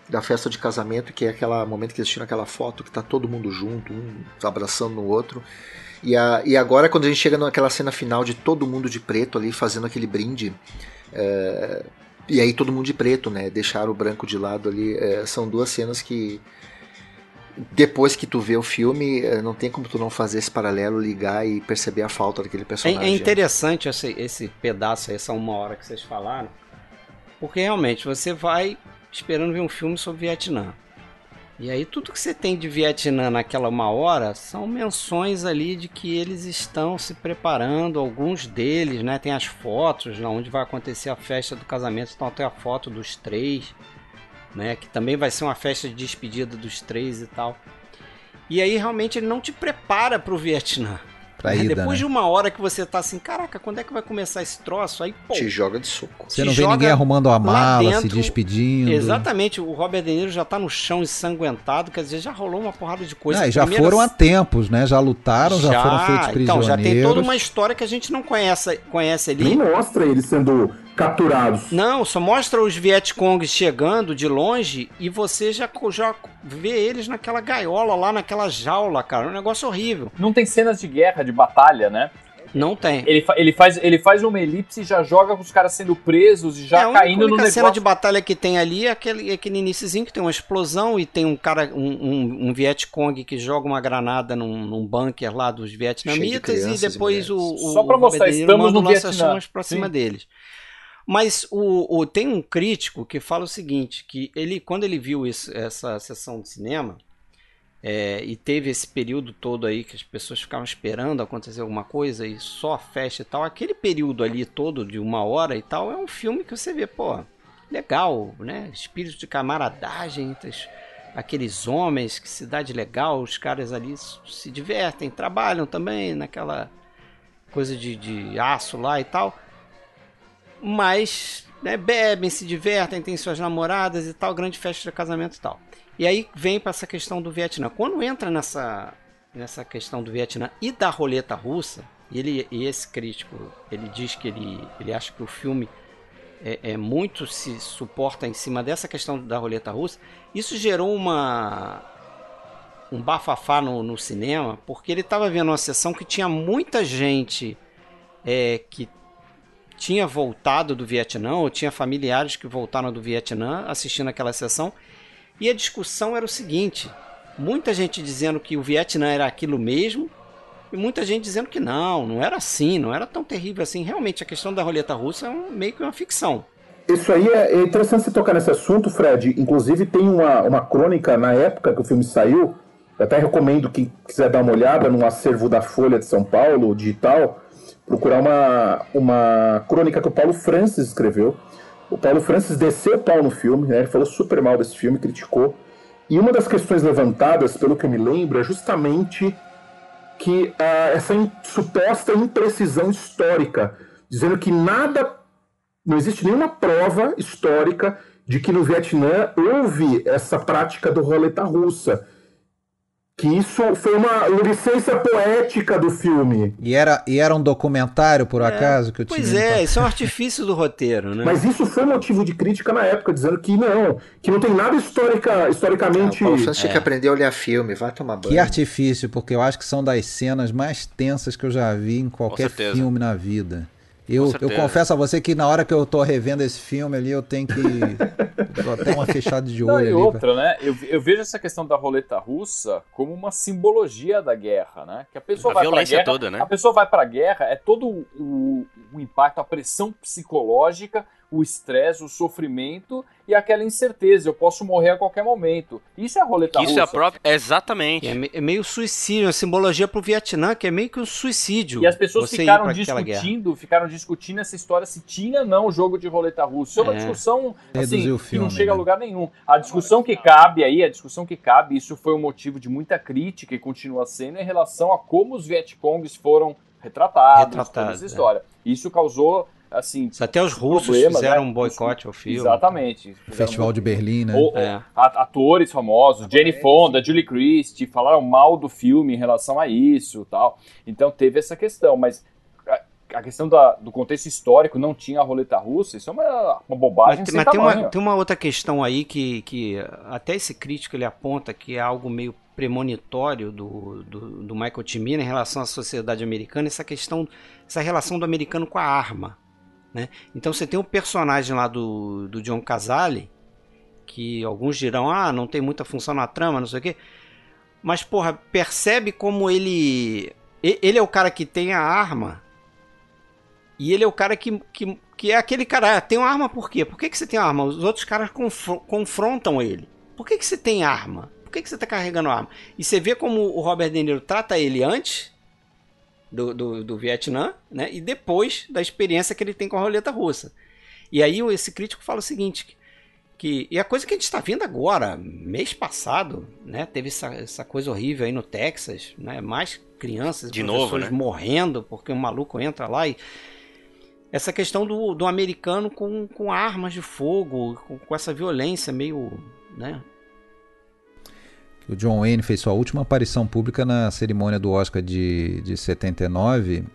da festa de casamento, que é aquele momento que eles tiram aquela foto que tá todo mundo junto, um abraçando no outro. E, a, e agora, quando a gente chega naquela cena final de todo mundo de preto ali fazendo aquele brinde. É, e aí todo mundo de preto, né? Deixar o branco de lado ali. É, são duas cenas que. Depois que tu vê o filme, é, não tem como tu não fazer esse paralelo, ligar e perceber a falta daquele personagem. É, é interessante esse, esse pedaço, essa uma hora que vocês falaram, porque realmente você vai esperando ver um filme sobre Vietnã. E aí tudo que você tem de Vietnã naquela uma hora são menções ali de que eles estão se preparando, alguns deles, né? Tem as fotos lá onde vai acontecer a festa do casamento, então tem a foto dos três, né? Que também vai ser uma festa de despedida dos três e tal. E aí realmente ele não te prepara para o Vietnã. Pra ida, Depois né? de uma hora que você tá assim, caraca, quando é que vai começar esse troço? Aí, pô, Te joga de soco. Você não vê ninguém arrumando a mala, se dentro. despedindo. Exatamente, o Robert De Niro já tá no chão ensanguentado, quer dizer, já rolou uma porrada de coisa. Ah, e já Primeira- foram a tempos, né? Já lutaram, já, foram feitos prisioneiros. Então, já tem toda uma história que a gente não conhece, conhece Nem ali. mostra eles sendo capturados. Não, só mostra os Vietcongs chegando de longe e você já, já vê eles naquela gaiola lá, naquela jaula, cara. É um negócio horrível. Não tem cenas de guerra, de batalha, né? Não tem. Ele, fa- ele, faz, ele faz uma elipse e já joga com os caras sendo presos e já é, a única, caindo no única negócio. cena de batalha que tem ali é aquele, é aquele iniciozinho que tem uma explosão e tem um cara, um, um, um Vietcong que joga uma granada num, num bunker lá dos vietnamitas crianças e e depois o, mulheres. o Só pra o mostrar, De estamos no Vietnã. pra cima Sim. deles. Mas o, o- tem um crítico que fala o seguinte, que ele quando ele viu isso- essa sessão de cinema é, e teve esse período todo aí que as pessoas ficavam esperando acontecer alguma coisa e só festa e tal, aquele período ali todo de uma hora e tal é um filme que você vê, pô, legal, né? Espírito de camaradagem entre aqueles homens, que cidade legal, os caras ali se divertem, trabalham também naquela coisa de, de aço lá e tal. Mas né, bebem, se divertem, têm suas namoradas e tal, grande festa de casamento e tal. E aí vem para essa questão do Vietnã. Quando entra nessa, nessa questão do Vietnã e da roleta russa, ele, e esse crítico ele diz que ele, ele acha que o filme é, é muito se suporta em cima dessa questão da roleta russa, isso gerou uma um bafafá no, no cinema, porque ele estava vendo uma sessão que tinha muita gente é, que tinha voltado do Vietnã, ou tinha familiares que voltaram do Vietnã assistindo aquela sessão, e a discussão era o seguinte: muita gente dizendo que o Vietnã era aquilo mesmo, e muita gente dizendo que não, não era assim, não era tão terrível assim. Realmente, a questão da roleta russa é um- meio que uma ficção. Isso aí é, é interessante você tocar nesse assunto, Fred. Inclusive, tem uma, uma crônica na época que o filme saiu. Eu até recomendo quem quiser dar uma olhada no acervo da Folha de São Paulo, digital, procurar uma, uma crônica que o Paulo Francis escreveu. O Paulo Francis desceu o pau no filme, né? ele falou super mal desse filme, criticou. E uma das questões levantadas, pelo que eu me lembro, é justamente que ah, essa in- suposta imprecisão histórica, dizendo que nada não existe nenhuma prova histórica de que no Vietnã houve essa prática do roleta russa. Que isso foi uma licença poética do filme. E era, e era um documentário, por acaso, que eu tinha. Pois é, isso é um artifício do roteiro, né? Mas isso foi motivo de crítica na época, dizendo que não, que não tem nada histórica, historicamente. o Paulo tinha que aprender a olhar filme, vai tomar banho. Que artifício, porque eu acho que são das cenas mais tensas que eu já vi em qualquer filme na vida. Eu, eu confesso a você que na hora que eu tô revendo esse filme ali, eu tenho que. até uma fechada de Não, olho e ali. outra, né? Eu, eu vejo essa questão da roleta russa como uma simbologia da guerra, né? Que a pessoa A vai pra violência guerra, toda, né? A pessoa vai pra guerra, é todo o, o- o impacto, a pressão psicológica, o estresse, o sofrimento e aquela incerteza. Eu posso morrer a qualquer momento. Isso é a roleta Isso russa. é a própria. Exatamente. É, é meio suicídio, uma simbologia pro Vietnã, que é meio que um suicídio. E as pessoas ficaram discutindo, ficaram discutindo essa história se tinha ou não o jogo de roleta russa. Isso é uma É. discussão assim, que não chega a né? lugar nenhum. A discussão que cabe aí, a discussão que cabe, isso foi um motivo de muita crítica e continua sendo em relação a como os Vietcongs foram retratados, toda Retratados, essa é. história. Isso causou, assim, Até os russos Problemas, fizeram né? um boicote ao filme. exatamente. Festival de Berlim, né? Ou- É. atores famosos, Jenny Fonda, Julie Christie, falaram mal do filme em relação a isso tal. Então teve essa questão, mas a- a questão da, do contexto histórico não tinha a roleta russa, isso é uma, uma bobagem. Mas, mas tem, uma, tem uma outra questão aí que, que até esse crítico ele aponta que é algo meio premonitório do, do, do Michael Cimino em relação à sociedade americana, essa questão, essa relação do americano com a arma. Né? Então você tem um personagem lá do, do John Casale, que alguns dirão, ah, não tem muita função na trama, não sei o quê. Mas, porra, percebe como ele. Ele é o cara que tem a arma. E ele é o cara que, que, que é aquele cara. Ah, tem uma arma por quê? Por que, que você tem arma? Os outros caras confrontam ele. Por que, que você tem arma? Por que, que você tá carregando arma? E você vê como o Robert De Niro trata ele antes do, do, do Vietnã, né? E depois da experiência que ele tem com a roleta russa. E aí esse crítico fala o seguinte: que e a coisa que a gente está vendo agora, mês passado, né, teve essa, essa coisa horrível aí no Texas, né, mais crianças, de novo, né? morrendo porque um maluco entra lá e essa questão do, do americano com, com armas de fogo, com, com essa violência meio, né? O John Wayne fez sua última aparição pública na cerimônia do Oscar de, de 79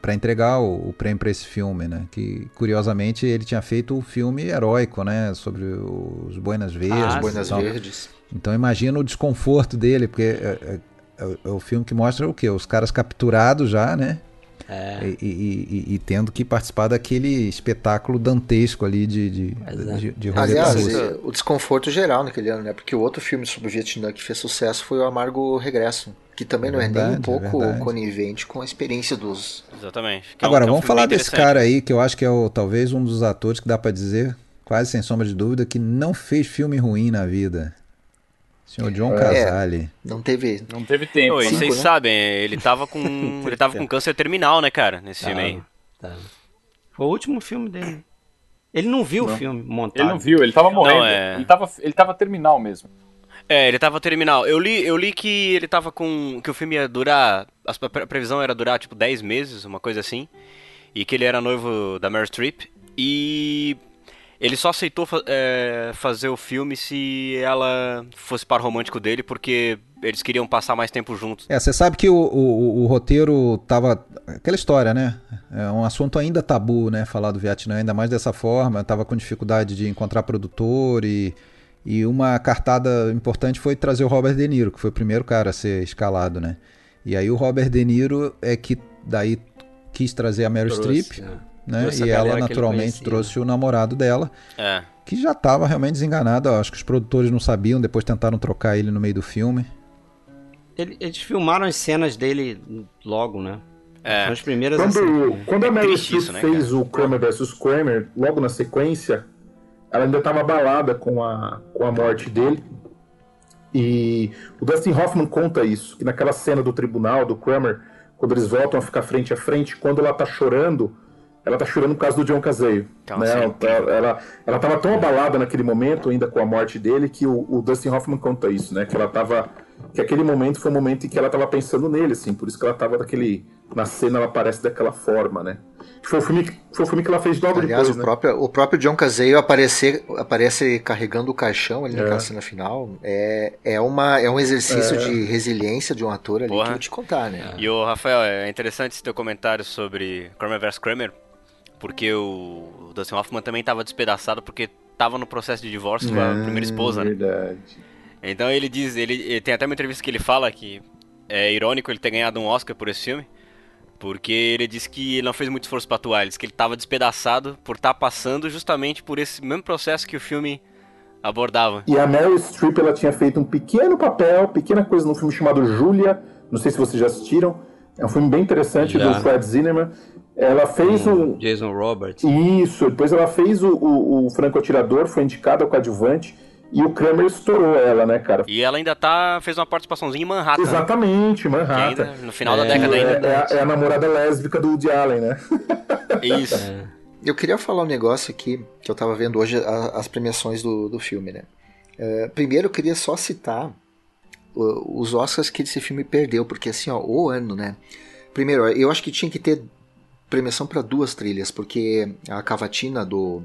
para entregar o, o prêmio para esse filme, né? Que curiosamente ele tinha feito o filme heróico, né? Sobre os Buenas Verdes. Ah, Buenas Verdes. Então imagina o desconforto dele, porque é, é, é, é, o filme que mostra o quê? Os caras capturados já, né? É. E, e, e, e, tendo que participar daquele espetáculo dantesco ali de, de, é. de, de Aliás, o desconforto geral naquele ano, né? Porque o outro filme sobre o Vietnã que fez sucesso foi o Amargo Regresso. Que também é não verdade, é nem um pouco é conivente com a experiência dos. Exatamente. É Agora, um, vamos falar desse cara aí, que eu acho que é o, talvez um dos atores que dá para dizer, quase sem sombra de dúvida, que não fez filme ruim na vida. Senhor John Casale. É, não teve. Não teve tempo. Oi, vocês né? sabem, ele tava com. ele tava com câncer terminal, né, cara, nesse filme aí. Foi o último filme dele. Ele não viu não. o filme montado. Ele não viu, ele tava morrendo. Não, é... ele, tava, ele tava terminal mesmo. É, ele tava terminal. Eu li, eu li que ele tava com. que o filme ia durar. A previsão era durar tipo 10 meses, uma coisa assim. E que ele era noivo da Meryl Streep. E ele só aceitou é, fazer o filme se ela fosse par romântico dele, porque eles queriam passar mais tempo juntos. É, você sabe que o, o, o, roteiro tava. Aquela história, né? É um assunto ainda tabu, né? Falar do Vietnã, ainda mais dessa forma. Tava com dificuldade de encontrar produtor e. E uma cartada importante foi trazer o Robert De Niro, que foi o primeiro cara a ser escalado, né? E aí o Robert De Niro é que daí quis trazer a Meryl Streep. É né? E ela naturalmente trouxe o namorado dela. É. Que já estava realmente desenganado. Acho que os produtores não sabiam, depois tentaram trocar ele no meio do filme. Ele, eles filmaram as cenas dele logo, né? É. São as primeiras Quando, assim, quando a Meryl Streep né, fez cara? o Kramer vs Kramer, logo na sequência, ela ainda estava abalada com a, com a morte dele. E o Dustin Hoffman conta isso, que naquela cena do tribunal, do Kramer, quando eles voltam a ficar frente a frente, quando ela tá chorando, ela tá chorando por causa do John Caseio. Então, né? ela, ela, ela tava tão abalada naquele momento, ainda com a morte dele, que o, o, Dustin Hoffman conta isso, né? Que ela tava. Que aquele momento foi o momento em que ela tava pensando nele, assim, por isso que ela tava daquele. Na cena ela aparece daquela forma, né? Foi o filme, foi o filme que ela fez logo Aliás, depois. O, né? próprio, o próprio John Caseio aparece, aparece carregando o caixão ali é. naquela cena final. É, é, uma, é um exercício é. de resiliência de um ator ali Porra. que eu vou te contar, né? E o Rafael, é interessante esse teu comentário sobre Kramer vs. Kramer, porque o Dustin Hoffman também estava despedaçado porque estava no processo de divórcio com a ah, primeira esposa, né? Verdade. Então ele diz, ele, ele, tem até uma entrevista que ele fala que é irônico ele ter ganhado um Oscar por esse filme, porque ele disse que ele não fez muito esforço para atuar, ele disse que ele estava despedaçado por estar tá passando justamente por esse mesmo processo que o filme abordava. E a Meryl Streep ela tinha feito um pequeno papel, pequena coisa num filme chamado Julia, não sei se vocês já assistiram. É um filme bem interessante já. do Fred Zinnemann. Ela fez o. Jason Roberts. Isso, depois ela fez o, o, o Franco Atirador, foi indicada ao coadjuvante. E o Kramer estourou ela, né, cara? E ela ainda tá fez uma participaçãozinha em Manhattan. Exatamente, Manhattan. Ainda, no final é, da década ainda. É, é, é, a namorada lésbica do Woody Allen, né? Isso. É. Eu queria falar um negócio aqui, que eu tava vendo hoje a, as premiações do, do filme, né? É, primeiro eu queria só citar os Oscars que esse filme perdeu, porque assim, ó, o ano, né? Primeiro, eu acho que tinha que ter premiação para duas trilhas, porque a cavatina do,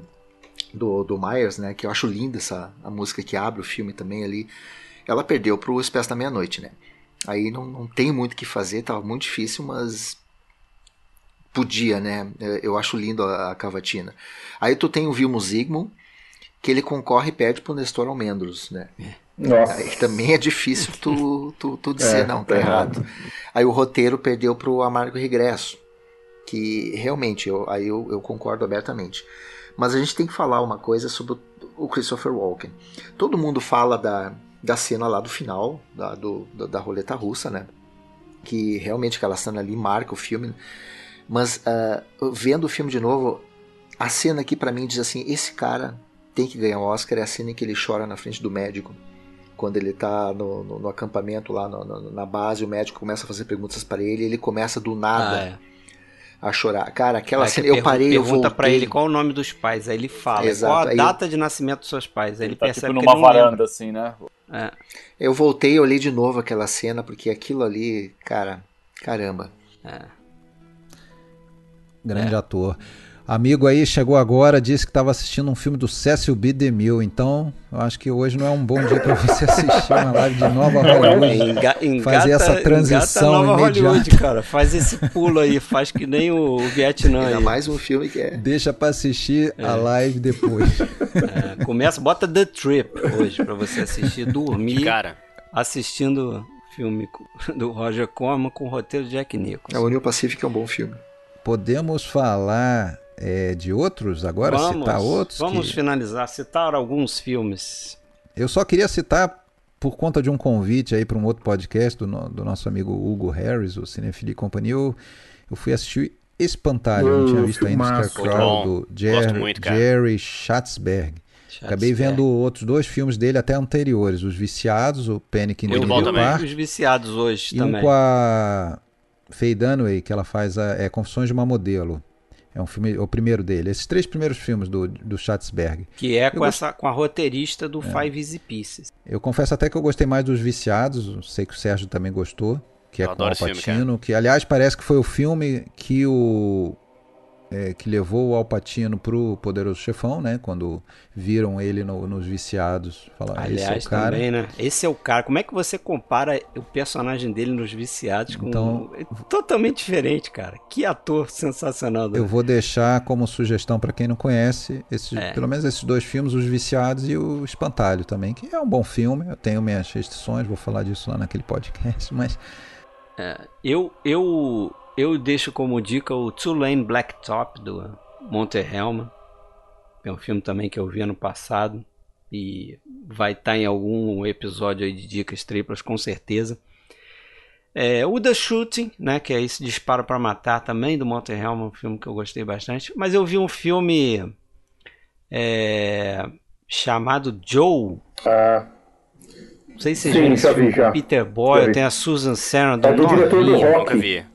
do, do Myers, né, que eu acho linda essa a música que abre o filme também ali, ela perdeu para o Expresso da Meia-Noite, né? Aí não, não tem muito o que fazer, tava muito difícil, mas podia, né? Eu acho lindo a, a cavatina. Aí tu tem o Vilmo Zygmunt, que ele concorre e pede pro Nestor Almendros, né? Nossa. Aí também é difícil tu, tu, tu dizer, é, não, tá, tá errado. Aí o roteiro perdeu pro Amargo Regresso, que realmente, eu, aí eu, eu concordo abertamente. Mas a gente tem que falar uma coisa sobre o Christopher Walken. Todo mundo fala da, da cena lá do final, da, do, da, da roleta russa, né? Que realmente aquela cena ali marca o filme. Mas uh, vendo o filme de novo, a cena aqui para mim diz assim: esse cara tem que ganhar o um Oscar. É a cena em que ele chora na frente do médico. Quando ele tá no, no, no acampamento lá no, na base, o médico começa a fazer perguntas para ele, ele começa do nada. Ah, é a chorar. Cara, aquela aí cena, eu parei, eu voltei. Pergunta pra ele qual o nome dos pais, aí ele fala. Exato, qual a data eu... de nascimento dos seus pais, aí ele, ele tá percebe tipo numa que varanda, lembra. assim, né? É. Eu voltei e olhei de novo aquela cena, porque aquilo ali, cara, caramba. É. Grande é. ator. Amigo aí chegou agora, disse que estava assistindo um filme do Cecil B. DeMille, então eu acho que hoje não é um bom dia para você assistir uma live de Nova Hollywood. Enga, engata, fazer essa transição Nova imediata. Hollywood, cara. Faz esse pulo aí, faz que nem o Vietnã Ainda aí. mais um filme que é. Deixa para assistir é. a live depois. É, começa, bota The Trip hoje para você assistir, dormir. Cara. Assistindo filme do Roger Corman com o roteiro de Jack Nicholson. A União Pacífica é um bom filme. Podemos falar é, de outros agora? Vamos, citar outros? Vamos que... finalizar, citar alguns filmes. Eu só queria citar, por conta de um convite aí para um outro podcast do, do, nosso amigo Hugo Harris, o Cinefili Companhia, eu, eu fui assistir Espantalho, uh, não tinha visto ainda o Scarecrow, do Jerry, muito, Jerry Schatzberg. Acabei vendo outros dois filmes dele até anteriores, Os Viciados, o Panic in the Park. Os Viciados hoje e também. um com a Faye Dunaway, que ela faz a, é, Confissões de uma Modelo. É um filme, o primeiro dele. Esses três primeiros filmes do, do Schatzberg. Que é com, gost... essa, com a roteirista do é. Five Easy Pieces. Eu confesso até que eu gostei mais dos Viciados. Sei que o Sérgio também gostou. Que é eu com o Alpatino. que, aliás, parece que foi o filme que o é, que levou o Alpatino pro Poderoso Chefão, né? Quando viram ele no, nos viciados. Falaram, Aliás, esse é o cara. também, né? Esse é o cara. Como é que você compara o personagem dele nos viciados com. Então, é totalmente diferente, cara. Que ator sensacional. Eu vou deixar como sugestão para quem não conhece, esses, é. pelo menos esses dois filmes, Os Viciados e o Espantalho também, que é um bom filme. Eu tenho minhas restrições, vou falar disso lá naquele podcast, mas. É, eu, eu eu deixo como dica o Tulane Blacktop do Monte Helma. É um filme também que eu vi ano passado e vai estar tá em algum episódio aí de dicas triplas com certeza. É, o The Shooting, né, que é esse Disparo para Matar também do Monte Helma, um filme que eu gostei bastante. Mas eu vi um filme é, chamado Joe. Ah. Não sei se vocês viram Peter Boyle, tem a Susan Sarandon. É do diretor do Rock. É,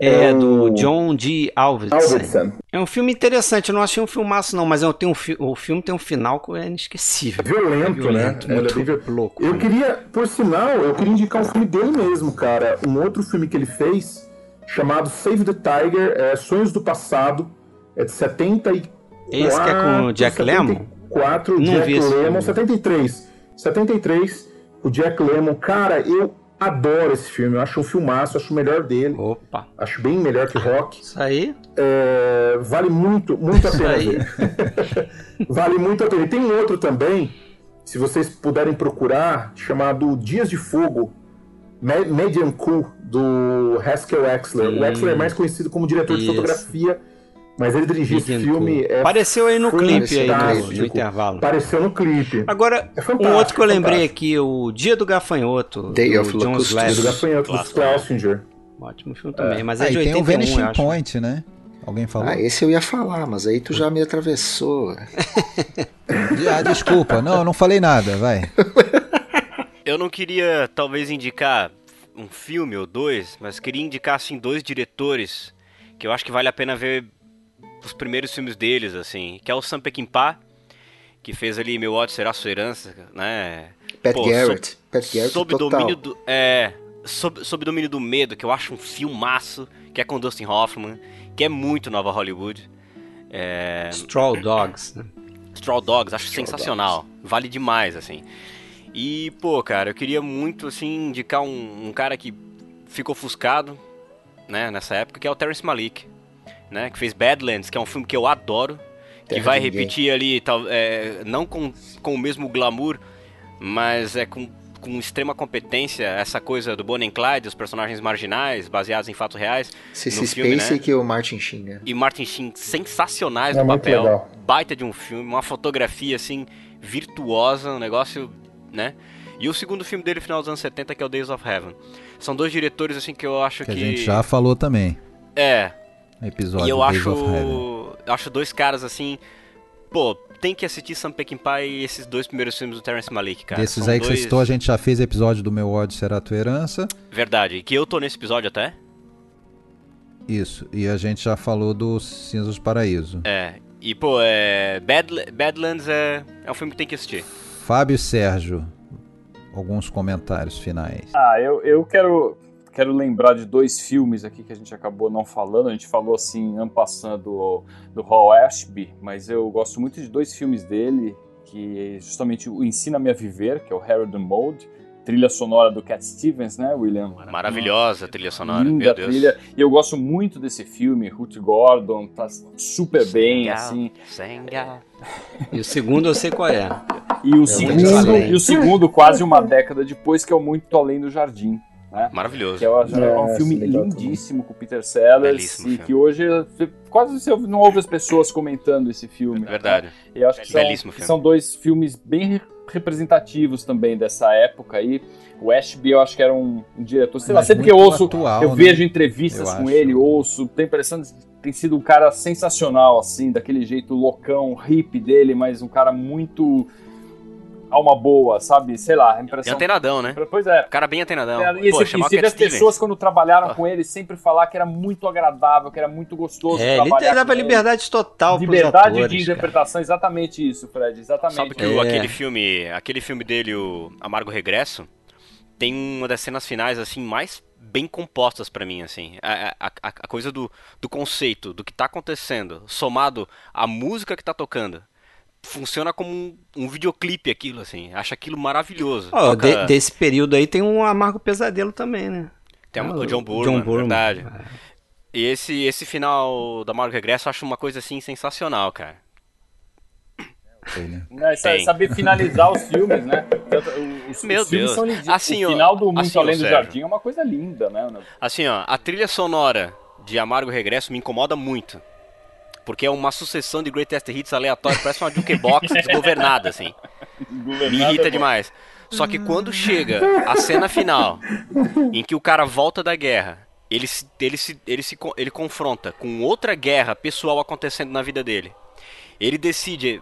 é do John D. Alvidson. É um filme interessante, eu não achei um filmaço não, mas eu tenho um fi o filme tem um final que é inesquecível. Violento, é violento né? Muito é louco. Eu né? queria, por sinal, eu queria indicar um filme dele mesmo, cara. Um outro filme que ele fez, chamado Save the Tiger, é Sonhos do Passado, é de 74... Esse que é com o Jack Lemmon? 74, não Jack Lemmon, 73. 73, o Jack Lemmon. Cara, eu adoro esse filme, eu acho um filmaço, acho o melhor dele. Opa! Acho bem melhor que Rock. Isso aí? É, vale muito, muito a pena ver. vale muito a pena. E tem um outro também, se vocês puderem procurar, chamado Dias de Fogo, Medium Cool, do Haskell Wexler. Sim. O Wexler é mais conhecido como diretor Isso. de fotografia mas ele dirigiu esse filme. É Apareceu aí no clipe aí no, no, intervalo. Apareceu no clipe. Agora, é um outro que eu lembrei aqui, o Dia do Gafanhoto. Day do of John Dia do Gafanhoto, do Schlesinger. Ótimo filme também, é. mas é ah, de 81, tem o Vanishing Point, né? Alguém falou? Ah, esse eu ia falar, mas aí tu já me atravessou. ah, desculpa, não, eu não falei nada, vai. Eu não queria, talvez, indicar um filme ou dois, mas queria indicar, assim, dois diretores que eu acho que vale a pena ver os primeiros filmes deles, assim, que é o Sam Peckinpah, que fez ali Meu ódio será sua herança, né? Pat Pô, Garrett. Sob, Pat Garrett sob total. domínio do é, sob, sob domínio do medo, que eu acho um filmaço, que é com Dustin Hoffman, que é muito Nova Hollywood. É... Straw Dogs, né? Straw Dogs, acho Straw sensacional. Dogs. Vale demais, assim. E, pô, cara, eu queria muito, assim, indicar um, um cara que ficou ofuscado, né, nessa época, que é o Terrence Malik né? Que fez Badlands, que é um filme que eu adoro. Terra que vai repetir ali, tal, é, não com, com o mesmo glamour, mas é com, com extrema competência essa coisa do Bonnie and Clyde, os personagens marginais, baseados em fatos reais. Cissy Space né? que o Martin Sheen, né? E Martin Sheen sensacionais é no papel. Legal. Baita de um filme, uma fotografia assim virtuosa, um negócio, né? E o segundo filme dele, final dos anos 70, que é o Days of Heaven. São dois diretores assim que eu acho que. Que a gente já falou também. É. Episódio e eu Days acho. Eu acho dois caras assim. Pô, tem que assistir Sam Peckinpah e esses dois primeiros filmes do Terrence Malick, cara. Desses São aí dois... que você citou, a gente já fez episódio do Meu Ódio Será Tua Herança. Verdade, que eu tô nesse episódio até. Isso, e a gente já falou do Cinzas do Paraíso. É, e pô, é... Bad... Badlands é... é um filme que tem que assistir. Fábio Sérgio, alguns comentários finais. Ah, eu, eu quero quero lembrar de dois filmes aqui que a gente acabou não falando. A gente falou assim, ampassando do, do Hall Ashby, mas eu gosto muito de dois filmes dele, que é justamente o Ensina-me a Viver, que é o Harold Mode, trilha sonora do Cat Stevens, né, William? Maravilhosa trilha sonora, Linda meu Deus. trilha. E eu gosto muito desse filme, Ruth Gordon, tá super bem, assim. E o segundo eu sei qual é. E o, segundo, e o segundo quase uma década depois, que é o Muito Além do Jardim. Né? Maravilhoso. Que é, é um filme lindíssimo com o Peter Sellers Belíssimo e filme. que hoje quase você não ouve as pessoas comentando esse filme. É verdade. Né? E eu acho que são, que são, dois filmes bem representativos também dessa época aí. O Ashby eu acho que era um, um diretor, sei lá, sempre que eu ouço, atual, eu né? vejo entrevistas eu com acho. ele, ouço, tem impressão de tem sido um cara sensacional assim, daquele jeito loucão, hippie dele, mas um cara muito alma boa, sabe? Sei lá, a impressão. E antenadão, né? Pois é. O cara bem antenadão. É, e Pô, esse, e as pessoas quando trabalharam oh. com ele sempre falar que era muito agradável, que era muito gostoso é, trabalhar. Ele dava liberdade total Liberdade atores, de interpretação, cara. exatamente isso, Fred, exatamente. Sabe que é. aquele filme, aquele filme dele, o Amargo Regresso, tem uma das cenas finais assim mais bem compostas para mim, assim. A, a, a, coisa do, do conceito, do que tá acontecendo, somado à música que tá tocando funciona como um, um, videoclipe aquilo, assim. Acho aquilo maravilhoso. Oh, Toca... de, desse período aí tem um Amargo Pesadelo também, né? Tem ah, o John Burman, John Burman. verdade. É. E esse, esse final da Amargo Regresso eu acho uma coisa, assim, sensacional, cara. Né? saber finalizar os filmes, né? Os, Meu os Deus. São assim, o final do Muito assim, Além do Jardim é uma coisa linda, né? Assim, ó, a trilha sonora de Amargo Regresso me incomoda muito porque é uma sucessão de greatest hits aleatórios, parece uma jukebox desgovernada, assim. Me irrita é demais. Só que quando chega a cena final, em que o cara volta da guerra, ele se, ele se, ele se ele confronta com outra guerra pessoal acontecendo na vida dele. Ele decide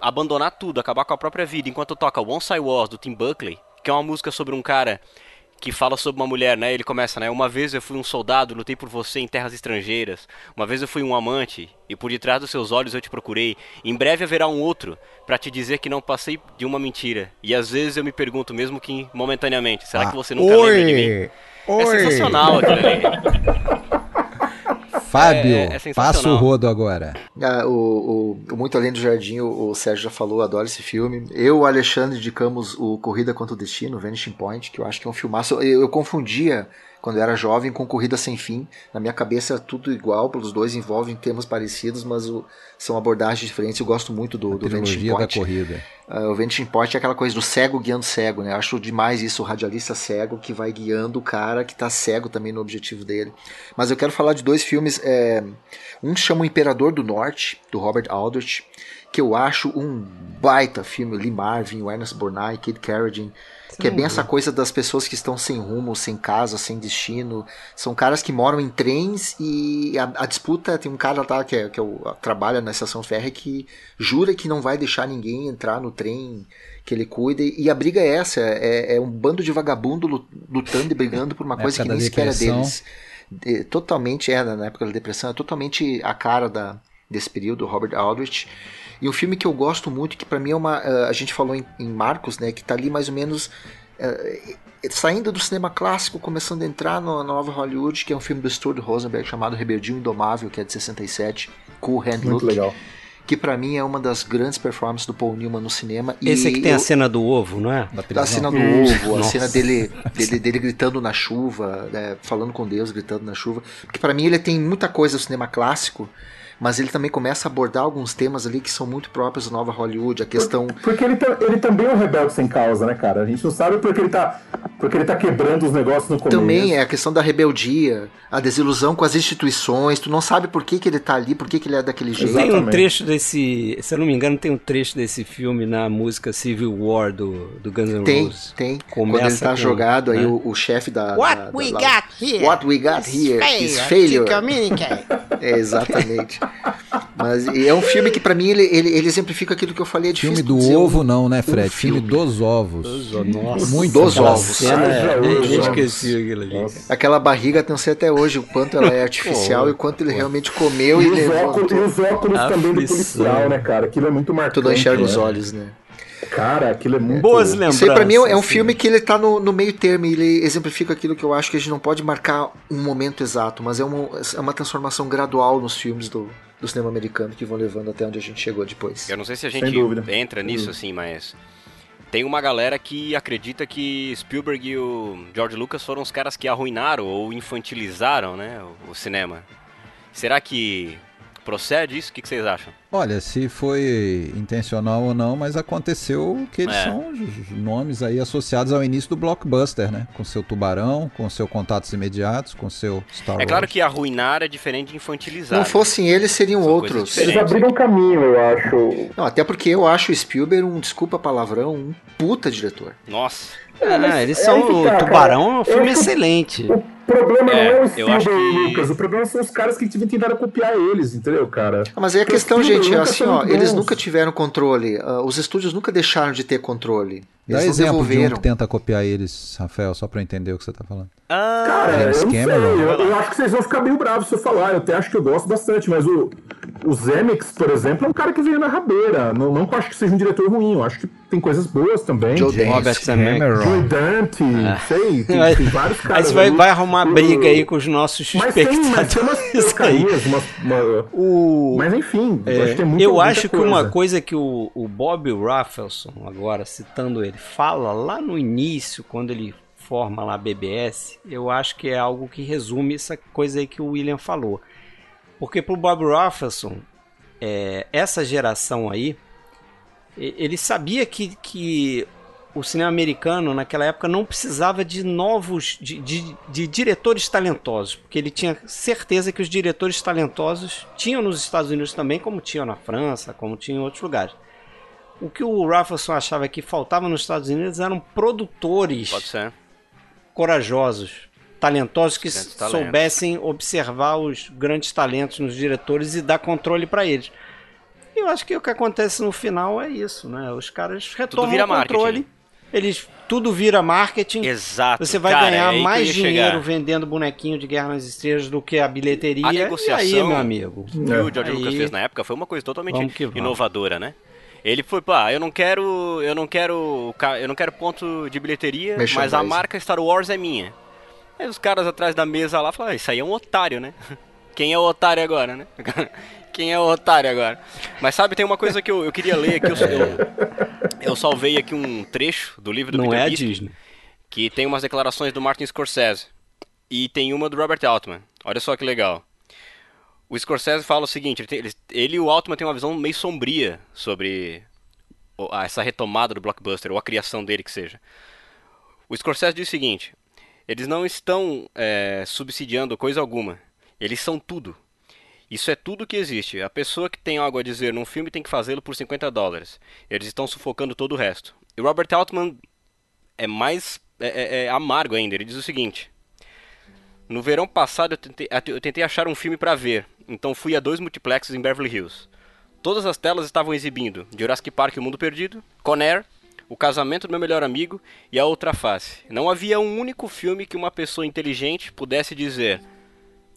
abandonar tudo, acabar com a própria vida, enquanto toca Once I Was do Tim Buckley, que é uma música sobre um cara que fala sobre uma mulher, né? Ele começa, né? Uma vez eu fui um soldado, lutei por você em terras estrangeiras. Uma vez eu fui um amante e por detrás dos seus olhos eu te procurei. Em breve haverá um outro para te dizer que não passei de uma mentira. E às vezes eu me pergunto, mesmo que momentaneamente, será ah, que você nunca oi, lembra de mim? É oi. É sensacional aquilo ali. Fábio, é, é passa o rodo agora. Ah, o, o, Muito Além do Jardim, o, o, Sérgio já falou, adoro esse filme. Eu, o Alexandre, indicamos o Corrida contra o Destino, Vanishing Point, que eu acho que é um filmaço. Eu, eu confundia quando eu era jovem com Corrida Sem Fim. Na minha cabeça era tudo igual, os dois envolvem temas parecidos, mas o, são abordagens diferentes. Eu gosto muito do, do Vanishing da corrida. Uh, o Vanishing Point é aquela coisa do cego guiando cego, né? Eu acho demais isso, o radialista cego que vai guiando o cara que tá cego também no objetivo dele. Mas eu quero falar de dois filmes. É... Um chama O Imperador do Norte, do Robert Aldrich, que eu acho um baita filme. Lee Marvin, Ernest Borgnine, Kid Carradine que é bem essa coisa das pessoas que estão sem rumo, sem casa, sem destino. São caras que moram em trens e a, a disputa tem um cara lá que, é, que é o, trabalha na estação férrea que jura que não vai deixar ninguém entrar no trem que ele cuida. E a briga é essa: é, é um bando de vagabundo lutando e brigando por uma coisa que nem sequer é deles. É, totalmente, é, na época da depressão, é totalmente a cara da, desse período, Robert Aldrich. E um filme que eu gosto muito, que para mim é uma. Uh, a gente falou em, em, Marcos, né? Que tá ali mais ou menos. Uh, saindo do cinema clássico, começando a entrar no, na nova Hollywood, que é um filme do Stuart Rosenberg chamado Rebeldia Indomável, que é de 67, com o Hand Muito legal. que para mim é uma das grandes performances do Paul Newman no cinema. Esse aqui tem eu, a cena do ovo, não é? Da a cena do ovo, a cena dele, dele, dele gritando na chuva, né, falando com Deus, gritando na chuva. Porque para mim ele tem muita coisa do cinema clássico mas ele também começa a abordar alguns temas ali que são muito próprios da nova Hollywood, a questão... Porque ele, ele também é um rebelde sem causa, né, cara? A gente não sabe porque ele tá, porque ele tá quebrando os negócios no começo. Também é a questão da rebeldia, a desilusão com as instituições, tu não sabe por que, que ele tá ali, por que, que ele é daquele jeito. Tem um trecho desse, se eu não me engano, tem um trecho desse filme na música Civil War do, do Guns N' tem, Roses. Tem, tem. Quando ele tá com, jogado, né? aí o, o chefe da... What da, we da, got here What we got here is failure. é, exatamente. Mas é um filme que para mim ele, ele, ele, exemplifica aquilo que eu falei. É filme do ovo não, né, Fred? Um filme. filme. dos ovos. Dos, nossa. Muito dos ovos. Cena, é, eu esqueci aquilo ali. Aquela barriga, não sei até hoje o quanto ela é artificial e o quanto ele realmente comeu e, e, os óculos, e os óculos também do policial, né, cara? Aquilo é muito marcante. Tu não enxerga né? os olhos, né? Cara, aquilo é muito. Boas lembranças. Isso aí pra mim é um filme que ele tá no, no meio termo, ele exemplifica aquilo que eu acho que a gente não pode marcar um momento exato, mas é uma, é uma transformação gradual nos filmes do, do cinema americano que vão levando até onde a gente chegou depois. Eu não sei se a gente entra nisso assim, mas tem uma galera que acredita que Spielberg e o George Lucas foram os caras que arruinaram ou infantilizaram, né, o cinema. Será que Procede isso? O que, vocês acham? Olha, se foi intencional ou não, mas aconteceu que eles é. são nomes aí associados ao início do blockbuster, né? Com seu tubarão, com seu contatos imediatos, com seu Star Wars. É claro que arruinar é diferente de infantilizar. Não fossem eles, seriam são outros. Eles abriram caminho, eu acho. Não, até porque eu acho o Spielberg um, desculpa palavrão, um puta diretor. Nossa. É, eles são. o tá, Tubarão é um filme excelente. O problema é, não é o Spielberg que... Lucas, o problema são os caras que tentaram copiar eles, entendeu, cara? Ah, mas aí a questão, gente, assim, ó, eles nunca tiveram controle. Uh, os estúdios nunca deixaram de ter controle. Eles Dá exemplo de um que tenta copiar eles, Rafael, só pra entender o que você tá falando. Ah, cara, James eu, Cameron. Sei, eu, eu, acho que vocês vão ficar meio bravos se eu falar. Eu até acho que eu gosto bastante, mas o, o Zemeckis, por exemplo, é um cara que veio na rabeira. Não, não que eu acho que seja um diretor ruim, eu acho que tem coisas boas também. Joe Dante. Robert Cameron. Joe Dante, ah. sei, tem, tem vários caras. Mas vai, vai arrumar briga aí com os nossos mas espectadores. Tem, mas tem umas carinhas, uma, uma... O... Mas enfim, é, acho que muito, Eu acho que uma coisa que o, o Bob Raffleson, agora citando ele, fala lá no início, quando ele forma lá a BBS, eu acho que é algo que resume essa coisa aí que o William falou. Porque pro Bob Raffleson, é, essa geração aí, ele sabia que, que o cinema americano naquela época não precisava de novos de, de, de, diretores talentosos, porque ele tinha certeza que os diretores talentosos tinham nos Estados Unidos também, como tinham na França, como tinham em outros lugares. O que o Raffleson achava que faltava nos Estados Unidos eram produtores corajosos, talentosos que soubessem observar os grandes talentos nos diretores e dar controle para eles. E eu acho que o que acontece no final é isso, né? Os caras retomam o controle. Marketing. Eles tudo vira marketing. Exato. Você vai cara, ganhar é mais dinheiro chegar. vendendo bonequinho de Guerra nas Estrelas do que a bilheteria. A negociação e aí, meu amigo. que o George aí, Lucas fez na época foi uma coisa totalmente inovadora, né? Ele foi, pá, eu não quero, eu não quero, eu não quero ponto de bilheteria, mas a marca Star Wars é minha. Aí os caras atrás da mesa lá falaram, ah, isso aí é um otário, né? Quem é o otário agora, né? Quem é o otário agora? Mas sabe, tem uma coisa que eu, eu queria ler aqui, eu, eu, eu salvei aqui um trecho do livro do não Peter é a Disney. que tem umas declarações do Martin Scorsese e tem uma do Robert Altman. Olha só que legal. O Scorsese fala o seguinte: ele, tem, ele, ele e o Altman têm uma visão meio sombria sobre essa retomada do blockbuster, ou a criação dele que seja. O Scorsese diz o seguinte: eles não estão é, subsidiando coisa alguma, eles são tudo. Isso é tudo que existe. A pessoa que tem algo a dizer num filme tem que fazê-lo por 50 dólares. Eles estão sufocando todo o resto. E Robert Altman é mais é, é, é amargo ainda. Ele diz o seguinte: No verão passado eu tentei, eu tentei achar um filme para ver então fui a dois multiplexes em Beverly Hills. Todas as telas estavam exibindo Jurassic Park o Mundo Perdido, Conair, O Casamento do Meu Melhor Amigo e A Outra Face. Não havia um único filme que uma pessoa inteligente pudesse dizer: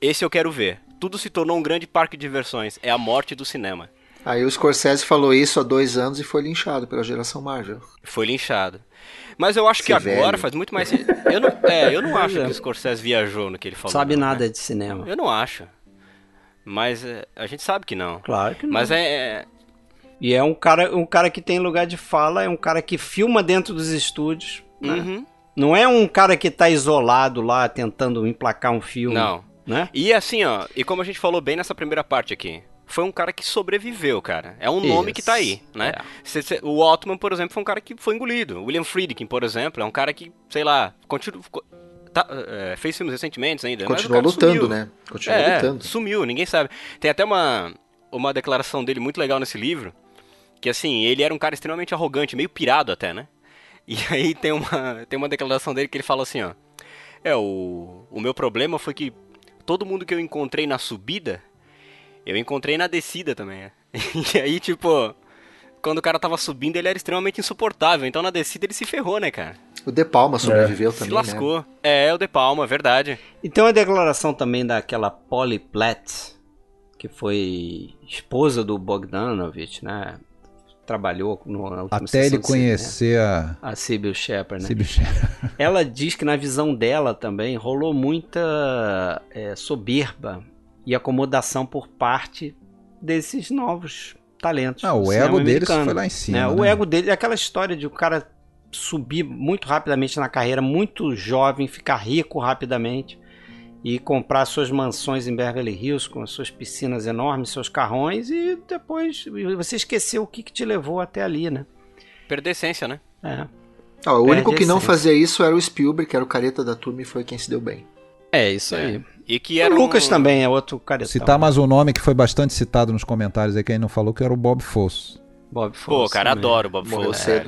Esse eu quero ver. Tudo se tornou um grande parque de diversões. É a morte do cinema. Aí o Scorsese falou isso há dois anos e foi linchado pela geração Marvel. Foi linchado. Mas eu acho Esse que agora velho. faz muito mais. Eu não, é, eu não acho que o Scorsese viajou no que ele falou. Sabe não, nada né? de cinema. Eu não acho. Mas é, a gente sabe que não. Claro que não. Mas é, é, E é um cara, um cara que tem lugar de fala, é um cara que filma dentro dos estúdios. Né? Uhum. Não é um cara que tá isolado lá tentando emplacar um filme. Não. Né? E assim, ó, e como a gente falou bem nessa primeira parte aqui, foi um cara que sobreviveu, cara. É um Isso. nome que tá aí, né? É. O Altman, por exemplo, foi um cara que foi engolido. O William Friedkin, por exemplo, é um cara que, sei lá, continua, tá, é, fez filmes recentemente ainda. Continua lutando, sumiu. né? Continua é, lutando. Sumiu, ninguém sabe. Tem até uma, uma declaração dele muito legal nesse livro, que assim, ele era um cara extremamente arrogante, meio pirado até, né? E aí tem uma, tem uma declaração dele que ele fala assim, ó. É, o, o meu problema foi que todo mundo que eu encontrei na subida, eu encontrei na descida também. É. E aí, tipo, quando o cara tava subindo, ele era extremamente insuportável. Então na descida ele se ferrou, né, cara? O De Palma sobreviveu é. também. Se lascou. Né? É, o De Palma, verdade. E tem uma declaração também daquela Polly Platt, que foi esposa do Bogdanovich, né? Trabalhou no Até ele conhecer né? a... a Sybil Shepard, né? Sybil Shepard. Ela diz que na visão dela também rolou muita é, soberba e acomodação por parte desses novos talentos. Ah, o ego deles foi lá em cima. Né? Né? O ego dele, aquela história de o cara subir muito rapidamente na carreira, muito jovem, ficar rico rapidamente e comprar suas mansões em Beverly Hills com as suas piscinas enormes, seus carrões e depois você esqueceu o que, que te levou até ali, né? Perder essência, né? É. Ah, o único que não fazia isso era o Spielberg, que era o careta da turma e foi quem se deu bem. É, isso é. aí. E que era o Lucas um... também é outro careta. Citar mais um nome que foi bastante citado nos comentários aí, que aí não falou, que era o Bob Fosse. Bob Fosse. Pô, cara, também. adoro o Bob Fosse. É.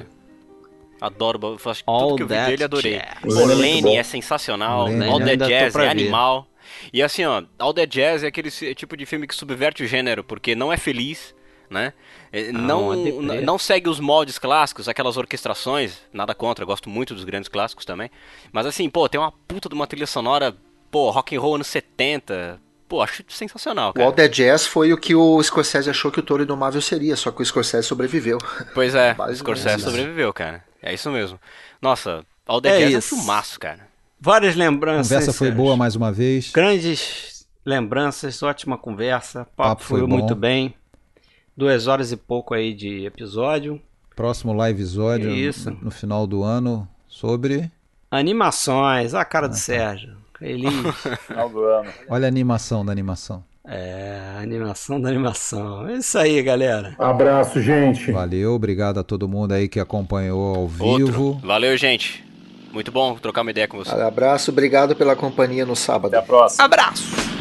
Adoro, Bob Fosse. Tudo que eu vi dele, adorei. Jazz. Pô, Lenny é sensacional. Lenny. All Dead Jazz é animal. E assim, ó, All Dead Jazz é aquele tipo de filme que subverte o gênero, porque não é feliz, né? É, não, não, não segue os moldes clássicos, aquelas orquestrações, nada contra, gosto muito dos grandes clássicos também. Mas assim, pô, tem uma puta de uma trilha sonora, pô, rock and roll anos 70, Pô, acho sensacional, cara. O All Jazz foi o que o Scorsese achou que o Toro Indomável seria, só que o Scorsese sobreviveu. Pois é, o Scorsese sobreviveu, cara. É isso mesmo. Nossa, All é Jazz isso. é um filmaço, cara. Várias lembranças. A conversa foi boa mais uma vez. Grandes lembranças, ótima conversa. Papo, papo foi, foi muito bem. Duas horas e pouco aí de episódio. Próximo live episódio Isso. no final do ano sobre animações. A cara ah, do tá. Sérgio. Feliz. final do ano. Olha a animação da animação. É, animação da animação. É isso aí, galera. Abraço, gente. Valeu, obrigado a todo mundo aí que acompanhou ao vivo. Outro. Valeu, gente. Muito bom trocar uma ideia com você. Abraço, obrigado pela companhia no sábado. Até a próxima. Abraço.